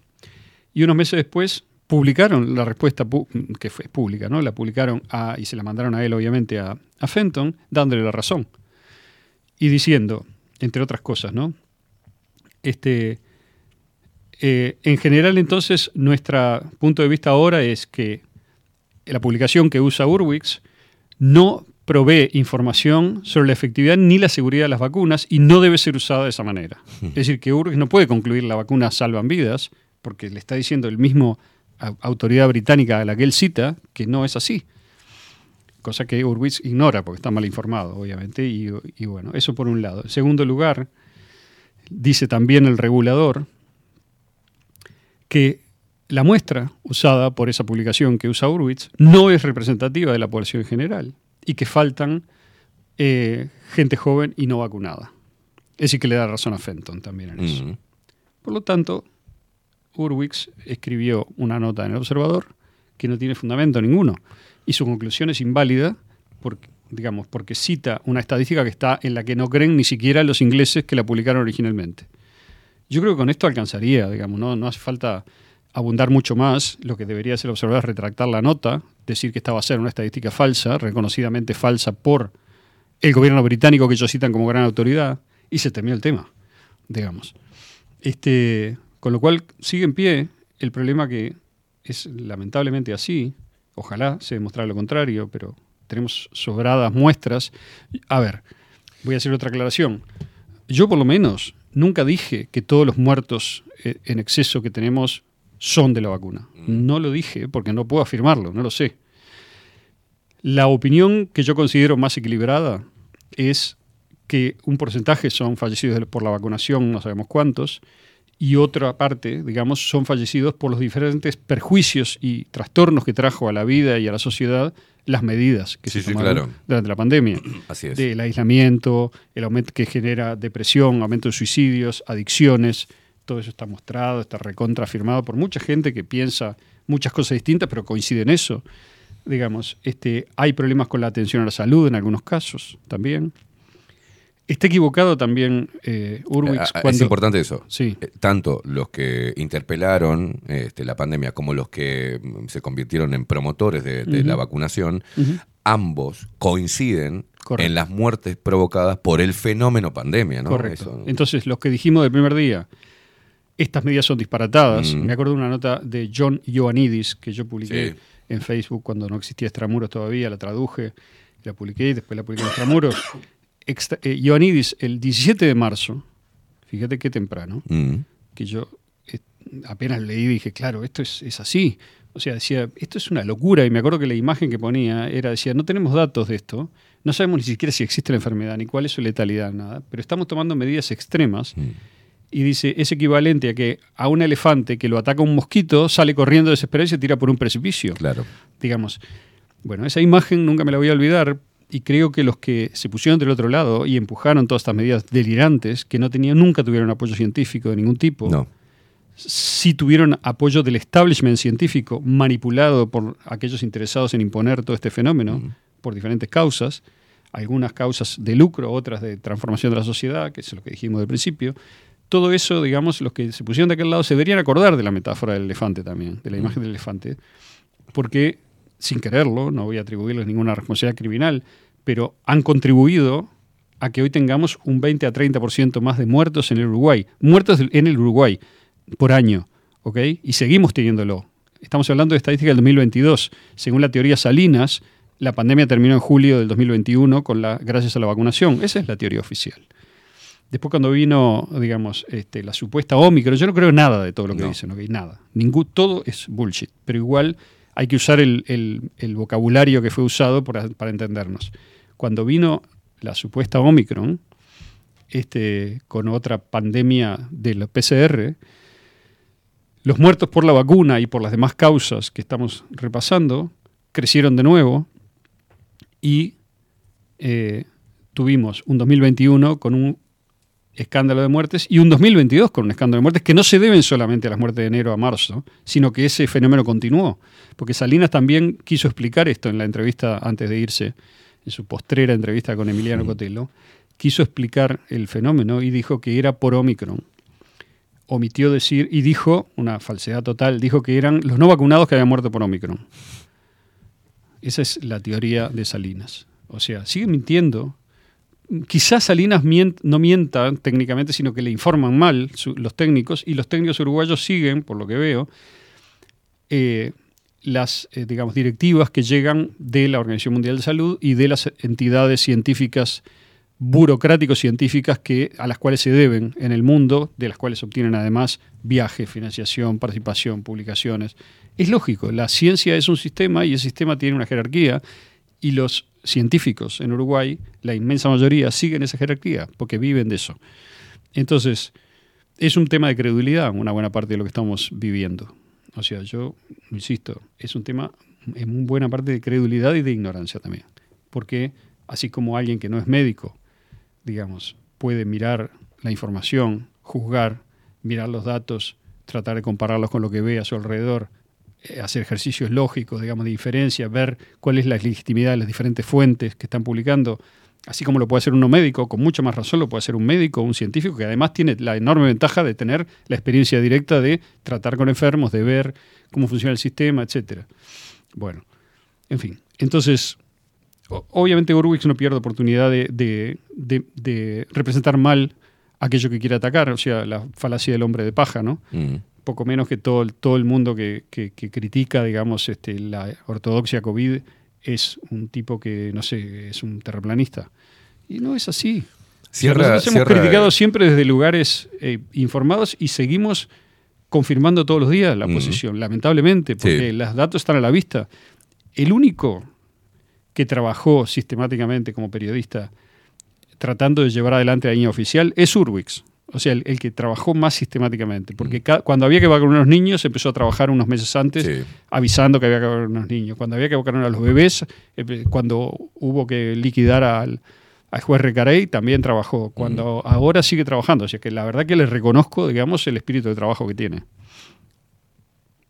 y unos meses después publicaron la respuesta pu- que fue pública, ¿no? La publicaron a- y se la mandaron a él, obviamente, a, a Fenton, dándole la razón y diciendo, entre otras cosas, ¿no? Este, eh, en general, entonces, nuestro punto de vista ahora es que la publicación que usa Urwix no provee información sobre la efectividad ni la seguridad de las vacunas y no debe ser usada de esa manera. Es decir, que Urwix no puede concluir la vacuna salvan vidas, porque le está diciendo el mismo autoridad británica a la que él cita que no es así. Cosa que Urwitz ignora porque está mal informado, obviamente, y, y bueno, eso por un lado. En segundo lugar, dice también el regulador que la muestra usada por esa publicación que usa Urwitz no es representativa de la población en general y que faltan eh, gente joven y no vacunada. Es decir, que le da razón a Fenton también en eso. Por lo tanto, Urwix escribió una nota en el Observador que no tiene fundamento ninguno y su conclusión es inválida porque, digamos, porque cita una estadística que está en la que no creen ni siquiera los ingleses que la publicaron originalmente. Yo creo que con esto alcanzaría, digamos, no, hace falta abundar mucho más. Lo que debería hacer el observador es retractar la nota, decir que esta va a ser una estadística falsa, reconocidamente falsa por el gobierno británico que ellos citan como gran autoridad, y se terminó el tema, digamos. Este, con lo cual sigue en pie el problema que es lamentablemente así. Ojalá se demostrara lo contrario, pero tenemos sobradas muestras. A ver, voy a hacer otra aclaración. Yo por lo menos nunca dije que todos los muertos eh, en exceso que tenemos son de la vacuna. No lo dije porque no puedo afirmarlo, no lo sé. La opinión que yo considero más equilibrada es que un porcentaje son fallecidos por la vacunación, no sabemos cuántos, y otra parte, digamos, son fallecidos por los diferentes perjuicios y trastornos que trajo a la vida y a la sociedad las medidas que Sí, se sí, tomaron claro. durante la pandemia. Así es. Del aislamiento, el aumento que genera depresión, aumento de suicidios, adicciones, todo eso está mostrado, está recontrafirmado por mucha gente que piensa muchas cosas distintas, pero coincide en eso. Digamos, este, hay problemas con la atención a la salud en algunos casos también. Está equivocado también eh, Urwix Ah, ah, cuando... Es importante eso. Sí. Eh, Tanto los que interpelaron este, la pandemia como los que mm, se convirtieron en promotores de, la vacunación, ambos coinciden Correcto. en las muertes provocadas por el fenómeno pandemia. ¿no? Correcto. Eso- Entonces, los que dijimos del primer día, estas medidas son disparatadas. Mm. Me acuerdo de una nota de John Ioannidis que yo publiqué Sí. en Facebook cuando no existía Extramuros todavía, la traduje, la publiqué y después la publiqué en Extramuros. Eh, Ioannidis, el 17 de marzo, fíjate qué temprano, Mm. que yo eh, apenas leí y dije, claro, esto es, es así. O sea, decía, esto es una locura. Y me acuerdo que la imagen que ponía era, decía, no tenemos datos de esto, no sabemos ni siquiera si existe la enfermedad, ni cuál es su letalidad, nada, pero estamos tomando medidas extremas. Y dice, es equivalente a que a un elefante que lo ataca un mosquito sale corriendo desesperado y se tira por un precipicio. Claro. Digamos, bueno, esa imagen nunca me la voy a olvidar y creo que los que se pusieron del otro lado y empujaron todas estas medidas delirantes, que no tenían, nunca tuvieron apoyo científico de ningún tipo, No. sí tuvieron apoyo del establishment científico manipulado por aquellos interesados en imponer todo este fenómeno por diferentes causas, algunas causas de lucro, otras de transformación de la sociedad, que es lo que dijimos del principio. Todo eso, digamos, los que se pusieron de aquel lado se deberían acordar de la metáfora del elefante también, de la imagen del elefante, porque sin quererlo, no voy a atribuirles ninguna responsabilidad criminal, pero han contribuido a que hoy tengamos un 20 a 30% más de muertos en el Uruguay, muertos en el Uruguay por año, ¿ok? Y seguimos teniéndolo. Estamos hablando de estadística del 2022. Según la teoría Salinas, la pandemia terminó en julio del 2021 con la, gracias a la vacunación. Esa es la teoría oficial. Después cuando vino, digamos, este, la supuesta Omicron, yo no creo nada de todo lo que No. dicen, ¿ok? Nada. Ningún, todo es bullshit. Pero igual hay que usar el, vocabulario que fue usado para, entendernos. Cuando vino la supuesta Omicron, este, con otra pandemia del PCR, los muertos por la vacuna y por las demás causas que estamos repasando crecieron de nuevo y eh, tuvimos un 2021 con un escándalo de muertes y un 2022 con un escándalo de muertes que no se deben solamente a las muertes de enero a marzo, sino que ese fenómeno continuó. Porque Salinas también quiso explicar esto en la entrevista antes de irse, en su postrera entrevista con Emiliano Cotelo, quiso explicar el fenómeno y dijo que era por Omicron. Omitió decir, y dijo, una falsedad total, dijo que eran los no vacunados que habían muerto por Omicron. Esa es la teoría de Salinas. O sea, sigue mintiendo. Quizás Salinas no mienta técnicamente, sino que le informan mal los técnicos, y los técnicos uruguayos siguen, por lo que veo, eh, las eh, digamos, directivas que llegan de la Organización Mundial de Salud y de las entidades científicas burocráticos científicas que, a las cuales se deben en el mundo, de las cuales obtienen además viajes, financiación, participación, publicaciones. Es lógico, la ciencia es un sistema y el sistema tiene una jerarquía y los científicos en Uruguay, la inmensa mayoría, siguen esa jerarquía porque viven de eso. Entonces, es un tema de credibilidad una buena parte de lo que estamos viviendo. O sea, yo insisto, es un tema en buena parte de credulidad y de ignorancia también. Porque así como alguien que no es médico, digamos, puede mirar la información, juzgar, mirar los datos, tratar de compararlos con lo que ve a su alrededor, hacer ejercicios lógicos, digamos, de diferencia, ver cuál es la legitimidad de las diferentes fuentes que están publicando, así como lo puede hacer uno médico, con mucha más razón lo puede hacer un médico, un científico, que además tiene la enorme ventaja de tener la experiencia directa de tratar con enfermos, de ver cómo funciona el sistema, etc. Bueno, en fin. Entonces, obviamente Urwix no pierde oportunidad de, representar mal aquello que quiere atacar, o sea, la falacia del hombre de paja, ¿no? Mm poco menos que todo, todo el mundo que, critica, digamos, este, la ortodoxia COVID es un tipo que, no sé, es un terraplanista. Y no es así. nosotros hemos criticado eh, siempre desde lugares eh, informados y seguimos confirmando todos los días la posición, lamentablemente, porque los datos están a la vista. El único que trabajó sistemáticamente como periodista tratando de llevar adelante la línea oficial es Urwix o sea, el, que trabajó más sistemáticamente, porque mm. cuando había que vacunar a los niños empezó a trabajar unos meses antes avisando que había que vacunar a los niños. Cuando había que vacunar a los bebés, cuando hubo que liquidar al, juez Recarey, también trabajó. Cuando ahora sigue trabajando, o sea que la verdad que le reconozco, digamos, el espíritu de trabajo que tiene.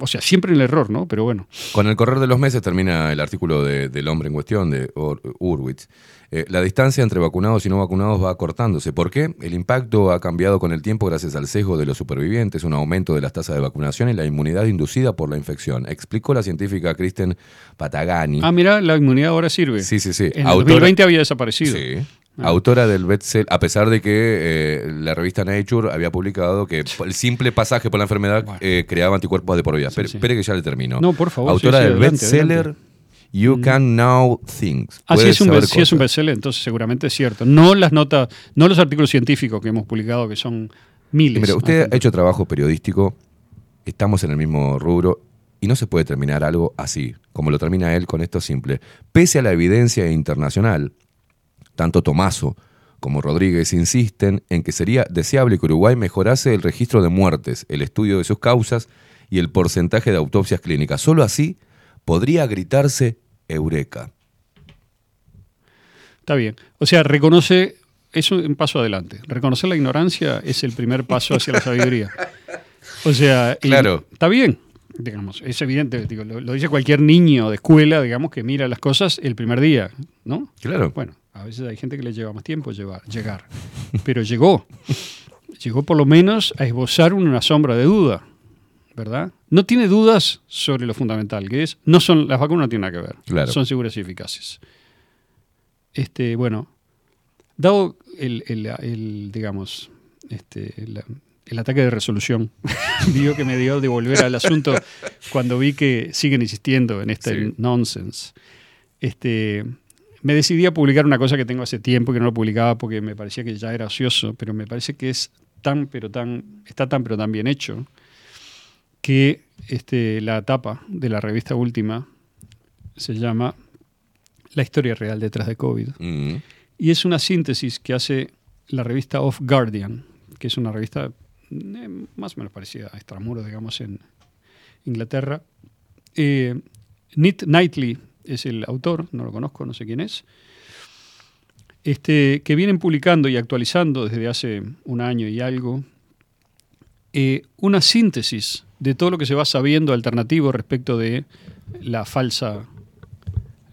O sea, siempre en el error, ¿no? Pero bueno. Con el correr de los meses termina el artículo del hombre en cuestión, de Urwitz. Eh, la distancia entre vacunados y no vacunados va acortándose. ¿Por qué? El impacto ha cambiado con el tiempo gracias al sesgo de los supervivientes, un aumento de las tasas de vacunación y la inmunidad inducida por la infección. Explicó la científica Kristen Patagani. Ah, mira, la inmunidad ahora sirve. Sí, sí, sí. En 2020 había desaparecido. Sí. Ah. Autora del bestseller, a pesar de que eh, la revista Nature había publicado que el simple pasaje por la enfermedad eh, creaba anticuerpos de por vida. Espere que ya le termino. No, por favor. Autora del bestseller You mm. Can Know Things. Ah, sí es, un, es un bestseller, entonces seguramente es cierto. No las notas, no los artículos científicos que hemos publicado, que son miles. Mira, usted ha hecho trabajo periodístico, estamos en el mismo rubro, y no se puede terminar algo así, como lo termina él con esto simple. Pese a la evidencia internacional, tanto Tomaso como Rodríguez insisten en que sería deseable que Uruguay mejorase el registro de muertes, el estudio de sus causas y el porcentaje de autopsias clínicas. Solo así podría gritarse Eureka. Está bien. O sea, reconoce, es un paso adelante. Reconocer la ignorancia es el primer paso hacia la sabiduría. O sea, claro. está bien, digamos, es evidente, lo, dice cualquier niño de escuela, digamos, que mira las cosas el primer día, ¿no? Claro. Bueno, a veces hay gente que le lleva más tiempo llevar, llegar, pero llegó. Llegó por lo menos a esbozar una sombra de duda. ¿verdad? No tiene dudas sobre lo fundamental, que es, no son, las vacunas no tienen nada que ver, son seguras y eficaces. Este, bueno, dado el, digamos, este, el, ataque de resolución digo que me dio de volver al asunto cuando vi que siguen insistiendo en este nonsense, este, me decidí a publicar una cosa que tengo hace tiempo que no lo publicaba porque me parecía que ya era ocioso, pero me parece que es tan, pero tan, está tan, pero tan bien hecho, que este, la tapa de la revista Última se llama La historia real detrás de COVID. Mm. Y es una síntesis que hace la revista Off Guardian, que es una revista eh, más o menos parecida a Extramuro, digamos, en Inglaterra. Eh, Knightley es el autor, no lo conozco, no sé quién es. Este, que vienen publicando y actualizando desde hace un año y algo eh, una síntesis de todo lo que se va sabiendo alternativo respecto de la falsa,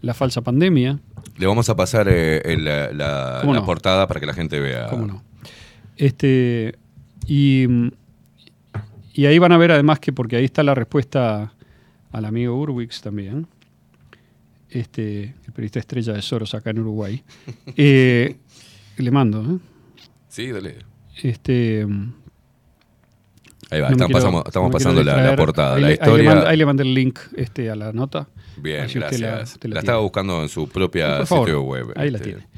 la falsa pandemia. Le vamos a pasar eh, la, portada para que la gente vea. ¿Cómo no? Este, y, y ahí van a ver además que, porque ahí está la respuesta al amigo Urwix también, este, el periodista estrella de Soros acá en Uruguay. Eh, le mando. ¿eh? Sí, dale. Este, Ahí va, estamos, pasando la, portada, la historia. Ahí le, mandé el link este, a la nota. Bien, gracias. La, estaba buscando en su propia sitio web. Ahí la este. tiene.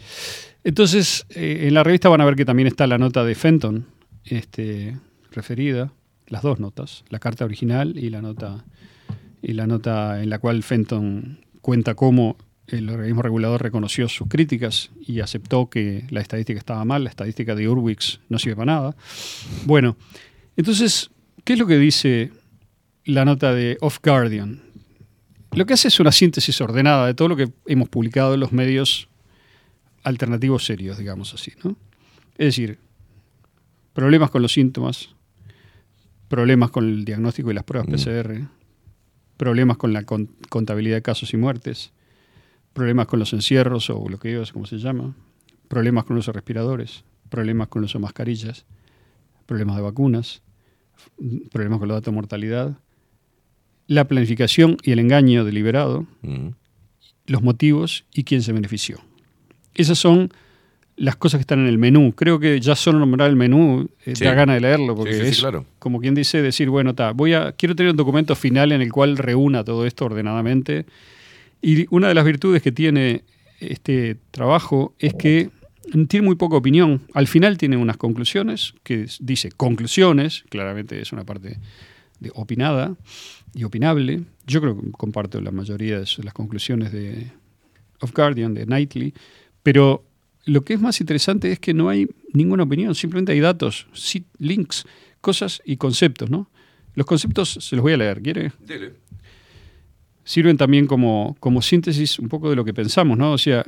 Entonces, eh, en la revista van a ver que también está la nota de Fenton, este, referida, las dos notas, la carta original y la nota, y la nota en la cual Fenton cuenta cómo el organismo regulador reconoció sus críticas y aceptó que la estadística estaba mal, la estadística de Urwix no sirve para nada. Bueno, entonces, ¿qué es lo que dice la nota de Off Guardian? Lo que hace es una síntesis ordenada de todo lo que hemos publicado en los medios alternativos serios, digamos así. ¿no? Es decir, problemas con los síntomas, problemas con el diagnóstico y las pruebas PCR, problemas con la con- contabilidad de casos y muertes, problemas con los encierros o lo que digas, como se llama, problemas con los respiradores, problemas con los mascarillas, problemas de vacunas, problemas con los datos de mortalidad, la planificación y el engaño deliberado, los motivos y quién se benefició. Esas son las cosas que están en el menú. Creo que ya solo nombrar el menú eh, Sí. da gana de leerlo, porque Sí, sí, es claro. como quien dice decir, bueno, ta, voy a, quiero tener un documento final en el cual reúna todo esto ordenadamente. Y una de las virtudes que tiene este trabajo es que tiene muy poca opinión. Al final tiene unas conclusiones, que dice conclusiones, claramente es una parte de opinada y opinable. Yo creo que comparto la mayoría de las conclusiones de Of Guardian, de Knightley, pero lo que es más interesante es que no hay ninguna opinión, simplemente hay datos, links, cosas y conceptos, ¿no? Los conceptos se los voy a leer, ¿quiere? Sirven también como, como síntesis un poco de lo que pensamos, ¿no? O sea,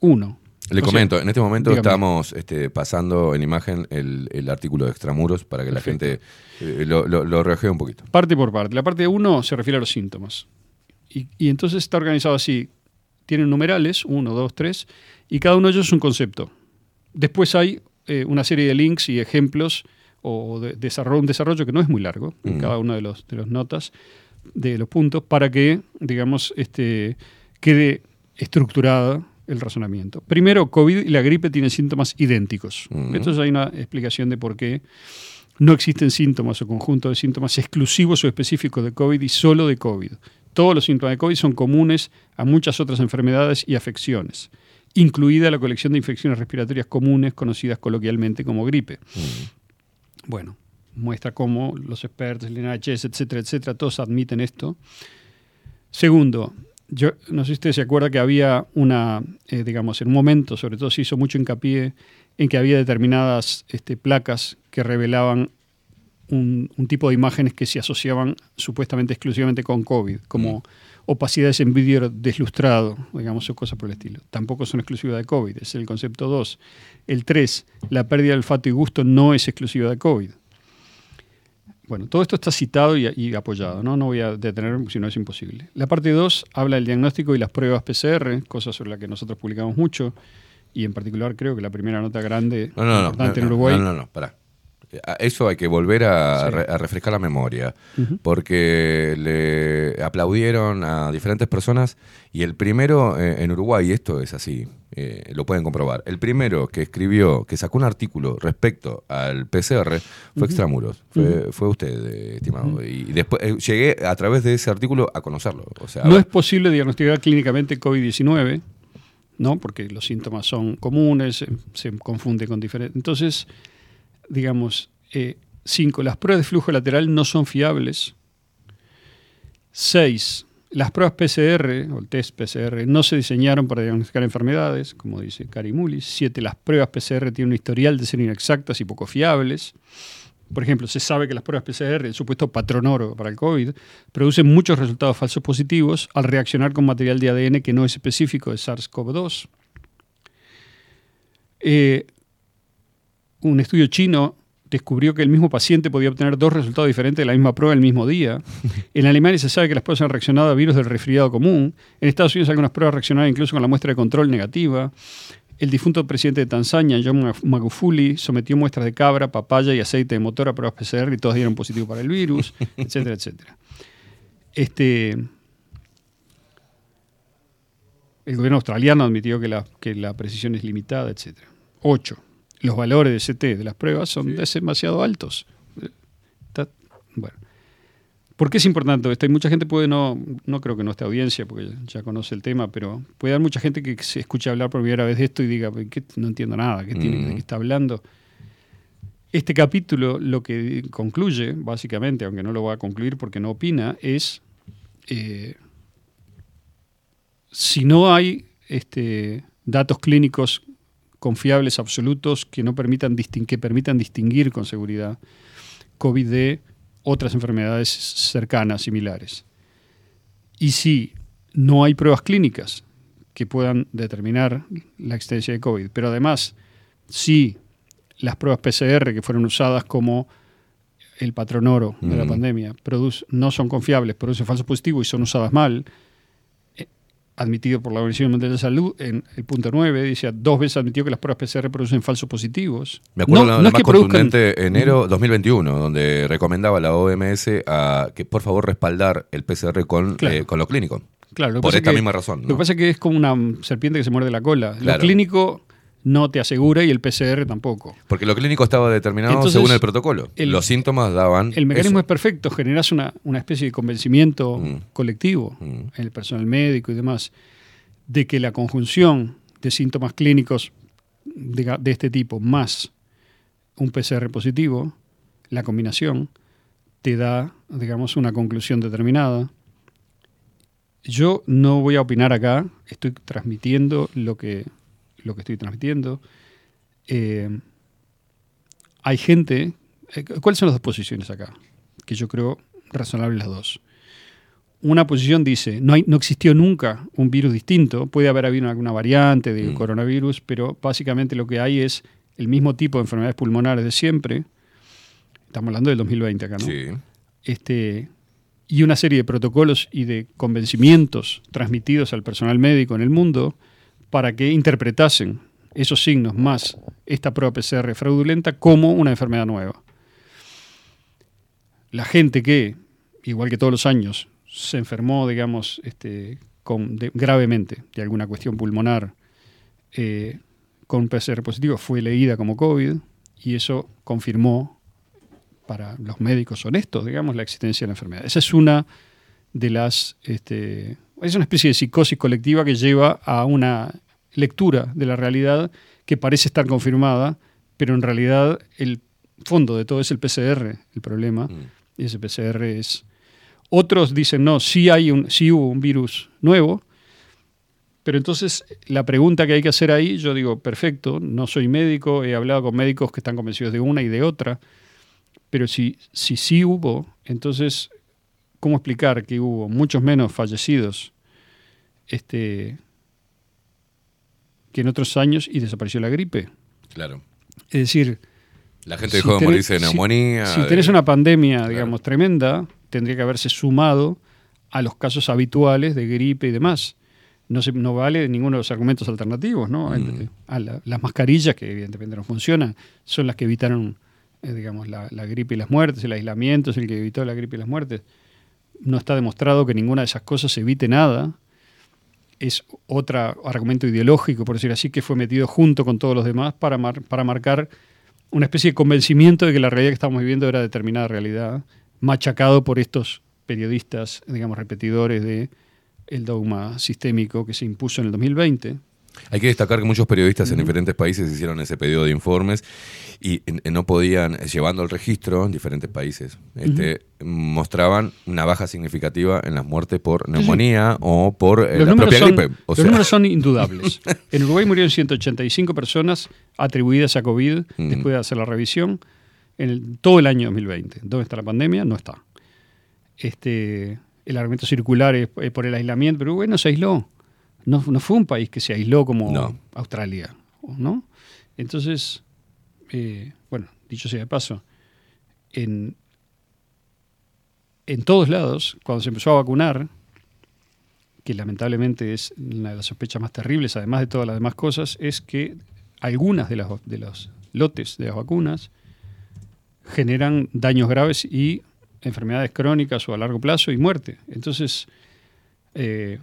uno. Le O sea, comento, en este momento dígame. estamos este, pasando en imagen el, el artículo de Extramuros para que la gente eh, lo, lo, lo un poquito. Parte por parte. La parte de uno se refiere a los síntomas. Y, y entonces está organizado así. Tienen numerales, uno, dos, tres, y cada uno de ellos es un concepto. Después hay eh, una serie de links y ejemplos o de desarrollo, un desarrollo que no es muy largo en Mm. cada uno de los de notas, de los puntos, para que, digamos, este, quede estructurada el razonamiento. Primero, COVID y la gripe tienen síntomas idénticos. Mm. Entonces hay una explicación de por qué no existen síntomas o conjunto de síntomas exclusivos o específicos de COVID y solo de COVID. Todos los síntomas de COVID son comunes a muchas otras enfermedades y afecciones, incluida la colección de infecciones respiratorias comunes conocidas coloquialmente como gripe. Bueno, muestra cómo los expertos, el NHS, etcétera, etcétera, todos admiten esto. Segundo, yo no sé si usted se acuerda que había una, eh, digamos, en un momento, sobre todo se hizo mucho hincapié en que había determinadas este, placas que revelaban un, un tipo de imágenes que se asociaban supuestamente exclusivamente con COVID, como opacidades en vídeo deslustrado, digamos, o cosas por el estilo. Tampoco son exclusivas de COVID, es el concepto 2. El 3, la pérdida de olfato y gusto no es exclusiva de COVID. Bueno, todo esto está citado y, y apoyado, ¿no? No voy a detenerme, si no es imposible. La parte 2 habla del diagnóstico y las pruebas PCR, cosa sobre la que nosotros publicamos mucho, y en particular creo que la primera nota grande No, no, no, importante no, en Uruguay. no, no, no, pará. A Eso hay que volver a, Sí. re- a refrescar la memoria, porque le aplaudieron a diferentes personas y el primero eh, en Uruguay, y esto es así, eh, lo pueden comprobar, el primero que escribió, que sacó un artículo respecto al PCR fue. Extramuros, fue, usted, eh, estimado. Y después llegué a través de ese artículo a conocerlo. O sea, No es posible diagnosticar clínicamente COVID-19, ¿no? Porque los síntomas son comunes, se, se confunde con diferentes. Entonces, digamos, eh, cinco, las pruebas de flujo lateral no son fiables. Seis, las pruebas PCR o el test PCR no se diseñaron para diagnosticar enfermedades, como dice Mullis. Siete, las pruebas PCR tienen un historial de ser inexactas y poco fiables. Por ejemplo, se sabe que las pruebas PCR, el supuesto patrón oro para el COVID, producen muchos resultados falsos positivos al reaccionar con material de ADN que no es específico de SARS-CoV-2. Eh, un estudio chino descubrió que el mismo paciente podía obtener dos resultados diferentes de la misma prueba el mismo día. En Alemania se sabe que las pruebas han reaccionado a virus del resfriado común. En Estados Unidos algunas pruebas reaccionaron incluso con la muestra de control negativa. El difunto presidente de Tanzania, John Magufuli, sometió muestras de cabra, papaya y aceite de motor a pruebas PCR y todas dieron positivo para el virus, etcétera, etcétera. Este, el gobierno australiano admitió que la, que la precisión es limitada, etcétera. Ocho, los valores de CT de las pruebas son demasiado altos. Está- bueno. ¿Por qué es importante esto? Hay mucha gente puede no, no creo que no esté audiencia, porque ya conoce el tema, pero puede haber mucha gente que se escuche hablar por primera vez de esto y diga, ¿qué? no entiendo nada, ¿qué tiene, ¿de qué está hablando? Este capítulo lo que concluye, básicamente, aunque no lo va a concluir porque no opina, es eh, si no hay este, datos clínicos confiables, absolutos, que, no permitan, que permitan distinguir con seguridad COVID de otras enfermedades cercanas, similares. Y si no hay pruebas clínicas que puedan determinar la existencia de COVID, pero además, si las pruebas PCR que fueron usadas como el patrón oro de la Mm. pandemia no son confiables, producen falsos positivos y son usadas mal, admitido por la Organización Mundial de Salud en el punto 9, dice dos veces admitió que las pruebas PCR producen falsos positivos. Me acuerdo No- la, no la es más que produzcan- contundente enero 2021, donde recomendaba la OMS a que por favor respaldar el PCR con, Claro. eh, con lo clínico. Claro, lo por esta que- misma razón. Lo ¿no? que pasa es que es como una serpiente que se muerde la cola. Lo Claro. clínico no te asegura y el PCR tampoco. Porque lo clínico estaba determinado Entonces, según el protocolo. el- los síntomas daban. El mecanismo eso. es perfecto, generas una, una especie de convencimiento Mm. colectivo en el personal médico y demás, de que la conjunción de síntomas clínicos de, de este tipo más un PCR positivo, la combinación, te da, digamos, una conclusión determinada. Yo no voy a opinar acá, estoy transmitiendo lo que, lo que estoy transmitiendo. Eh, hay gente. eh, ¿Cuáles son las dos posiciones acá? Que yo creo razonables las dos. Una posición dice: no, hay, no existió nunca un virus distinto. Puede haber habido alguna variante del coronavirus, pero básicamente lo que hay es el mismo tipo de enfermedades pulmonares de siempre. Estamos hablando del 2020 acá, ¿no? Sí. Este, y una serie de protocolos y de convencimientos transmitidos al personal médico en el mundo para que interpretasen esos signos más esta prueba PCR fraudulenta como una enfermedad nueva. La gente que, igual que todos los años, se enfermó, digamos, este, con, gravemente de alguna cuestión pulmonar eh, con PCR positivo fue leída como COVID y eso confirmó para los médicos honestos, digamos, la existencia de la enfermedad. Esa es una de las... Este, es una especie de psicosis colectiva que lleva a una lectura de la realidad que parece estar confirmada, pero en realidad el fondo de todo es el PCR, el problema. Y ese PCR es... Otros dicen, no, sí, hay un, sí hubo un virus nuevo, pero entonces la pregunta que hay que hacer ahí, yo digo, perfecto, no soy médico, he hablado con médicos que están convencidos de una y de otra, pero si, si sí hubo, entonces, ¿cómo explicar que hubo muchos menos fallecidos este, que en otros años y desapareció la gripe? Claro. Es decir, La gente si dejó de morirse de neumonía. Si, de- tenés una pandemia, digamos, tremenda, tendría que haberse sumado a los casos habituales de gripe y demás. No, se, no vale ninguno de los argumentos alternativos, ¿no? Mm. A la- las mascarillas, que evidentemente no funcionan, son las que evitaron, eh, digamos, la, la gripe y las muertes, el aislamiento es el que evitó la gripe y las muertes. No está demostrado que ninguna de esas cosas evite nada. Es otro argumento ideológico, por decir así, que fue metido junto con todos los demás para, para marcar una especie de convencimiento de que la realidad que estamos viviendo era determinada realidad, machacado por estos periodistas, digamos, repetidores de dogma sistémico que se impuso en el 2020. Hay que destacar que muchos periodistas en diferentes países hicieron ese pedido de informes y no podían, eh, llevando el registro en diferentes países, este, mostraban una baja significativa en las muertes por neumonía o por eh, la propia son, gripe. O los sea, números son indudables. en Uruguay murieron 185 personas atribuidas a COVID después de hacer la revisión en el- todo el año 2020. ¿Dónde está la pandemia? No está. Este, el argumento circular es, es por el aislamiento, pero Uruguay no se aisló. No, no fue un país que se aisló como No. Australia, ¿no? Entonces, eh, bueno, dicho sea de paso, en, en todos lados, cuando se empezó a vacunar, que lamentablemente es una de las sospechas más terribles, además de todas las demás cosas, es que algunas de, las, de los lotes de las vacunas generan daños graves y enfermedades crónicas o a largo plazo y muerte. Entonces, eh,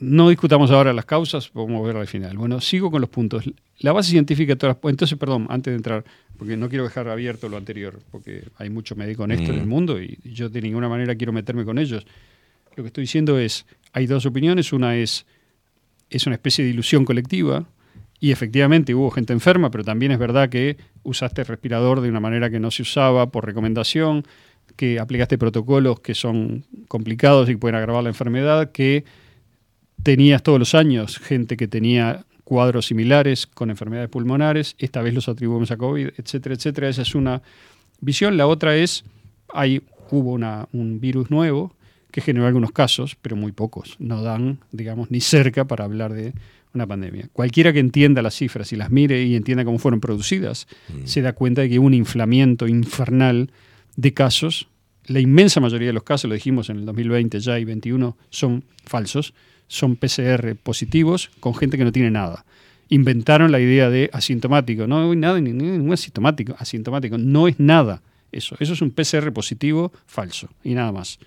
no discutamos ahora las causas, podemos ver al final. Bueno, sigo con los puntos. La base científica de todas las- Entonces, perdón, antes de entrar, porque no quiero dejar abierto lo anterior, porque hay mucho médico honesto en Mm. el mundo y yo de ninguna manera quiero meterme con ellos. Lo que estoy diciendo es, hay dos opiniones. Una es, es una especie de ilusión colectiva y efectivamente hubo gente enferma, pero también es verdad que usaste el respirador de una manera que no se usaba por recomendación, que aplicaste protocolos que son complicados y pueden agravar la enfermedad, que tenías todos los años gente que tenía cuadros similares con enfermedades pulmonares, esta vez los atribuimos a COVID, etcétera, etcétera. Esa es una visión. La otra es, hay, hubo una, un virus nuevo que generó algunos casos, pero muy pocos. No dan, digamos, ni cerca para hablar de una pandemia. Cualquiera que entienda las cifras y las mire y entienda cómo fueron producidas, se da cuenta de que hubo un inflamiento infernal de casos. La inmensa mayoría de los casos, lo dijimos en el 2020 ya y 21, son falsos, son PCR positivos con gente que no tiene nada. Inventaron la idea de asintomático. No hay nada, ni ningún asintomático. Asintomático no es nada eso. Eso es un PCR positivo falso y nada más.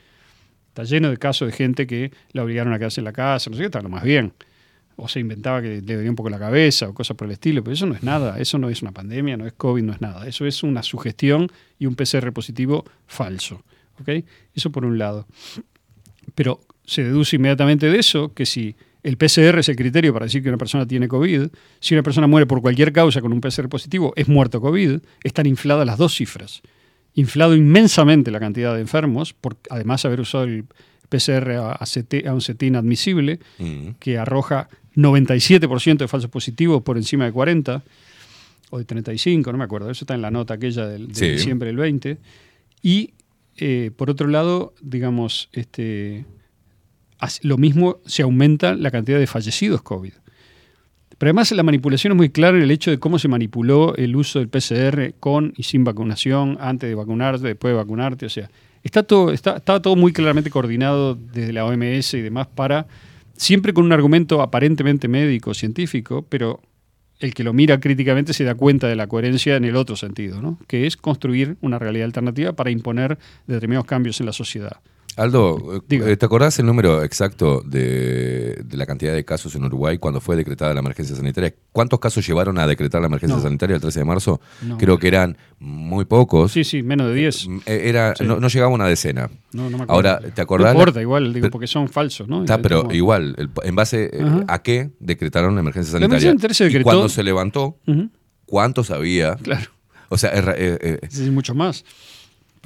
Está lleno de casos de gente que la obligaron a quedarse en la casa, no sé qué, está lo más bien. O se inventaba que le dolía un poco la cabeza o cosas por el estilo, pero eso no es nada, eso no es una pandemia, no es COVID, no es nada. Eso es una sugestión y un PCR positivo falso. ¿ok? Eso por un lado. Pero se deduce inmediatamente de eso que si el PCR es el criterio para decir que una persona tiene COVID, si una persona muere por cualquier causa con un PCR positivo, es muerto COVID, están infladas las dos cifras inflado inmensamente la cantidad de enfermos, por además haber usado el PCR a, a CT a un CT inadmisible, Mm. que arroja 97% de falsos positivos por encima de 40, o de 35, no me acuerdo, eso está en la nota aquella del, de Sí. diciembre del 20. Y eh, por otro lado, digamos, este, lo mismo se aumenta la cantidad de fallecidos COVID. Pero además la manipulación es muy clara en el hecho de cómo se manipuló el uso del PCR con y sin vacunación, antes de vacunarte, después de vacunarte. O sea, está todo, está, todo muy claramente coordinado desde la OMS y demás para, siempre con un argumento aparentemente médico, científico, pero el que lo mira críticamente se da cuenta de la coherencia en el otro sentido, ¿no? que es construir una realidad alternativa para imponer determinados cambios en la sociedad. Aldo, eh, ¿te acordás el número exacto de, de la cantidad de casos en Uruguay cuando fue decretada la emergencia sanitaria? ¿Cuántos casos llevaron a decretar la emergencia No. sanitaria el 13 de marzo? No. Creo que eran muy pocos. Sí, sí, menos de 10. Eh, Era, Sí. no, no llegaba a una decena. No, no me acuerdo. Ahora, ¿te acordás? No importa, igual, digo, porque son falsos, ¿no? Está, Es pero como- igual, el- en base eh, Ajá. a qué decretaron la emergencia La emergencia sanitaria. sanitaria se y decretó- cuando se levantó. ¿cuántos había? Claro. O sea, eh, eh, Sí, mucho más.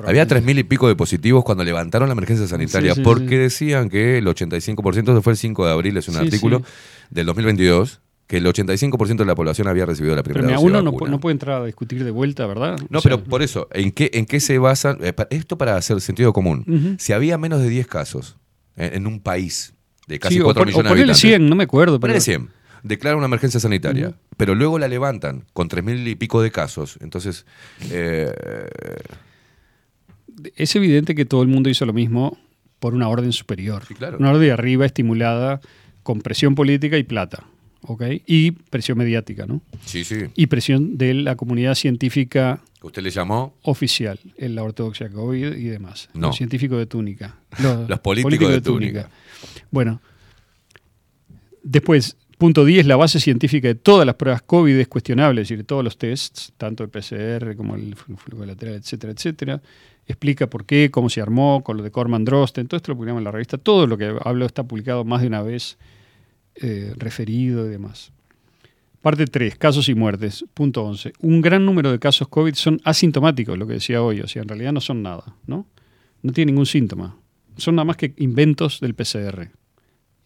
Había tres mil y pico de positivos cuando levantaron la emergencia sanitaria, Sí, sí, porque sí. decían que el 85%, eso fue el 5 de abril, es un artículo del 2022, que el 85% de la población había recibido la primera Pero dosis de uno no, puede entrar a discutir de vuelta, ¿verdad? No, O sea, pero por eso, ¿en qué, en qué se basan? eh, Esto para hacer sentido común. Si había menos de 10 casos en, en un país de casi sí, o 4 pon- o millones de ponele habitantes. 100, no me acuerdo. Pero 100. Declaran una emergencia sanitaria, pero luego la levantan con 3.000 y pico de casos. Entonces, eh, es evidente que todo el mundo hizo lo mismo por una orden superior. claro. Una orden de arriba estimulada con presión política y plata. Y presión mediática, ¿no? sí, sí. Y presión de la comunidad científica usted le llamó oficial, en la ortodoxia COVID y demás. No. Los científicos de túnica. Los políticos de túnica. Bueno, después, punto 10, la base científica de todas las pruebas COVID es cuestionable, es decir, todos los tests, tanto el PCR como el flu- flujo lateral, etcétera, etcétera. Explica por qué, cómo se armó, con lo de Corman Drosten, todo esto lo publicamos en la revista. Todo lo que hablo está publicado más de una vez, eh, referido y demás. Parte 3, casos y muertes. Punto 11. Un gran número de casos COVID son asintomáticos, lo que decía hoy, o sea, en realidad no son nada, ¿no? No tienen ningún síntoma. Son nada más que inventos del PCR,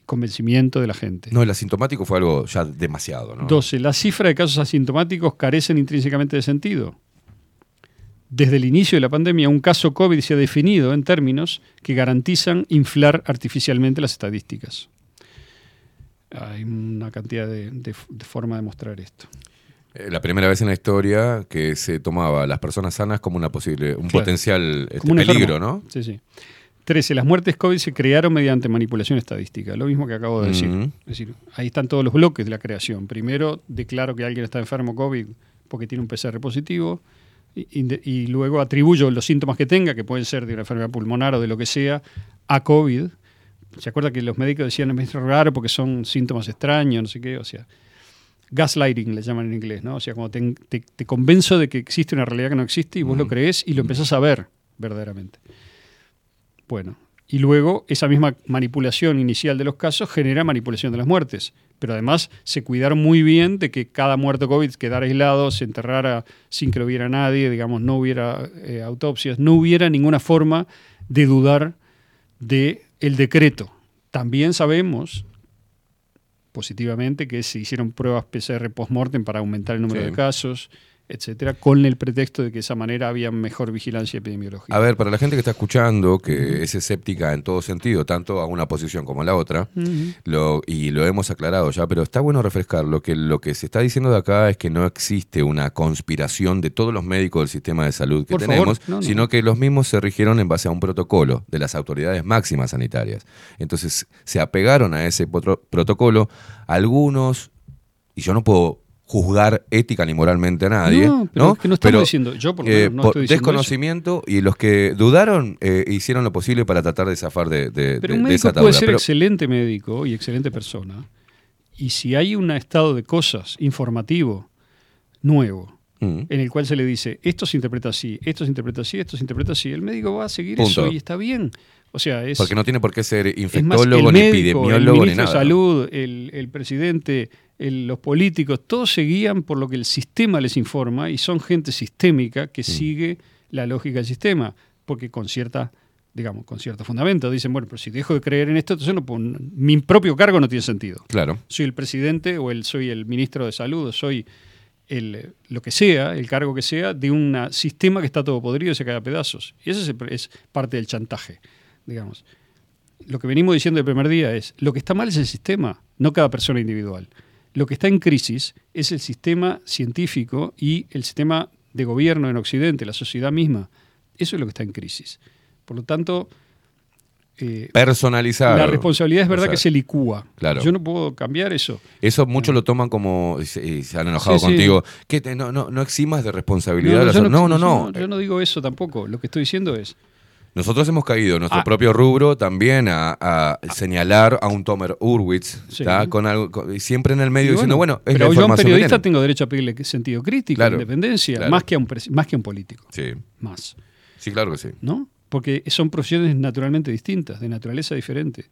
convencimiento de la gente. No, el asintomático fue algo ya demasiado, ¿no? 12. La cifra de casos asintomáticos carecen intrínsecamente de sentido. Desde el inicio de la pandemia, un caso COVID se ha definido en términos que garantizan inflar artificialmente las estadísticas. Hay una cantidad de, de, de formas de mostrar esto. Eh, La primera vez en la historia que se tomaba a las personas sanas como una posible, un Claro. potencial este, un peligro. ¿no? Sí, sí. 13. Las muertes COVID se crearon mediante manipulación estadística, lo mismo que acabo de decir. Es decir, ahí están todos los bloques de la creación. Primero, declaro que alguien está enfermo COVID porque tiene un PCR positivo y, y luego atribuyo los síntomas que tenga, que pueden ser de una enfermedad pulmonar o de lo que sea, a COVID ¿Se acuerda que los médicos decían es raro porque son síntomas extraños, no sé qué? O sea, gaslighting le llaman en inglés, ¿no? O sea, como te, te- te convenzo de que existe una realidad que no existe y vos lo crees y lo empezás a ver verdaderamente. Bueno, y luego esa misma manipulación inicial de los casos genera manipulación de las muertes. Pero además se cuidaron muy bien de que cada muerto COVID quedara aislado, se enterrara sin que lo viera nadie, digamos, no hubiera eh, autopsias, no hubiera ninguna forma de dudar de el decreto. También sabemos positivamente que se hicieron pruebas PCR post-mortem para aumentar el número Sí. de casos, etcétera, con el pretexto de que de esa manera había mejor vigilancia epidemiológica. A ver, para la gente que está escuchando, que es escéptica en todo sentido, tanto a una posición como a la otra, lo, y lo hemos aclarado ya, pero está bueno refrescarlo, que lo que se está diciendo de acá es que no existe una conspiración de todos los médicos del sistema de salud que Por tenemos, no, no. sino que los mismos se rigieron en base a un protocolo de las autoridades máximas sanitarias. Entonces se apegaron a ese protocolo algunos, y yo no puedo juzgar ética ni moralmente a nadie, No, pero ¿no? es que no estamos diciendo- yo por lo menos no por estoy diciendo desconocimiento y los que dudaron eh, hicieron lo posible para tratar de zafar de, de- Pero de- un de médico esa puede ser Pero- excelente médico y excelente persona. Y si hay un estado de cosas informativo nuevo, Mm. en el cual se le dice, esto se interpreta así, esto se interpreta así, esto se interpreta así, el médico va a seguir Punto. eso y está bien. O sea, es... Porque no tiene por qué ser más, infectólogo, el ni médico, el epidemiólogo, ni nada. de salud, el, el presidente, el- los políticos, todos se guían por lo que el sistema les informa y son gente sistémica Mm. que sigue la lógica del sistema, porque con cierta, digamos, con cierto fundamento dicen, bueno, pero si dejo de creer en esto, entonces no mi propio cargo no tiene sentido. Claro. Soy el presidente o el, soy el ministro de salud o soy el, lo que sea, el cargo que sea, de un sistema que está todo podrido y se cae a pedazos. Y eso es, es parte del chantaje, digamos. Lo que venimos diciendo el primer día es, lo que está mal es el sistema, no cada persona individual. Lo que está en crisis es el sistema científico y el sistema de gobierno en Occidente, la sociedad misma. Eso es lo que está en crisis. Por lo tanto, eh, Personalizado. la responsabilidad es verdad O sea, que se licúa. Claro. Yo no puedo cambiar eso. Eso muchos lo toman como, y se, y se han enojado Sí, sí. contigo, que te- no, no, no eximas de responsabilidad. a la yo no, no, no. Yo no digo eso tampoco. Lo que estoy diciendo es, Nosotros hemos caído en nuestro Ah. propio rubro también a, a señalar a un Tomer Urwitz, Sí. con algo, con- siempre en el medio y diciendo, bueno, es pero yo a un que periodista tengo derecho a pedirle sentido crítico, Claro, independencia, claro. más, que a un pres- más que a un político. Sí. Más. Sí, claro que sí. ¿no? Porque son profesiones naturalmente distintas, de naturaleza diferente.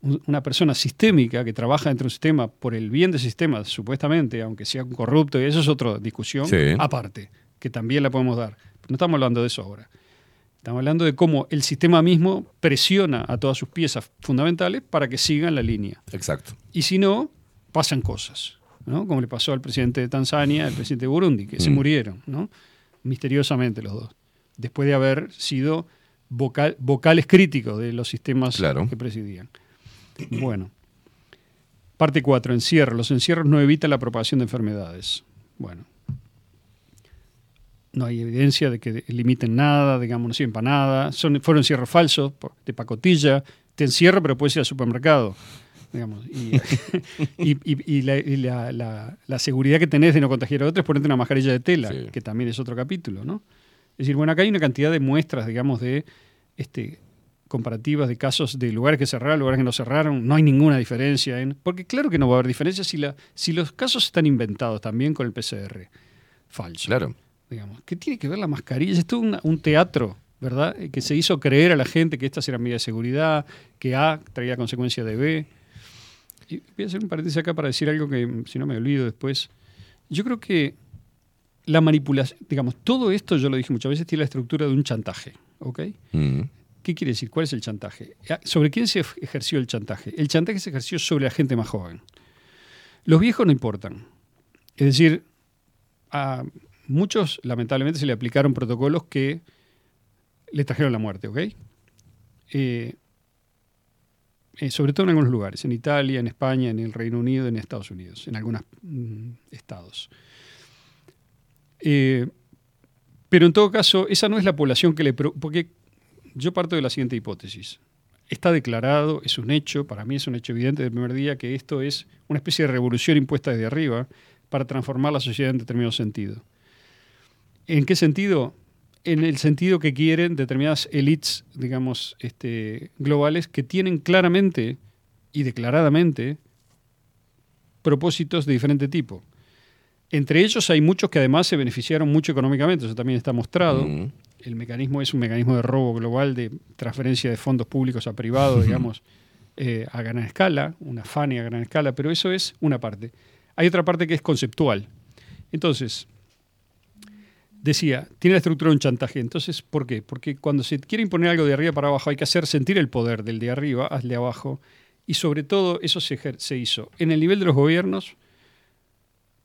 Un- Una persona sistémica que trabaja dentro de un sistema por el bien del sistema, supuestamente, aunque sea corrupto, y eso es otra discusión Sí. aparte, que también la podemos dar. Pero no estamos hablando de eso ahora. Estamos hablando de cómo el sistema mismo presiona a todas sus piezas fundamentales para que sigan la línea. Exacto. Y si no, pasan cosas, ¿no? Como le pasó al presidente de Tanzania, al presidente de Burundi, que se Mm. murieron, ¿no? Misteriosamente los dos. Después de haber sido vocal- vocales críticos de los sistemas Claro. que presidían. Bueno. Parte 4. Encierro. Los encierros no evitan la propagación de enfermedades. Bueno. No hay evidencia de que limiten nada, digamos, no sirven para nada. Son, fueron encierros falsos, de pacotilla. Te encierro, pero puedes ir al supermercado. Digamos, y, y- y- y la, y la- la- la seguridad que tenés de no contagiar a otros es ponerte una mascarilla de tela, que también es otro capítulo, ¿no? Es decir, bueno, acá hay una cantidad de muestras, digamos, de este, comparativas de casos de lugares que cerraron, lugares que no cerraron, no hay ninguna diferencia. En, porque claro que no va a haber diferencia si, la, si los casos están inventados también con el PCR. Falso. Claro. Digamos. ¿Qué tiene que ver la mascarilla? Esto es una- un teatro, ¿verdad? Eh, Que se hizo creer a la gente que estas eran medidas de seguridad, que A traía consecuencia de B. Y voy a hacer un paréntesis acá para decir algo que, si no me olvido después. Yo creo que la manipulación, digamos, todo esto, yo lo dije muchas veces, tiene la estructura de un chantaje, ¿ok? Mm. ¿Qué quiere decir? ¿Cuál es el chantaje? Ah, ¿Sobre quién se ej- ejerció el chantaje? El chantaje se ejerció sobre la gente más joven. Los viejos no importan. Es decir, a muchos lamentablemente se le aplicaron protocolos que le trajeron la muerte, ¿ok? Eh, eh, sobre todo en algunos lugares, en Italia, en España, en el Reino Unido, en Estados Unidos, en algunos mm, estados. Eh, pero en todo caso, esa no es la población que le... Porque yo parto de la siguiente hipótesis. Está declarado, es un hecho, para mí es un hecho evidente del primer día, que esto es una especie de revolución impuesta desde arriba para transformar la sociedad en determinado sentido. ¿En qué sentido? en el sentido que quieren determinadas elites, digamos, este, globales, que tienen claramente y declaradamente propósitos de diferente tipo. Entre ellos hay muchos que además se beneficiaron mucho económicamente, eso también está mostrado. El mecanismo es un mecanismo de robo global, de transferencia de fondos públicos a privados, digamos, eh, a gran escala, una FANI a gran escala, pero eso es una parte. Hay otra parte que es conceptual. Entonces, decía, tiene la estructura de un chantaje. Entonces, ¿por qué? Porque cuando se quiere imponer algo de arriba para abajo hay que hacer sentir el poder del de arriba al de abajo. Y sobre todo eso se, hizo en el nivel de los gobiernos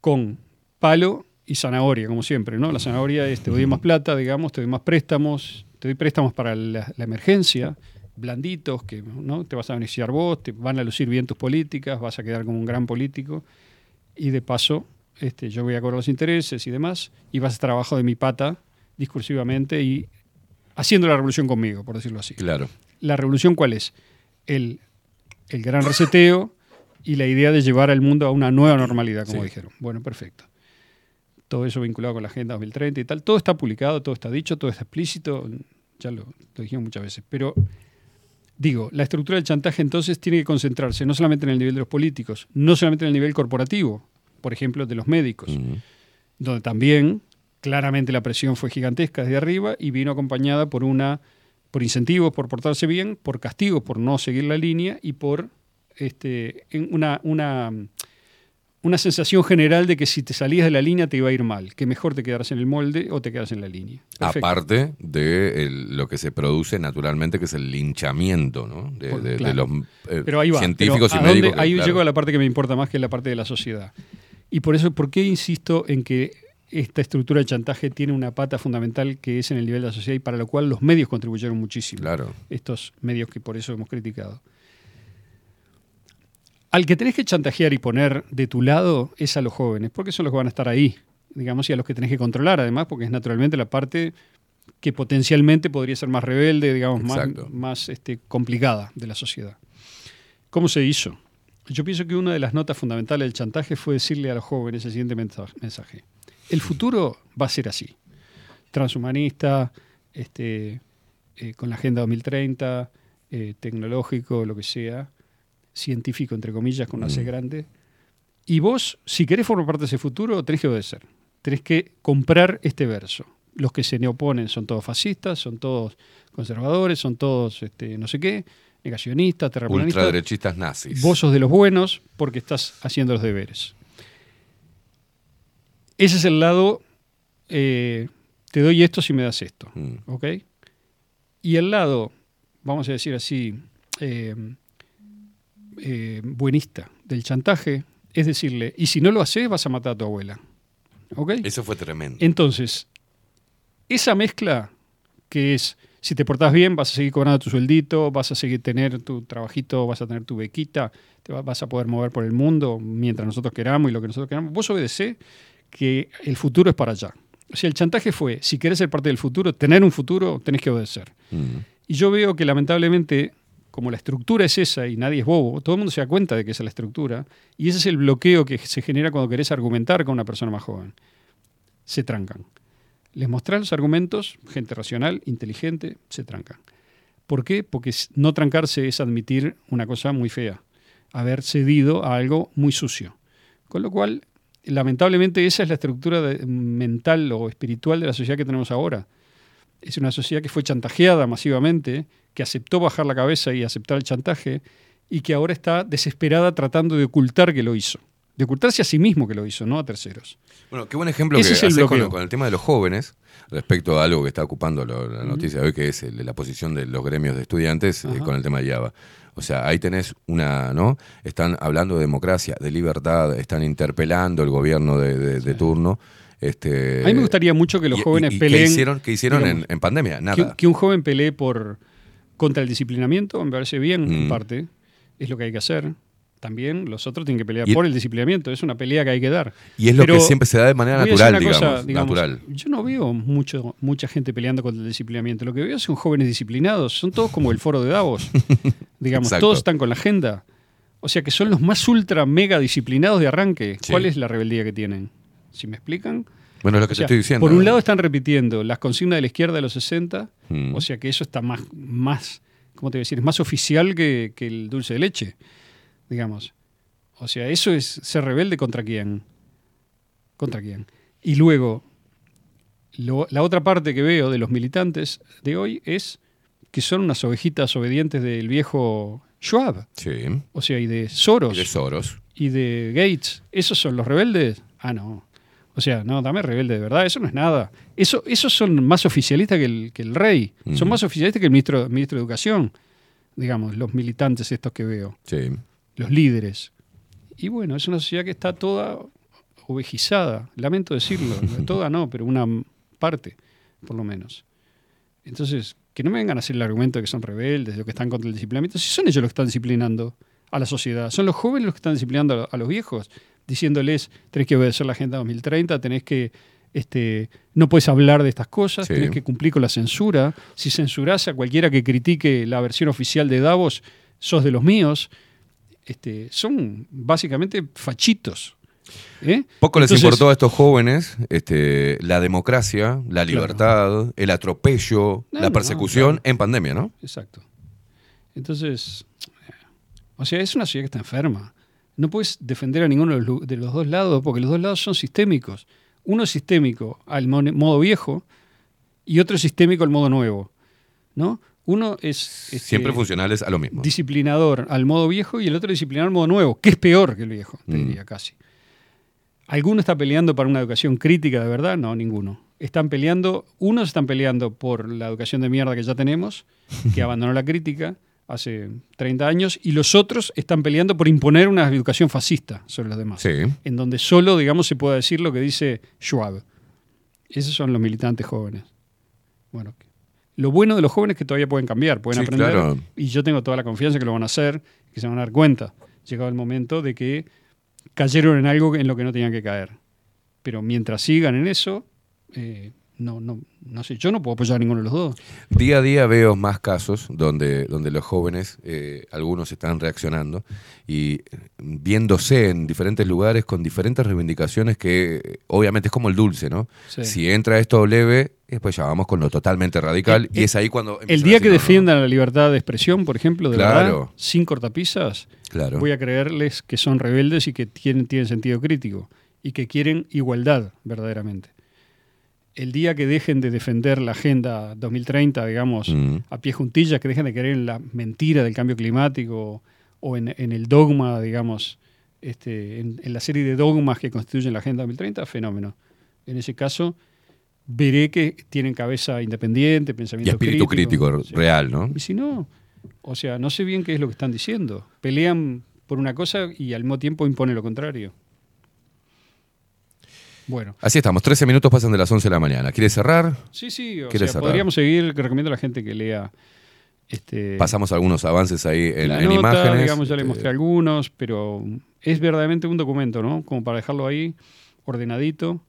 con palo y zanahoria, como siempre. ¿no? La zanahoria es te doy más plata, digamos, te doy más préstamos, te doy préstamos para la, la emergencia, blanditos, que ¿no? te vas a beneficiar vos, te van a lucir bien tus políticas, vas a quedar como un gran político. Y de paso, este, yo voy a cobrar los intereses y demás, y vas a estar abajo de mi pata discursivamente y haciendo la revolución conmigo, por decirlo así. Claro. ¿La revolución cuál es? El, el gran reseteo y la idea de llevar al mundo a una nueva normalidad, como Sí. dijeron. Bueno, perfecto. Todo eso vinculado con la Agenda 2030 y tal. Todo está publicado, todo está dicho, todo está explícito. Ya lo, lo dijimos muchas veces. Pero digo, la estructura del chantaje entonces tiene que concentrarse no solamente en el nivel de los políticos, no solamente en el nivel corporativo, por ejemplo, de los médicos, donde también claramente la presión fue gigantesca desde arriba y vino acompañada por una por incentivos por portarse bien, por castigos por no seguir la línea y por este, una, una, una sensación general de que si te salías de la línea te iba a ir mal, que mejor te quedaras en el molde o te quedas en la línea. Perfecto. Aparte de el- lo que se produce naturalmente, que es el linchamiento ¿no? de, los eh, Pero ahí va. científicos Pero y ¿a dónde- médicos. que, ahí claro, llego a la parte que me importa más, que es la parte de la sociedad. Y por eso, ¿por qué insisto en que esta estructura de chantaje tiene una pata fundamental que es en el nivel de la sociedad y para lo cual los medios contribuyeron muchísimo? Claro. Estos medios que por eso hemos criticado. Al que tenés que chantajear y poner de tu lado es a los jóvenes, porque son los que van a estar ahí, digamos, y a los que tenés que controlar, además, porque es naturalmente la parte que potencialmente podría ser más rebelde, digamos, más, Exacto. más este, complicada de la sociedad. ¿Cómo se hizo? Yo pienso que una de las notas fundamentales del chantaje fue decirle a los jóvenes el siguiente mensa- mensaje. El futuro va a ser así. Transhumanista, este, eh, con la Agenda 2030, eh, tecnológico, lo que sea, científico, entre comillas, con una C grande. Y vos, si querés formar parte de ese futuro, tenés que obedecer. Tenés que comprar este verso. Los que se le oponen son todos fascistas, son todos conservadores, son todos este, no sé qué, negacionistas, terraplanistas. Ultraderechistas nazis. Vos sos de los buenos porque estás haciendo los deberes. Ese es el lado, eh, te doy esto si me das esto. Mm. ¿Ok? Y el lado, vamos a decir así, eh, eh, buenista del chantaje, es decirle, y si no lo haces, vas a matar a tu abuela. ¿Ok? Eso fue tremendo. Entonces, esa mezcla que es, si te portás bien, vas a seguir cobrando tu sueldito, vas a seguir tener tu trabajito, vas a tener tu bequita, te va- vas a poder mover por el mundo mientras nosotros queramos y lo que nosotros queramos. Vos obedecé que el futuro es para allá. O sea, el chantaje fue, si querés ser parte del futuro, tener un futuro, tenés que obedecer. Mm. Y yo veo que lamentablemente, como la estructura es esa y nadie es bobo, todo el mundo se da cuenta de que esa es la estructura, y ese es el bloqueo que se genera cuando querés argumentar con una persona más joven. Se trancan. Les mostrás los argumentos, gente racional, inteligente, se trancan. ¿Por qué? Porque no trancarse es admitir una cosa muy fea, haber cedido a algo muy sucio. Con lo cual, lamentablemente, esa es la estructura mental o espiritual de la sociedad que tenemos ahora. Es una sociedad que fue chantajeada masivamente, que aceptó bajar la cabeza y aceptar el chantaje, y que ahora está desesperada tratando de ocultar que lo hizo. De ocultarse a sí mismo que lo hizo, no a terceros. Bueno, qué buen ejemplo Ese que es el haces con, el tema de los jóvenes respecto a algo que está ocupando lo- la noticia de hoy, que es el la posición de los gremios de estudiantes eh, con el tema de Java. O sea, ahí tenés una, ¿no? Están hablando de democracia, de libertad, están interpelando el gobierno de, de- de turno. Este, A mí me gustaría mucho que los y- jóvenes y peleen. ¿Qué hicieron, qué hicieron en, digamos, en pandemia? Nada. que un joven pelee por contra el disciplinamiento, me parece bien, en Mm. parte. Es lo que hay que hacer. También los otros tienen que pelear Y- por el disciplinamiento. Es una pelea que hay que dar. Y es lo Pero que siempre se da de manera natural, digamos, cosa, digamos, natural. Yo no veo mucho, mucha gente peleando contra el disciplinamiento. Lo que veo son jóvenes disciplinados. Son todos como el foro de Davos. digamos, Exacto. todos están con la agenda. O sea que son los más ultra mega disciplinados de arranque. Sí. ¿Cuál es la rebeldía que tienen? Si me explican. Bueno, es lo que O sea, te estoy diciendo. Por un lado están repitiendo las consignas de la izquierda de los 60, Mm. o sea que eso está más, más ¿cómo te voy a decir? Es más oficial que, que el dulce de leche, digamos. O sea, eso es ser rebelde contra quién. ¿Contra quién? Y luego, lo- la otra parte que veo de los militantes de hoy es que son unas ovejitas obedientes del viejo Schwab. Sí. O sea, y de Soros. Y de Soros. Y de Gates. ¿Esos son los rebeldes? Ah, no. O sea, no, dame rebelde de verdad, eso no es nada. Eso, esos son más oficialistas que el, que el rey. Son Mm. más oficialistas que el ministro, ministro de Educación, digamos, los militantes estos que veo, Sí. Los líderes. Y bueno, es una sociedad que está toda ovejizada, lamento decirlo, toda no, pero una parte, por lo menos. Entonces, que no me vengan a hacer el argumento de que son rebeldes, de que están contra el disciplinamiento, si son ellos los que están disciplinando a la sociedad, son los jóvenes los que están disciplinando a, los viejos, diciéndoles, tenés que obedecer la Agenda 2030, tenés que, este, no puedes hablar de estas cosas, Sí. tenés que cumplir con la censura, si censurás a cualquiera que critique la versión oficial de Davos, sos de los míos, este, son básicamente fachitos. ¿eh? Poco les importó a estos jóvenes este, la democracia, la libertad, el atropello, No, la no, persecución claro. en pandemia, ¿no? Exacto. Entonces, o sea, es una sociedad que está enferma. No puedes defender a ninguno de los, de los dos lados porque los dos lados son sistémicos. Uno es sistémico al modo viejo y otro es sistémico al modo nuevo. ¿no? Uno es este, Siempre funcionales a lo mismo. disciplinador al modo viejo y el otro disciplinador al modo nuevo, que es peor que el viejo, te Mm. diría casi. ¿Alguno está peleando para una educación crítica de verdad? No, ninguno. Están peleando, unos están peleando por la educación de mierda que ya tenemos, que abandonó la crítica hace 30 años, y los otros están peleando por imponer una educación fascista sobre los demás, Sí. en donde solo, digamos, se pueda decir lo que dice Schwab. Esos son los militantes jóvenes. Bueno, lo bueno de los jóvenes es que todavía pueden cambiar, pueden Sí, aprender, claro. y yo tengo toda la confianza que lo van a hacer, que se van a dar cuenta, llegado el momento de que cayeron en algo en lo que no tenían que caer. Pero mientras sigan en eso, eh, no, no, no sé, yo no puedo apoyar a ninguno de los dos. Día a día veo más casos donde, donde los jóvenes, eh, algunos están reaccionando y viéndose en diferentes lugares con diferentes reivindicaciones que eh, obviamente es como el dulce, ¿no? Sí. Si entra esto leve, después ya vamos con lo totalmente radical y es ahí cuando... El día que no, defiendan la libertad de expresión, por ejemplo, de Claro. verdad, sin cortapisas, Claro. voy a creerles que son rebeldes y que tienen, tienen sentido crítico y que quieren igualdad verdaderamente. El día que dejen de defender la Agenda 2030, digamos, Mm. a pie juntillas, que dejen de creer en la mentira del cambio climático o en, en el dogma, digamos, este, en, en la serie de dogmas que constituyen la Agenda 2030, fenómeno. En ese caso, veré que tienen cabeza independiente, Y pensamiento espíritu crítico, real, ¿no? Y si no, o sea, no sé bien qué es lo que están diciendo. Pelean por una cosa y al mismo tiempo imponen lo contrario. Bueno, Así estamos, 13 minutos pasan de las 11 de la mañana. ¿Quieres cerrar? sí, sí, o ¿Quieres sea, cerrar? podríamos seguir, recomiendo a la gente que lea este, Pasamos algunos avances ahí en, la en nota, imágenes. digamos, ya le Este, mostré algunos, pero es verdaderamente un documento, ¿no? Como para dejarlo ahí, ordenadito,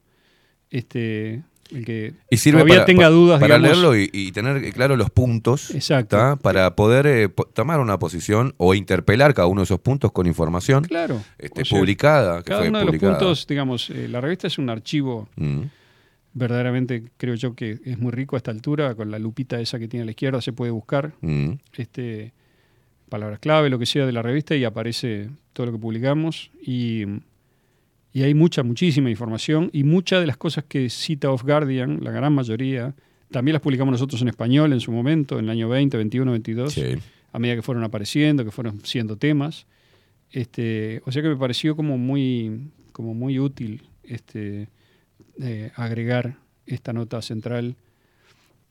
este, el que Y sirve todavía para, tenga pa- dudas, para digamos, leerlo y, y tener claro los puntos. Exacto. ¿tá? Para poder eh, tomar una posición o interpelar cada uno de esos puntos con información Claro. este, O sea, publicada. que Cada fue uno de los puntos, digamos, eh, la revista es un archivo Mm. verdaderamente, creo yo que es muy rico a esta altura, con la lupita esa que tiene a la izquierda se puede buscar Mm. este, palabras clave, lo que sea de la revista y aparece todo lo que publicamos y, y hay mucha, muchísima información y muchas de las cosas que cita Off Guardian, la gran mayoría, también las publicamos nosotros en español en su momento, en el año 20, 21, 22, Sí. a medida que fueron apareciendo, que fueron siendo temas. Este, o sea que me pareció como muy, como muy útil este, eh, agregar esta nota central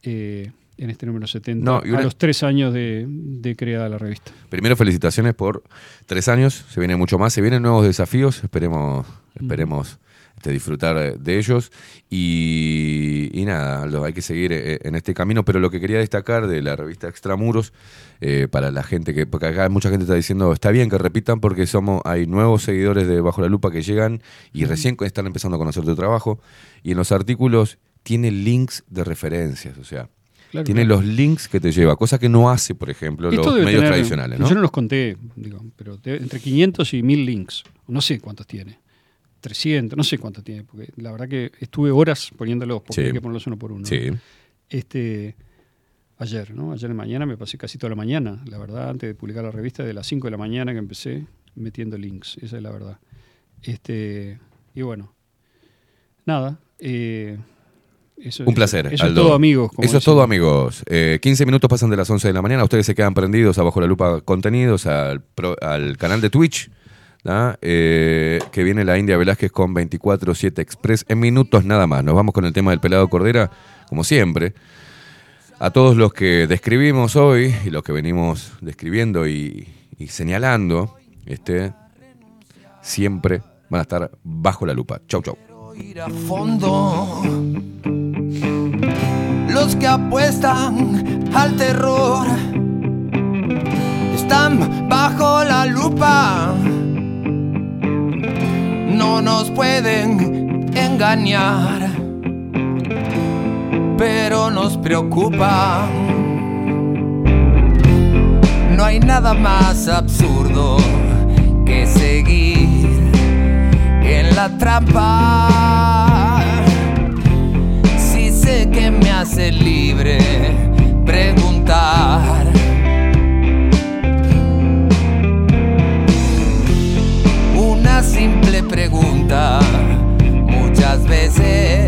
eh, en este número 70 No, una- a los tres años de, de creada la revista. Primero, felicitaciones por tres años. Se viene mucho más. Se vienen nuevos desafíos. Esperemos, esperemos este, disfrutar de ellos. Y, y nada, lo- hay que seguir eh, en este camino. Pero lo que quería destacar de la revista Extramuros, eh, para la gente que. Porque acá mucha gente está diciendo, está bien que repitan porque somos hay nuevos seguidores de Bajo la Lupa que llegan y recién están empezando a conocer tu trabajo. Y en los artículos tiene links de referencias. O sea. Claro, tiene claro. los links que te lleva, cosa que no hace, por ejemplo, Esto los medios tener- tradicionales, ¿no? Yo no los conté, digo, pero entre 500 y 1000 links. No sé cuántos tiene. 300, no sé cuánto tiene, porque la verdad que estuve horas poniéndolos, porque Sí. hay que ponerlos uno por uno. Sí. Este, ayer, ¿no? Ayer en mañana me pasé casi toda la mañana, la verdad, antes de publicar la revista, de las 5 de la mañana que empecé metiendo links, esa es la verdad. Este, y bueno, nada. eh, eso, Un placer. Eso, eso Aldo. es todo, amigos. como Eso es todo, amigos. Eh, 15 minutos pasan de las 11 de la mañana. Ustedes se quedan prendidos abajo la lupa contenidos al, pro- al canal de Twitch. Eh, que viene la India Velázquez con 24-7 Express en minutos nada más. Nos vamos con el tema del pelado Cordera, como siempre. A todos los que describimos hoy y los que venimos describiendo y, y señalando, este, siempre van a estar bajo la lupa. Chau, chau. Ir a fondo. Los que apuestan al terror están bajo la lupa. No nos pueden engañar, pero nos preocupa. No hay nada más absurdo que seguir en la trampa. Si sé que me hace libre preguntar. Una simple pregunta muchas veces